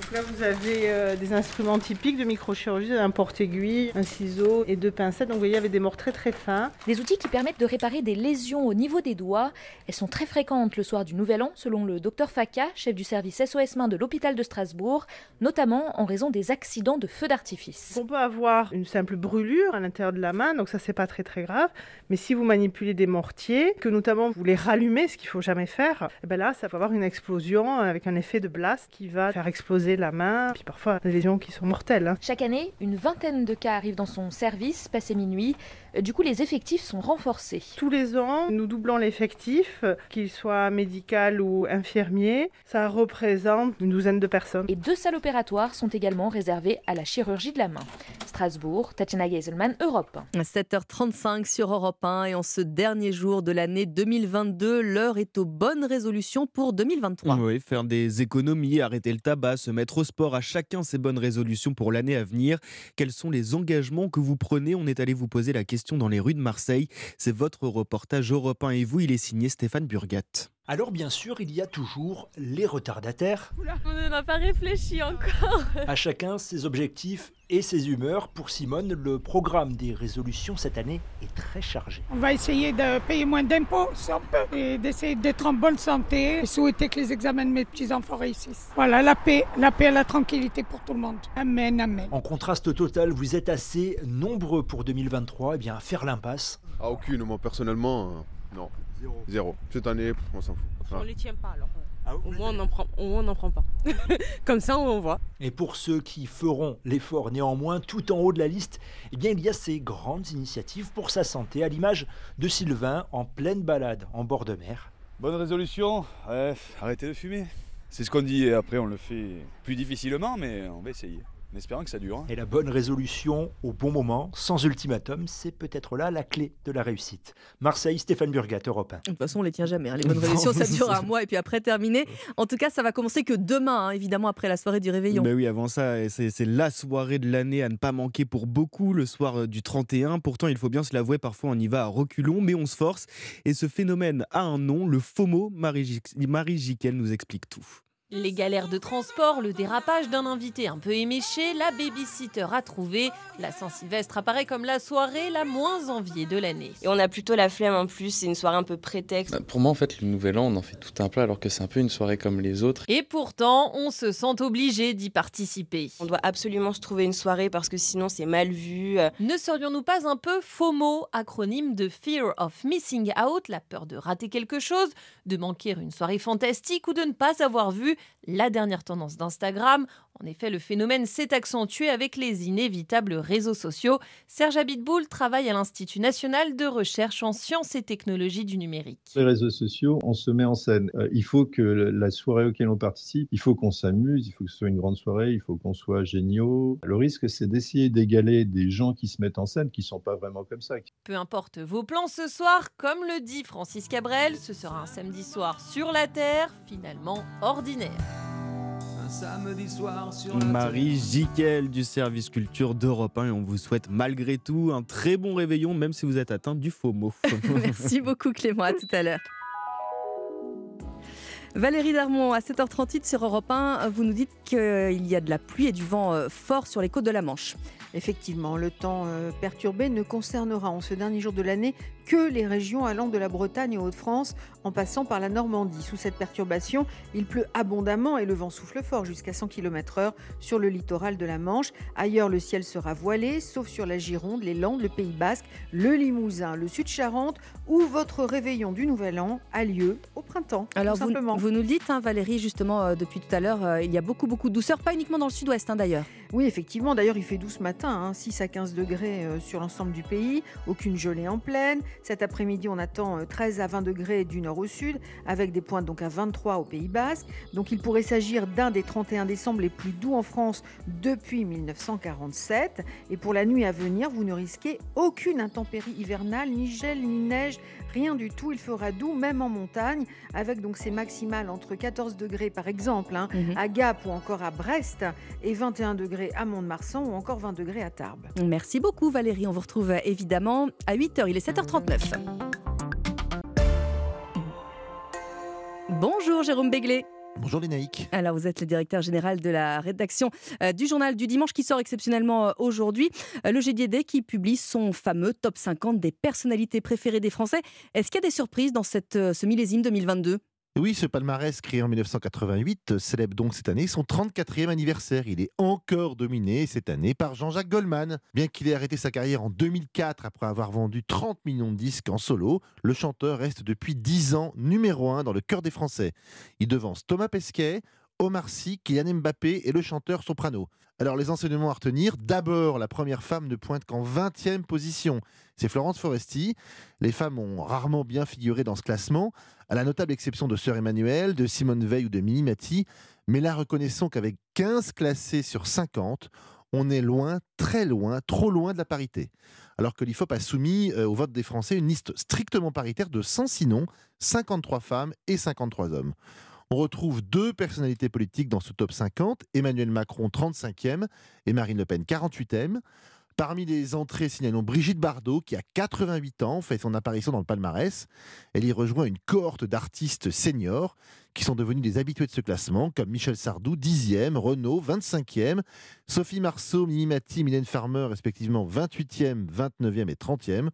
Donc là, vous avez euh, des instruments typiques de microchirurgie, un porte-aiguille, un ciseau et deux pincettes. Donc vous voyez, il y avait des morts très très fins. Des outils qui permettent de réparer des lésions au niveau des doigts. Elles sont très fréquentes le soir du Nouvel An, selon le docteur Faka, chef du service SOS Main de l'hôpital de Strasbourg, notamment en raison des accidents de feux d'artifice. On peut avoir une simple brûlure à l'intérieur de la main, donc ça c'est pas très très grave. Mais si vous manipulez des mortiers, que notamment vous les rallumez, ce qu'il faut jamais faire, et ben là ça va avoir une explosion avec un effet de blast qui va faire exploser la main, puis parfois des lésions qui sont mortelles. hein. Chaque année, une vingtaine de cas arrivent dans son service, passé minuit. Euh, Du coup, les effectifs sont renforcés. Tous les ans, nous doublons l'effectif, qu'il soit médical ou infirmier. Ça représente une douzaine de personnes. Et deux salles opératoires sont également réservées à la chirurgie de la main. Strasbourg, Tatiana Geiselman, Europe. 7h35 sur Europe 1 et en ce dernier jour de l'année 2022, l'heure est aux bonnes résolutions pour 2023. Oui, faire des économies, arrêter le tabac, se mettre au sport, à chacun ses bonnes résolutions pour l'année à venir. Quels sont les engagements que vous prenez? On est allé vous poser la question dans les rues de Marseille. C'est votre reportage Europe 1 et vous, il est signé Stéphane Burgat. Alors bien sûr, il y a toujours les retardataires. On n'a pas réfléchi encore. À chacun ses objectifs et ses humeurs. Pour Simone, le programme des résolutions cette année est très chargé. On va essayer de payer moins d'impôts si on peut et d'essayer d'être en bonne santé et souhaiter que les examens de mes petits-enfants réussissent. Voilà, la paix, la paix et la tranquillité pour tout le monde. Amen, amen. En contraste total, vous êtes assez nombreux pour 2023 eh bien, à faire l'impasse. Ah, aucune, moi personnellement, euh, non. Zéro. Cette année, on s'en fout. On Ah. les tient pas alors. au, moins, on n'en prend, au moins on n'en prend pas. Comme ça on voit. Et pour ceux qui feront l'effort néanmoins, tout en haut de la liste, eh bien, il y a ces grandes initiatives pour sa santé, à l'image de Sylvain en pleine balade en bord de mer. Bonne résolution, arrêtez de fumer. C'est ce qu'on dit et après on le fait plus difficilement, mais on va essayer. En espérant que ça dure. hein. Et la bonne résolution au bon moment, sans ultimatum, c'est peut-être là la clé de la réussite. Marseille, Stéphane Burgat, Europe 1. De toute façon, on les tient jamais. hein. Les bonnes résolutions, ça dure un mois et puis après terminé. En tout cas, ça va commencer que demain, hein, évidemment, après la soirée du réveillon. Ben oui, avant ça, c'est la soirée de l'année à ne pas manquer pour beaucoup, le soir euh, du 31. Pourtant, il faut bien se l'avouer, parfois on y va à reculons, mais on se force. Et ce phénomène a un nom, le FOMO. Marie Marie Jiquel nous explique tout. Les galères de transport, le dérapage d'un invité un peu éméché, la babysitter à trouver. La Saint-Sylvestre apparaît comme la soirée la moins enviée de l'année. Et on a plutôt la flemme en plus, c'est une soirée un peu prétexte. Bah, Pour moi, en fait, le Nouvel An, on en fait tout un plat alors que c'est un peu une soirée comme les autres. Et pourtant, on se sent obligé d'y participer. On doit absolument se trouver une soirée parce que sinon c'est mal vu. Ne serions-nous pas un peu FOMO, acronyme de Fear of Missing Out, la peur de rater quelque chose, de manquer une soirée fantastique ou de ne pas avoir vu la dernière tendance d'Instagram. En effet, le phénomène s'est accentué avec les inévitables réseaux sociaux. Serge Abitboul travaille à l'Institut national de recherche en sciences et technologies du numérique. Les réseaux sociaux, on se met en scène. Euh, il faut que la soirée auquel on participe, il faut qu'on s'amuse, il faut que ce soit une grande soirée, il faut qu'on soit géniaux. Le risque, c'est d'essayer d'égaler des gens qui se mettent en scène, qui sont pas vraiment comme ça. Peu importe vos plans ce soir, comme le dit Francis Cabrel, ce sera un samedi soir sur la Terre, finalement ordinaire. Marie Jiquel du service culture d'Europe 1 et on vous souhaite malgré tout un très bon réveillon même si vous êtes atteint du faux mot. Merci beaucoup Clément, à tout à l'heure. Valérie Darmon, à 7h38 sur Europe 1, vous nous dites qu'il y a de la pluie et du vent euh, fort sur les côtes de la Manche. Effectivement, le temps euh, perturbé ne concernera en ce dernier jour de l'année que les régions allant de la Bretagne aux Hauts-de-France en passant par la Normandie. Sous cette perturbation, il pleut abondamment et le vent souffle fort jusqu'à 100 km/h sur le littoral de la Manche. Ailleurs, le ciel sera voilé, sauf sur la Gironde, les Landes, le Pays Basque, le Limousin, le Sud-Charente, où votre réveillon du Nouvel An a lieu au printemps. Alors tout vous, simplement. vous nous le dites, hein, Valérie, justement, euh, depuis tout à l'heure, euh, il y a beaucoup, beaucoup de douceur, pas uniquement dans le sud-ouest hein, d'ailleurs. Oui, effectivement. D'ailleurs, il fait doux ce matin, hein, 6 à 15 degrés euh, sur l'ensemble du pays, aucune gelée en pleine. Cet après-midi, on attend euh, 13 à 20 degrés du nord au sud, avec des pointes donc à 23 au Pays Basque. Donc, il pourrait s'agir d'un des 31 décembre les plus doux en France depuis 1947. Et pour la nuit à venir, vous ne risquez aucune intempérie hivernale, ni gel, ni neige, rien du tout. Il fera doux, même en montagne, avec donc ces maximales entre 14 degrés par exemple hein, Mhm. à Gap ou encore à Brest, et 21 degrés à Mont-de-Marsan ou encore 20 degrés à Tarbes. Merci beaucoup Valérie, on vous retrouve euh, évidemment à 8h, il est 7h39. Bonjour Jérôme Béglé. Bonjour Lénaïque. Alors, vous êtes le directeur général de la rédaction euh, du journal du dimanche qui sort exceptionnellement euh, aujourd'hui. Euh, le GDD qui publie son fameux top 50 des personnalités préférées des Français. Est-ce qu'il y a des surprises dans cette, ce millésime 2022 Oui, ce palmarès créé en 1988 célèbre donc cette année son 34e anniversaire. Il est encore dominé cette année par Jean-Jacques Goldman. Bien qu'il ait arrêté sa carrière en 2004 après avoir vendu 30 millions de disques en solo, le chanteur reste depuis 10 ans numéro 1 dans le cœur des Français. Il devance Thomas Pesquet, Omar Sy, Kylian Mbappé et le chanteur Soprano. Alors les enseignements à retenir, d'abord la première femme ne pointe qu'en 20e position. C'est Florence Foresti. Les femmes ont rarement bien figuré dans ce classement, à la notable exception de Sœur Emmanuel, de Simone Veil ou de Mimi Mati. Mais là, reconnaissons qu'avec 15 classés sur 50, on est loin, très loin, trop loin de la parité. Alors que l'IFOP a soumis euh, au vote des Français une liste strictement paritaire de 106 noms, 53 femmes et 53 hommes. On retrouve deux personnalités politiques dans ce top 50, Emmanuel Macron 35e et Marine Le Pen 48e. Parmi les entrées, signalons Brigitte Bardot, qui a 88 ans, fait son apparition dans le palmarès. Elle y rejoint une cohorte d'artistes seniors qui sont devenus des habitués de ce classement, comme Michel Sardou, 10e, Renaud, 25e, Sophie Marceau, Mimi Mati, Mylène Farmer, respectivement 28e, 29e et 30e,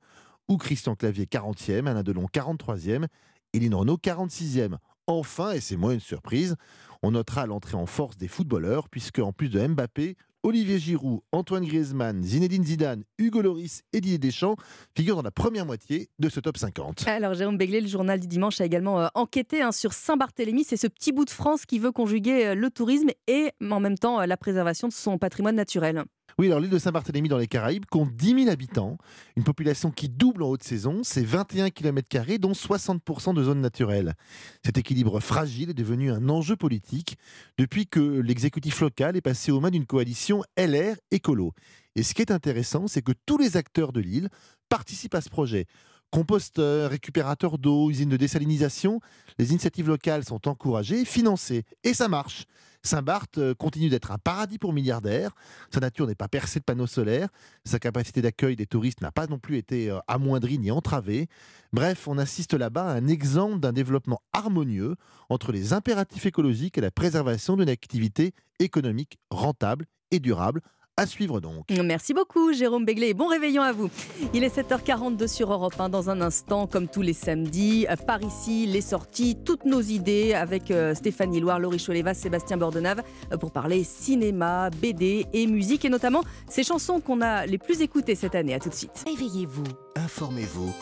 ou Christian Clavier, 40e, Alain Delon, 43e, et Lynn Renaud, 46e. Enfin, et c'est moins une surprise, on notera l'entrée en force des footballeurs, puisque en plus de Mbappé, Olivier Giroud, Antoine Griezmann, Zinedine Zidane, Hugo Loris et Didier Deschamps figurent dans la première moitié de ce top 50. Alors, Jérôme Béglé, le journal du dimanche, a également euh, enquêté hein, sur Saint-Barthélemy. C'est ce petit bout de France qui veut conjuguer euh, le tourisme et en même temps euh, la préservation de son patrimoine naturel. Oui, alors l'île de Saint-Barthélemy dans les Caraïbes compte 10 000 habitants, une population qui double en haute saison, c'est 21 km, dont 60% de zones naturelles. Cet équilibre fragile est devenu un enjeu politique depuis que l'exécutif local est passé aux mains d'une coalition LR écolo. Et ce qui est intéressant, c'est que tous les acteurs de l'île participent à ce projet. Composteurs, récupérateurs d'eau, usines de désalinisation, les initiatives locales sont encouragées financées. Et ça marche. Saint-Barth euh, continue d'être un paradis pour milliardaires. Sa nature n'est pas percée de panneaux solaires. Sa capacité d'accueil des touristes n'a pas non plus été euh, amoindrie ni entravée. Bref, on assiste là-bas à un exemple d'un développement harmonieux entre les impératifs écologiques et la préservation d'une activité économique rentable et durable. À suivre donc. Merci beaucoup, Jérôme Béglé, et bon réveillon à vous. Il est 7h42 sur Europe 1. Dans un instant, comme tous les samedis, euh, par ici, les sorties, toutes nos idées avec euh, Stéphanie Loire, Laurie Choleva, Sébastien Bordenave euh, pour parler cinéma, BD et musique, et notamment ces chansons qu'on a les plus écoutées cette année. À tout de suite. Réveillez-vous. Informez-vous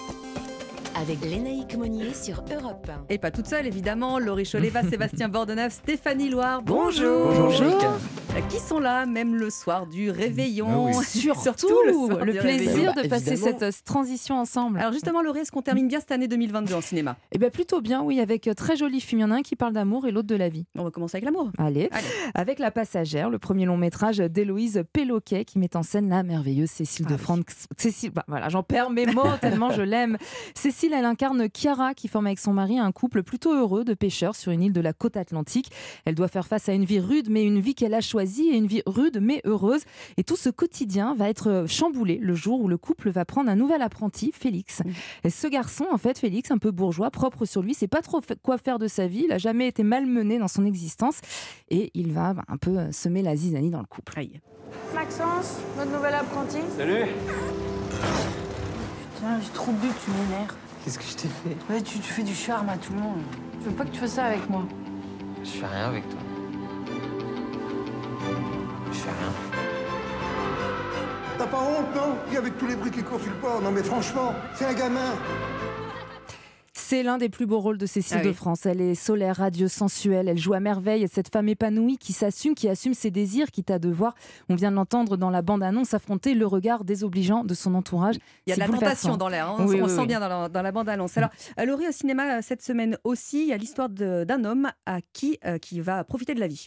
avec Lénaïque Monnier sur Europe 1. Et pas toute seule, évidemment. Laurie Choleva, Sébastien Bordenave, Stéphanie Loire. Bonjour. Bonjour. Bonjour. Euh, Qui sont là, même le soir du réveillon? Ah oui. Surtout, Surtout, le, soir le du plaisir réveillon. de passer cette euh, transition ensemble. Alors justement, Laurie, est-ce qu'on termine bien cette année 2022 en cinéma? Eh bien plutôt bien, oui, avec euh, très jolis films. Il y en a un qui parle d'amour et l'autre de la vie. On va commencer avec l'amour. Allez. Allez. Avec La Passagère, le premier long métrage d'Héloïse Péloquet qui met en scène la merveilleuse Cécile de France. Cécile, bah, voilà, j'en perds mes mots tellement je l'aime. Cécile, elle incarne Chiara qui forme avec son mari un couple plutôt heureux de pêcheurs sur une île de la côte atlantique. Elle doit faire face à une vie rude, mais une vie qu'elle a choisie et une vie rude mais heureuse. Et tout ce quotidien va être chamboulé le jour où le couple va prendre un nouvel apprenti, Félix. Et ce garçon, en fait, Félix, un peu bourgeois, propre sur lui, sait pas trop quoi faire de sa vie. Il a jamais été malmené dans son existence et il va bah, un peu euh, semer la zizanie dans le couple. Maxence, notre nouvel apprenti. Salut Putain, j'ai trop bu, tu m'énerves. Qu'est-ce que je t'ai fait? Ouais, tu, tu fais du charme à tout le monde. Je veux pas que tu fasses ça avec moi? Je fais rien avec toi. Je fais rien. T'as pas honte, non? Et avec tous les bruits qui courent sur le port, non mais franchement, c'est un gamin C'est l'un des plus beaux rôles de Cécile Ah de. France. Elle est solaire, radieuse, sensuelle. Elle joue à merveille. Cette femme épanouie qui s'assume, qui assume ses désirs, quitte à devoir, on vient de l'entendre dans la bande-annonce, affronter le regard désobligeant de son entourage. Il y a de la tentation dans l'air, hein. on, Oui, on oui, sent bien dans la, dans la bande-annonce. Alors, euh, Laurie, au cinéma, euh, cette semaine aussi, il y a l'histoire d'un homme à qui, euh, qui va profiter de la vie.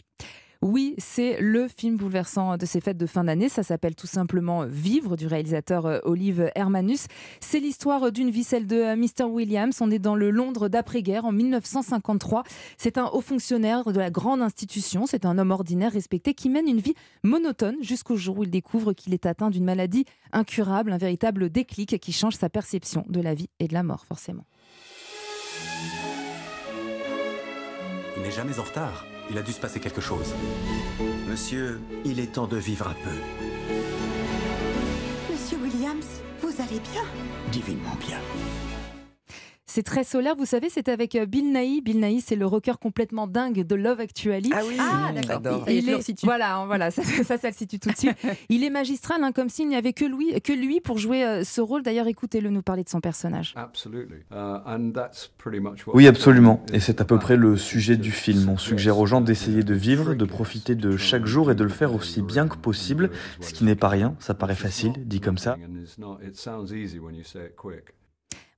Oui, c'est le film bouleversant de ces fêtes de fin d'année. Ça s'appelle tout simplement Vivre du réalisateur euh, Olive Hermanus. C'est l'histoire d'une vie, celle de euh, Mr. Williams. On est dans le Londres d'après-guerre en 1953. C'est un haut fonctionnaire de la grande institution. C'est un homme ordinaire respecté qui mène une vie monotone jusqu'au jour où il découvre qu'il est atteint d'une maladie incurable, un véritable déclic qui change sa perception de la vie et de la mort, forcément. Il n'est jamais en retard. Il a dû se passer quelque chose. Monsieur, il est temps de vivre un peu. Monsieur Williams, vous allez bien? Divinement bien. C'est très solaire, vous savez, c'est avec euh, Bill Nighy. Bill Nighy, c'est le rocker complètement dingue de Love Actually. Ah oui, Ah, d'accord. j'adore. Il, le est, situe. voilà, voilà, ça, ça, ça le situe tout de suite. Il est magistral, hein, comme s'il n'y avait que lui, que lui pour jouer euh, ce rôle. D'ailleurs, écoutez-le nous parler de son personnage. Oui, absolument. Et c'est à peu près le sujet du film. On suggère aux gens d'essayer de vivre, de profiter de chaque jour et de le faire aussi bien que possible, ce qui n'est pas rien, ça paraît facile, dit comme ça.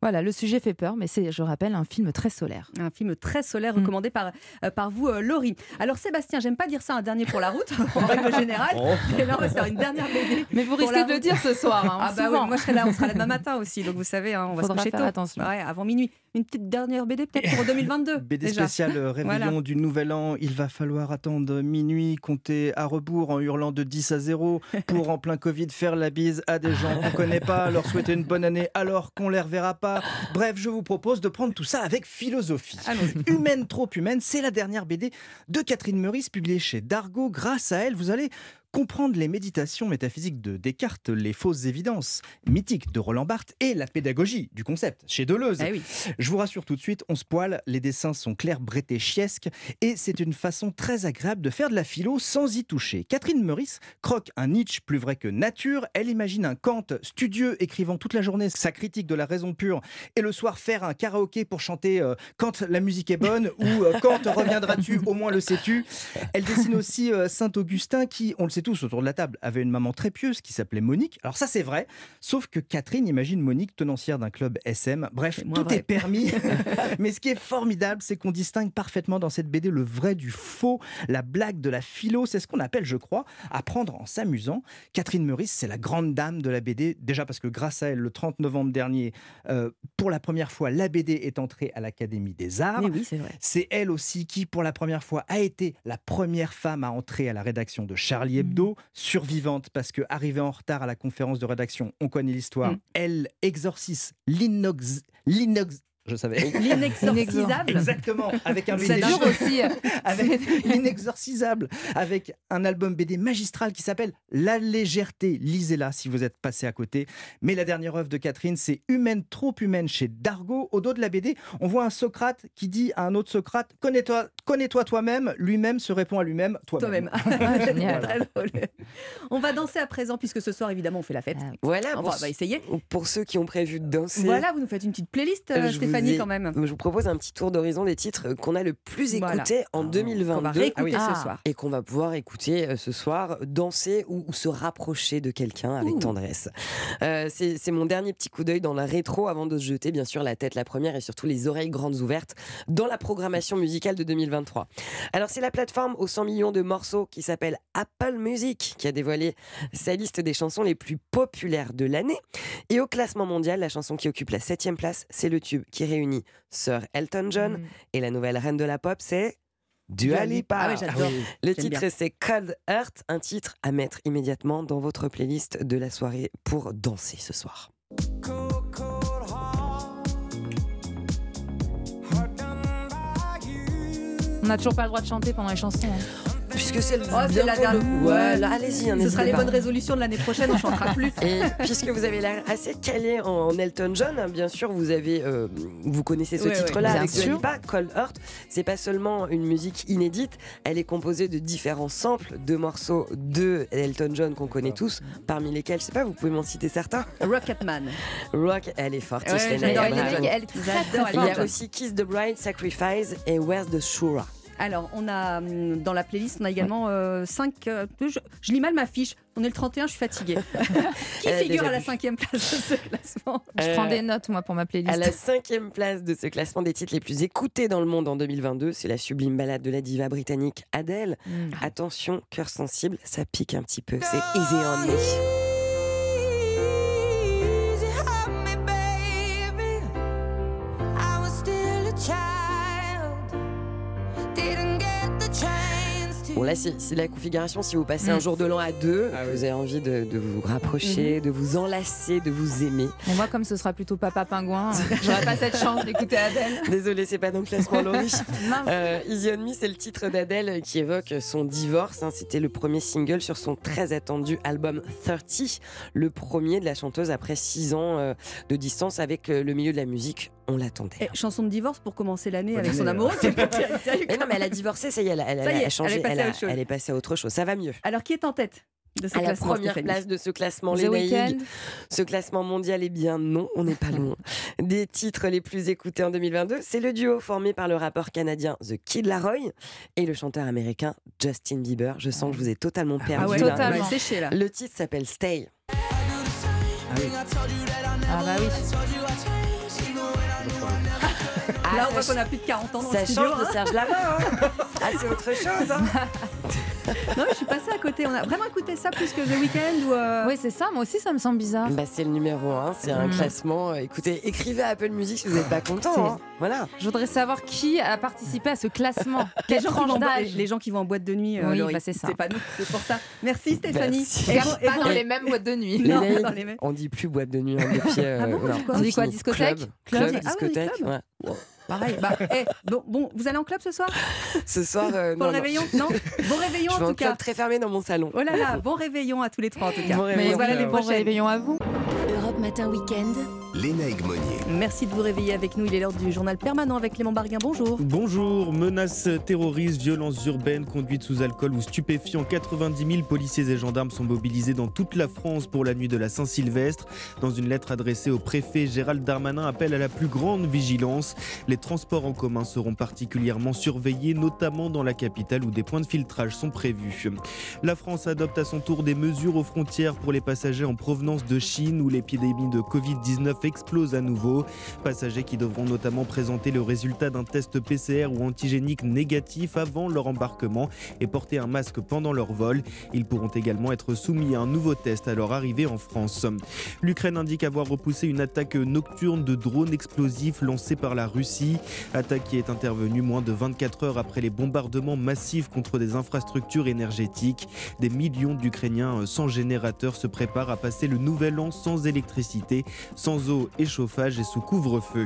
Voilà, le sujet fait peur, mais c'est, je rappelle, un film très solaire. Un film très solaire Mm. recommandé par, euh, par vous, euh, Laurie. Alors, Sébastien, j'aime pas dire ça un dernier pour la route, en règle générale. Oh. Et là, on va se faire une dernière BD. Mais vous risquez de le dire ce soir, hein, ah, bah oui, moi je serai là, on sera là demain matin aussi. Donc, vous savez, hein, on va Faudra se coucher faire tôt. attention. Ouais, avant minuit. Une petite dernière BD peut-être pour 2022. BD déjà. spécial euh, réveillon Voilà. du Nouvel An. Il va falloir attendre minuit, compter à rebours en hurlant de 10 à 0 pour en plein Covid faire la bise à des gens qu'on connaît pas, leur souhaiter une bonne année alors qu'on les reverra pas. Bref, je vous propose de prendre tout ça avec philosophie. Humaine trop humaine, c'est la dernière BD de Catherine Meurice publiée chez Dargo. Grâce à elle, vous allez comprendre les méditations métaphysiques de Descartes, les fausses évidences mythiques de Roland Barthes et la pédagogie du concept chez Deleuze. Eh Je vous rassure tout de suite, on se poile, les dessins sont clairs, brétéchiesques et c'est une façon très agréable de faire de la philo sans y toucher. Catherine Meurice croque un Nietzsche plus vrai que nature, elle imagine un Kant studieux écrivant toute la journée sa critique de la raison pure et le soir faire un karaoké pour chanter euh, Quand la musique est bonne ou euh, Quand reviendras-tu, au moins le sais-tu. Elle dessine aussi euh, Saint-Augustin qui, on le sait tous autour de la table, avait une maman très pieuse qui s'appelait Monique. Alors ça c'est vrai, sauf que Catherine imagine Monique tenancière d'un club SM. Bref, tout vrai. est permis. Mais ce qui est formidable, c'est qu'on distingue parfaitement dans cette BD le vrai du faux, la blague de la philo. C'est ce qu'on appelle, je crois, apprendre en s'amusant. Catherine Meurice, c'est la grande dame de la BD. Déjà parce que grâce à elle, le 30 novembre dernier, euh, pour la première fois, la BD est entrée à l'Académie des Arts. Oui. C'est elle aussi qui, pour la première fois, a été la première femme à entrer à la rédaction de Charlie Hebdo, survivante parce que arrivée en retard à la conférence de rédaction, on connaît l'histoire. Mm. Elle exorcise l'inox, l'inox. Je savais. L'inexorcisable. Exactement. Avec un BD dur aussi. avec l'inexorcisable, avec un album BD magistral qui s'appelle La légèreté. Lisez-la si vous êtes passé à côté. Mais la dernière œuvre de Catherine, c'est Humaine, trop humaine chez Dargo. Au dos de la BD, on voit un Socrate qui dit à un autre Socrate Connais-toi, connais-toi toi-même, lui-même se répond à lui-même toi-même. Toi-même. Voilà. On va danser à présent, puisque ce soir, évidemment, on fait la fête. Voilà, on va, ce- va essayer. Pour ceux qui ont prévu de danser. Voilà, vous nous faites une petite playlist, euh, Stéphanie, ai- quand même. Je vous propose un petit tour d'horizon des titres qu'on a le plus Voilà. écoutés en 2022. Qu'on va réécouter Ah oui. ce soir. Et qu'on va pouvoir écouter euh, ce soir, danser ou, ou se rapprocher de quelqu'un avec Ouh. tendresse. Euh, C'est mon dernier petit coup d'œil dans la rétro avant de se jeter, bien sûr, la tête la première et surtout les oreilles grandes ouvertes dans la programmation musicale de 2023. Alors, c'est la plateforme aux 100 millions de morceaux qui s'appelle Apple Music qui a dévoilé sa liste des chansons les plus populaires de l'année. Et au classement mondial, la chanson qui occupe la septième place, c'est le tube qui réunit Sir Elton John et la nouvelle reine de la pop, c'est Dua Lipa. Ah j'adore. Le titre, c'est Cold Heart, un titre à mettre immédiatement dans votre playlist de la soirée pour danser ce soir. On n'a toujours pas le droit de chanter pendant les chansons. hein. Puisque c'est le Oh, c'est la pour le- dernière. Ouais, là, allez-y, hein, Ce sera les pas. bonnes résolutions de l'année prochaine, on chantera plus. Et puisque vous avez l'air assez calé en, Elton John, hein, bien sûr, vous avez, euh, vous connaissez ce Ouais, titre-là avec Dua. Lipa, Cold Heart. C'est pas seulement une musique inédite, elle est composée de différents samples de morceaux de Elton John qu'on connaît tous, parmi lesquels, je sais pas, vous pouvez m'en citer certains. Rocketman. Rock, elle est forte. Ouais, elle est- très, très Il y a forte. aussi Kiss the Bride, Sacrifice et Where's the Shura. Alors, on a hum, dans la playlist, on a également 5. je, je lis mal ma fiche. On est le 31, je suis fatiguée. Qui Elle a figure à la cinquième place de ce classement? Je prends Euh, des notes, moi, pour ma playlist. À la cinquième place de ce classement des titres les plus écoutés dans le monde en 2022, c'est la sublime balade de la diva britannique Adele. Mm. Attention, cœur sensible, ça pique un petit peu. C'est Easy on Me. Bon là c'est la configuration si vous passez un Mm. jour de l'an à deux, vous avez envie de, de vous rapprocher, de vous enlacer, de vous aimer. Mais moi, comme ce sera plutôt Papa Pingouin, euh, j'aurai pas cette chance d'écouter Adèle. Désolée, c'est pas dans le classement Laurie. Euh, Easy on Me, c'est le titre d'Adèle qui évoque son divorce. hein. C'était le premier single sur son très attendu album 30, le premier de la chanteuse après six ans euh, de distance avec euh, le milieu de la musique. On l'attendait. Eh, chanson de divorce pour commencer l'année avec son amoureux. c'est pas Mais non, mais elle a divorcé, ça y est, elle, a- elle, Ça y est, a changé, elle est passée elle, à a- autre chose. elle est passée à autre chose. Ça va mieux. Alors, qui est en tête de ce À la classement première Stéphanie place de ce classement, The les. Ce classement mondial, eh bien non, on n'est pas loin. Des titres les plus écoutés en 2022, c'est le duo formé par le rappeur canadien The Kid Laroi et le chanteur américain Justin Bieber. Je sens que je vous ai totalement perdu. Ah ouais, là. totalement. séché, là. Le titre s'appelle Stay. Ah bah oui. Là, on ça voit qu'on a plus de 40 ans dans Ça le studio. change de hein. Serge Lama. hein. ah, c'est autre chose. hein. Non, mais je suis passée à côté. On a vraiment écouté ça plus que The Weeknd ou. euh, Oui, c'est ça. Moi aussi, ça me semble bizarre. Bah, c'est le numéro 1, c'est un Mm. classement. Écoutez, écrivez à Apple Music si vous n'êtes pas content. C'est- hein. Voilà. Je voudrais savoir qui a participé à ce classement. Les Quelle gens, qui tranche d'âge les gens qui vont en boîte de nuit, euh, Oui, bah, c'est ça. pas nous, c'est pour ça. Merci Stéphanie. Merci. Et Pas bon- et bon- dans les mêmes boîtes de nuit. Les Non, dans les mêmes. on dit plus boîte de nuit, on dit pied. Ah bon, on dit quoi On dit quoi, discothèque Club, Ah discothèque. Pareil. Bah, eh, bon, bon, vous allez en club ce soir? Ce soir, euh, Pour non, le non. réveillon? Non Bon réveillon Je vais en en tout cas. club très fermé dans mon salon. Oh là là, bon réveillon à tous les trois en tout cas. Bon Mais réveillon. voilà les Bon prochaines. réveillon à vous. Europe Matin Week-end. Léna Egmonier. Merci de vous réveiller avec nous. Il est l'heure du journal permanent avec Clément Barguin. Bonjour. Bonjour, menaces terroristes, violences urbaines, conduite sous alcool ou stupéfiants. 90 000 policiers et gendarmes sont mobilisés dans toute la France pour la nuit de la Saint-Sylvestre. Dans une lettre adressée au préfet, Gérald Darmanin appelle à la plus grande vigilance. Les transports en commun seront particulièrement surveillés, notamment dans la capitale où des points de filtrage sont prévus. La France adopte à son tour des mesures aux frontières pour les passagers en provenance de Chine où l'épidémie de Covid-19 explose à nouveau. Passagers qui devront notamment présenter le résultat d'un test PCR ou antigénique négatif avant leur embarquement et porter un masque pendant leur vol. Ils pourront également être soumis à un nouveau test à leur arrivée en France. L'Ukraine indique avoir repoussé une attaque nocturne de drones explosifs lancée par la Russie. Attaque qui est intervenue moins de 24 heures après les bombardements massifs contre des infrastructures énergétiques. Des millions d'Ukrainiens sans générateur se préparent à passer le nouvel an sans électricité, sans eau et chauffage et sous couvre-feu.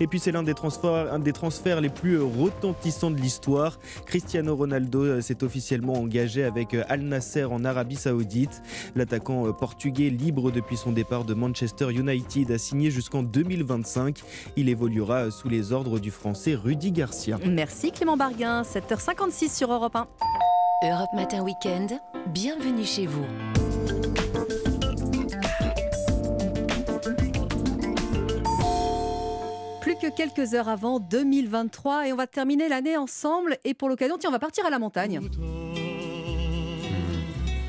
Et puis c'est l'un des transferts, un des transferts les plus retentissants de l'histoire. Cristiano Ronaldo euh, s'est officiellement engagé avec euh, Al Nasser en Arabie Saoudite. L'attaquant euh, portugais libre depuis son départ de Manchester United a signé jusqu'en 2025. Il évoluera sous les ordres du français Rudy Garcia. Merci Clément Barguin, 7h56 sur Europe 1. Europe Matin Weekend, bienvenue chez vous. Que quelques heures avant 2023 et on va terminer l'année ensemble et pour l'occasion, tiens, on va partir à la montagne.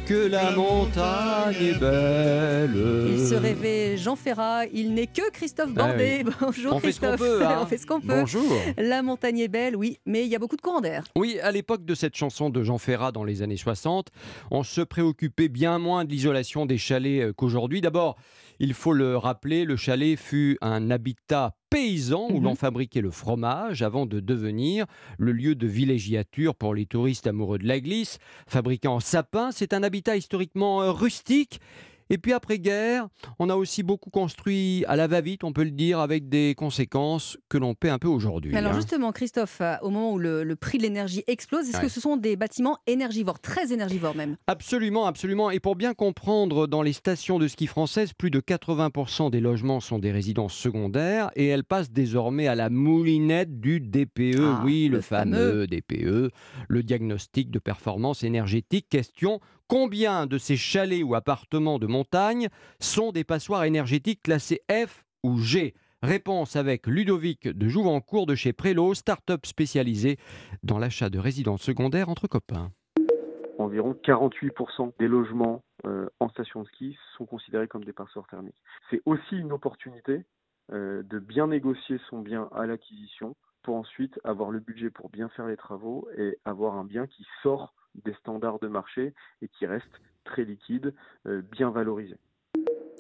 Que la montagne est belle. Il se rêvait Jean Ferrat, il n'est que Christophe Ah Bordet. oui. Bonjour On fait ce qu'on Christophe. peut, hein. on fait ce qu'on peut. Bonjour. La montagne est belle, oui, mais il y a beaucoup de courants d'air. Oui, à l'époque de cette chanson de Jean Ferrat dans les années 60, on se préoccupait bien moins de l'isolation des chalets euh, qu'aujourd'hui. D'abord, il faut le rappeler, le chalet fut un habitat paysan où Mhm. l'on fabriquait le fromage avant de devenir le lieu de villégiature pour les touristes amoureux de la glisse. Fabriqué en sapin, c'est un habitat historiquement euh, rustique. Et puis après-guerre, on a aussi beaucoup construit à la va-vite, on peut le dire, avec des conséquences que l'on paie un peu aujourd'hui. Alors hein. justement, Christophe, euh, au moment où le, le prix de l'énergie explose, est-ce Ouais. que ce sont des bâtiments énergivores, très énergivores même? Absolument, absolument. Et pour bien comprendre, dans les stations de ski françaises, plus de 80% des logements sont des résidences secondaires et elles passent désormais à la moulinette du DPE. Ah, oui, le, le fameux DPE, le diagnostic de performance énergétique. Question combien de ces chalets ou appartements de montagne sont des passoires énergétiques classées F ou G? Réponse avec Ludovic de Jouvencourt de chez Prélo, start-up spécialisée dans l'achat de résidences secondaires entre copains. environ 48% des logements euh, en station de ski sont considérés comme des passoires thermiques. C'est aussi une opportunité euh, de bien négocier son bien à l'acquisition pour ensuite avoir le budget pour bien faire les travaux et avoir un bien qui sort des standards de marché et qui reste très liquide, euh, bien valorisé.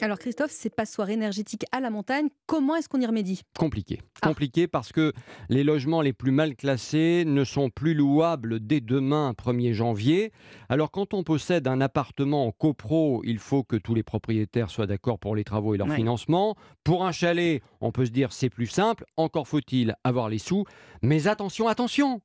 Alors Christophe, ces passoires énergétiques à la montagne, comment est-ce qu'on y remédie? Compliqué. Compliqué parce que les logements les plus mal classés ne sont plus louables dès demain, 1er janvier. Alors quand on possède un appartement en copro, il faut que tous les propriétaires soient d'accord pour les travaux et leur Ouais. financement. Pour un chalet, on peut se dire c'est plus simple, encore faut-il avoir les sous. Mais attention, attention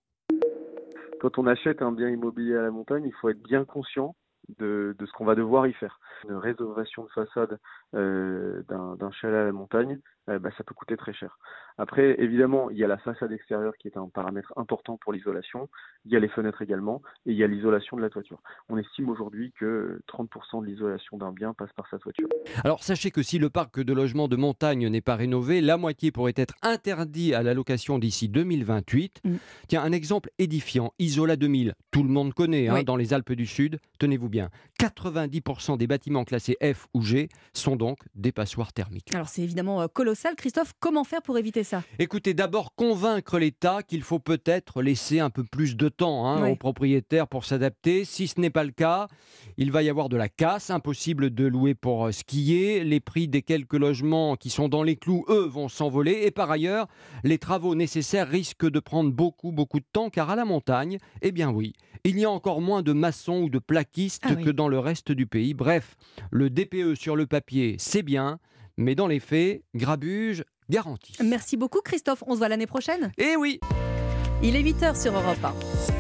Quand on achète un bien immobilier à la montagne, il faut être bien conscient de, ce qu'on va devoir y faire. Une rénovation de façade euh, d'un d'un chalet à la montagne, euh, bah, ça peut coûter très cher. Après, évidemment, il y a la façade extérieure qui est un paramètre important pour l'isolation, il y a les fenêtres également, et il y a l'isolation de la toiture. On estime aujourd'hui que 30% de l'isolation d'un bien passe par sa toiture. Alors sachez que si le parc de logements de montagne n'est pas rénové, la moitié pourrait être interdit à la location d'ici 2028. Tiens, un exemple édifiant, Isola 2000, tout le monde connaît hein, Oui. dans les Alpes du Sud, tenez-vous bien, 90% des bâtiments classés F ou G sont donc des passoires thermiques. Alors c'est évidemment euh, colossal. Christophe, comment faire pour éviter ça Écoutez, d'abord convaincre l'État qu'il faut peut-être laisser un peu plus de temps hein, Oui. aux propriétaires pour s'adapter. Si ce n'est pas le cas, il va y avoir de la casse, impossible de louer pour euh, skier. Les prix des quelques logements qui sont dans les clous, eux, vont s'envoler. Et par ailleurs, les travaux nécessaires risquent de prendre beaucoup, beaucoup de temps, car à la montagne, eh bien oui, il y a encore moins de maçons ou de plaquistes Ah oui. que dans le reste du pays. Bref, le DPE sur le papier, c'est bien, mais dans les faits, grabuge garanti. Merci beaucoup Christophe, on se voit l'année prochaine Eh oui Il est 8h sur Europe 1.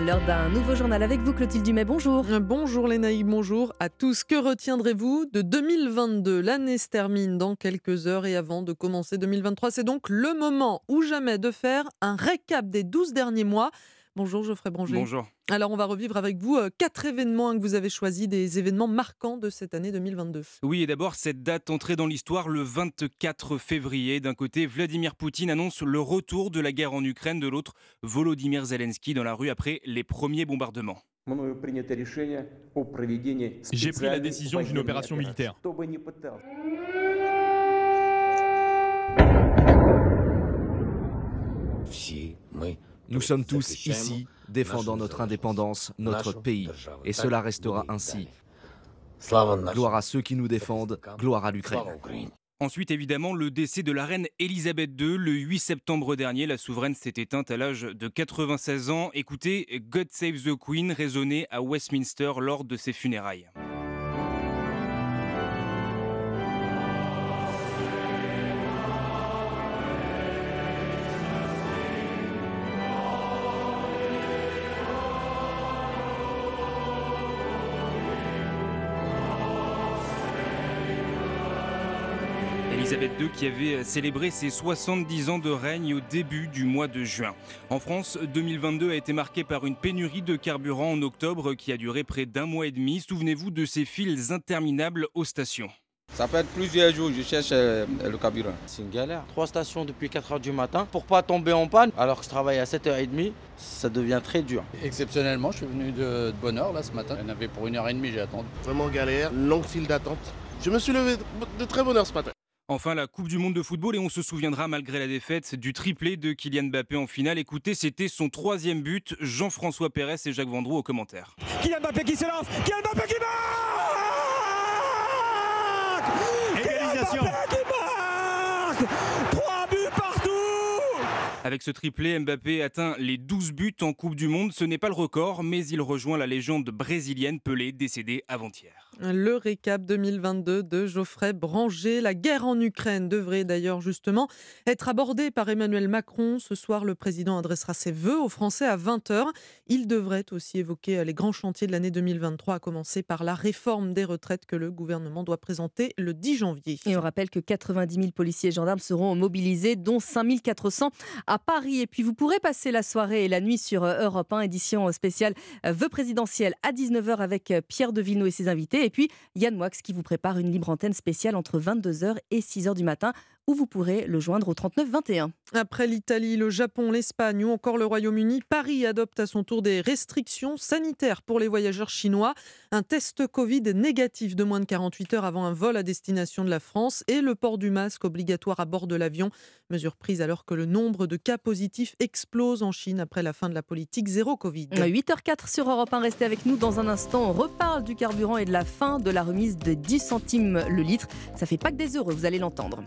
L'heure d'un nouveau journal avec vous Clotilde Dumais, bonjour. Bonjour Lénaïque, bonjour à tous. Que retiendrez-vous de 2022 L'année se termine dans quelques heures et avant de commencer 2023, c'est donc le moment ou jamais de faire un récap des 12 derniers mois. Bonjour Geoffrey Branger. Bonjour. Alors on va revivre avec vous euh, quatre événements hein, que vous avez choisis, des événements marquants de cette année 2022. Oui, et d'abord, cette date entrée dans l'histoire le 24 février. D'un côté, Vladimir Poutine annonce le retour de la guerre en Ukraine, de l'autre, Volodymyr Zelensky dans la rue après les premiers bombardements. J'ai pris la décision d'une opération militaire. Nous sommes tous ici défendant notre indépendance, notre pays, et cela restera ainsi. Gloire à ceux qui nous défendent, gloire à l'Ukraine. Ensuite, évidemment, le décès de la reine Elisabeth II. Le 8 septembre dernier, la souveraine s'est éteinte à l'âge de 96 ans. Écoutez, God Save the Queen résonnait à Westminster lors de ses funérailles. Qui avait célébré ses 70 ans de règne au début du mois de juin. En France, 2022 a été marqué par une pénurie de carburant en octobre qui a duré près d'un mois et demi. Souvenez-vous de ces files interminables aux stations. Ça fait plusieurs jours, je cherche euh, le carburant. C'est une galère. Trois stations depuis 4h du matin pour pas tomber en panne. Alors que je travaille à 7h30, ça devient très dur. Exceptionnellement, je suis venu de, bonne heure là ce matin. Il y en avait pour une heure et demie, j'ai attendu. Vraiment galère, longue file d'attente. Je me suis levé de très bonne heure ce matin. Enfin, la Coupe du Monde de football, et on se souviendra, malgré la défaite, du triplé de Kylian Mbappé en finale. Écoutez, c'était son troisième but. Jean-François Pérez et Jacques Vendroux aux commentaires. Kylian Mbappé qui se lance Kylian Mbappé qui marque Égalisation Mbappé qui marque Trois buts partout Avec ce triplé, Mbappé atteint les 12 buts en Coupe du Monde. Ce n'est pas le record, mais il rejoint la légende brésilienne Pelé, décédée avant-hier. Le récap 2022 de Geoffrey Branger. La guerre en Ukraine devrait d'ailleurs justement être abordée par Emmanuel Macron. Ce soir, le président adressera ses vœux aux Français à 20h. Il devrait aussi évoquer les grands chantiers de l'année 2023, à commencer par la réforme des retraites que le gouvernement doit présenter le 10 janvier. Et on rappelle que 90 000 policiers et gendarmes seront mobilisés, dont 5 400 à Paris. Et puis vous pourrez passer la soirée et la nuit sur Europe 1, édition spéciale vœux présidentiels à 19h avec Pierre de Villeneuve et ses invités. Et puis Yann Moix qui vous prépare une libre antenne spéciale entre 22h et 6h du matin où vous pourrez le joindre au 39 21. Après l'Italie, le Japon, l'Espagne ou encore le Royaume-Uni, Paris adopte à son tour des restrictions sanitaires pour les voyageurs chinois. Un test Covid négatif de moins de 48 heures avant un vol à destination de la France et le port du masque obligatoire à bord de l'avion. Mesure prise alors que le nombre de cas positifs explose en Chine après la fin de la politique zéro Covid. 8h04 sur Europe 1, restez avec nous dans un instant. On reparle du carburant et de la fin de la remise de 10 centimes le litre. Ça fait pas que des heureux, vous allez l'entendre.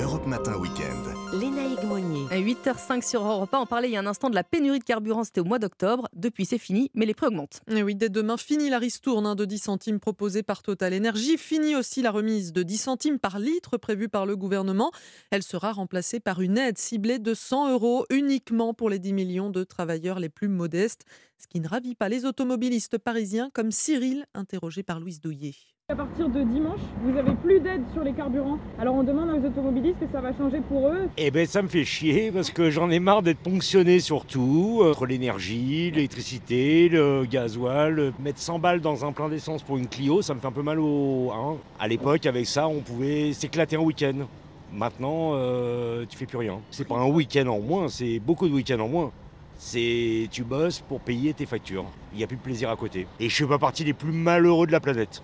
Europe Matin Week-end. Lénaïque Monnier. 8h05 sur Europe 1. On parlait il y a un instant de la pénurie de carburant. C'était au mois d'octobre. Depuis, c'est fini, mais les prix augmentent. Et oui, dès demain, fini la ristourne hein, de 10 centimes proposée par Total Energy. Fini aussi la remise de 10 centimes par litre prévue par le gouvernement. Elle sera remplacée par une aide ciblée de 100 euros uniquement pour les 10 millions de travailleurs les plus modestes. Ce qui ne ravit pas les automobilistes parisiens comme Cyril, interrogé par Louise Douillet. À partir de dimanche, vous n'avez plus d'aide sur les carburants. Alors on demande aux automobilistes que ça va changer pour eux. Eh ben ça me fait chier parce que j'en ai marre d'être ponctionné sur tout, entre l'énergie, l'électricité, le gasoil. Mettre 100 balles dans un plein d'essence pour une Clio, ça me fait un peu mal au... Hein. À l'époque, avec ça, on pouvait s'éclater un week-end. Maintenant, euh, tu fais plus rien. C'est pas un week-end en moins, c'est beaucoup de week-ends en moins. C'est tu bosses pour payer tes factures. Il n'y a plus de plaisir à côté. Et je suis pas partie des plus malheureux de la planète.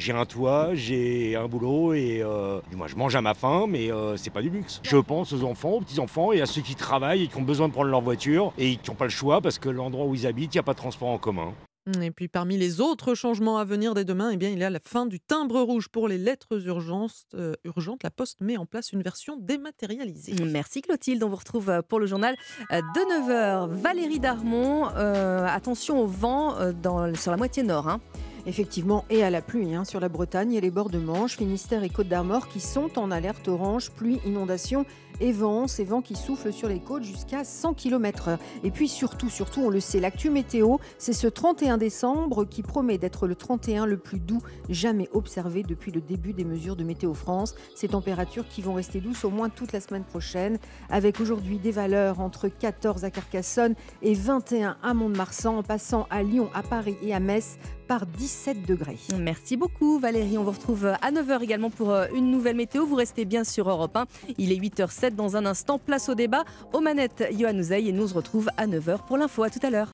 J'ai un toit, j'ai un boulot et euh, moi je mange à ma faim, mais euh, c'est pas du luxe. Je pense aux enfants, aux petits-enfants et à ceux qui travaillent et qui ont besoin de prendre leur voiture et qui n'ont pas le choix parce que l'endroit où ils habitent, il n'y a pas de transport en commun. Et puis parmi les autres changements à venir dès demain, eh bien, il y a la fin du timbre rouge pour les lettres urgentes. Euh, urgentes. La Poste met en place une version dématérialisée. Merci Clotilde, on vous retrouve pour le journal de 9h. Valérie Darmon, attention au vent dans, sur la moitié nord. Hein. Effectivement, et à la pluie hein, sur la Bretagne et les bords de Manche, Finistère et Côte d'Armor qui sont en alerte orange, pluie, inondation et. Ces vents qui soufflent sur les côtes jusqu'à 100 km/h. Et puis surtout, surtout, on le sait, l'actu météo, c'est ce 31 décembre qui promet d'être le 31 le plus doux jamais observé depuis le début des mesures de Météo France. Ces températures qui vont rester douces au moins toute la semaine prochaine, avec aujourd'hui des valeurs entre 14 à Carcassonne et 21 à Mont-de-Marsan, en passant à Lyon, à Paris et à Metz par 17 degrés. Merci beaucoup Valérie. On vous retrouve à 9h également pour une nouvelle météo. Vous restez bien sur Europe 1. Il est 8h07 dans un instant. Place au débat. Aux manettes, Johan Uzey et nous on se retrouve à 9h pour l'info. À tout à l'heure.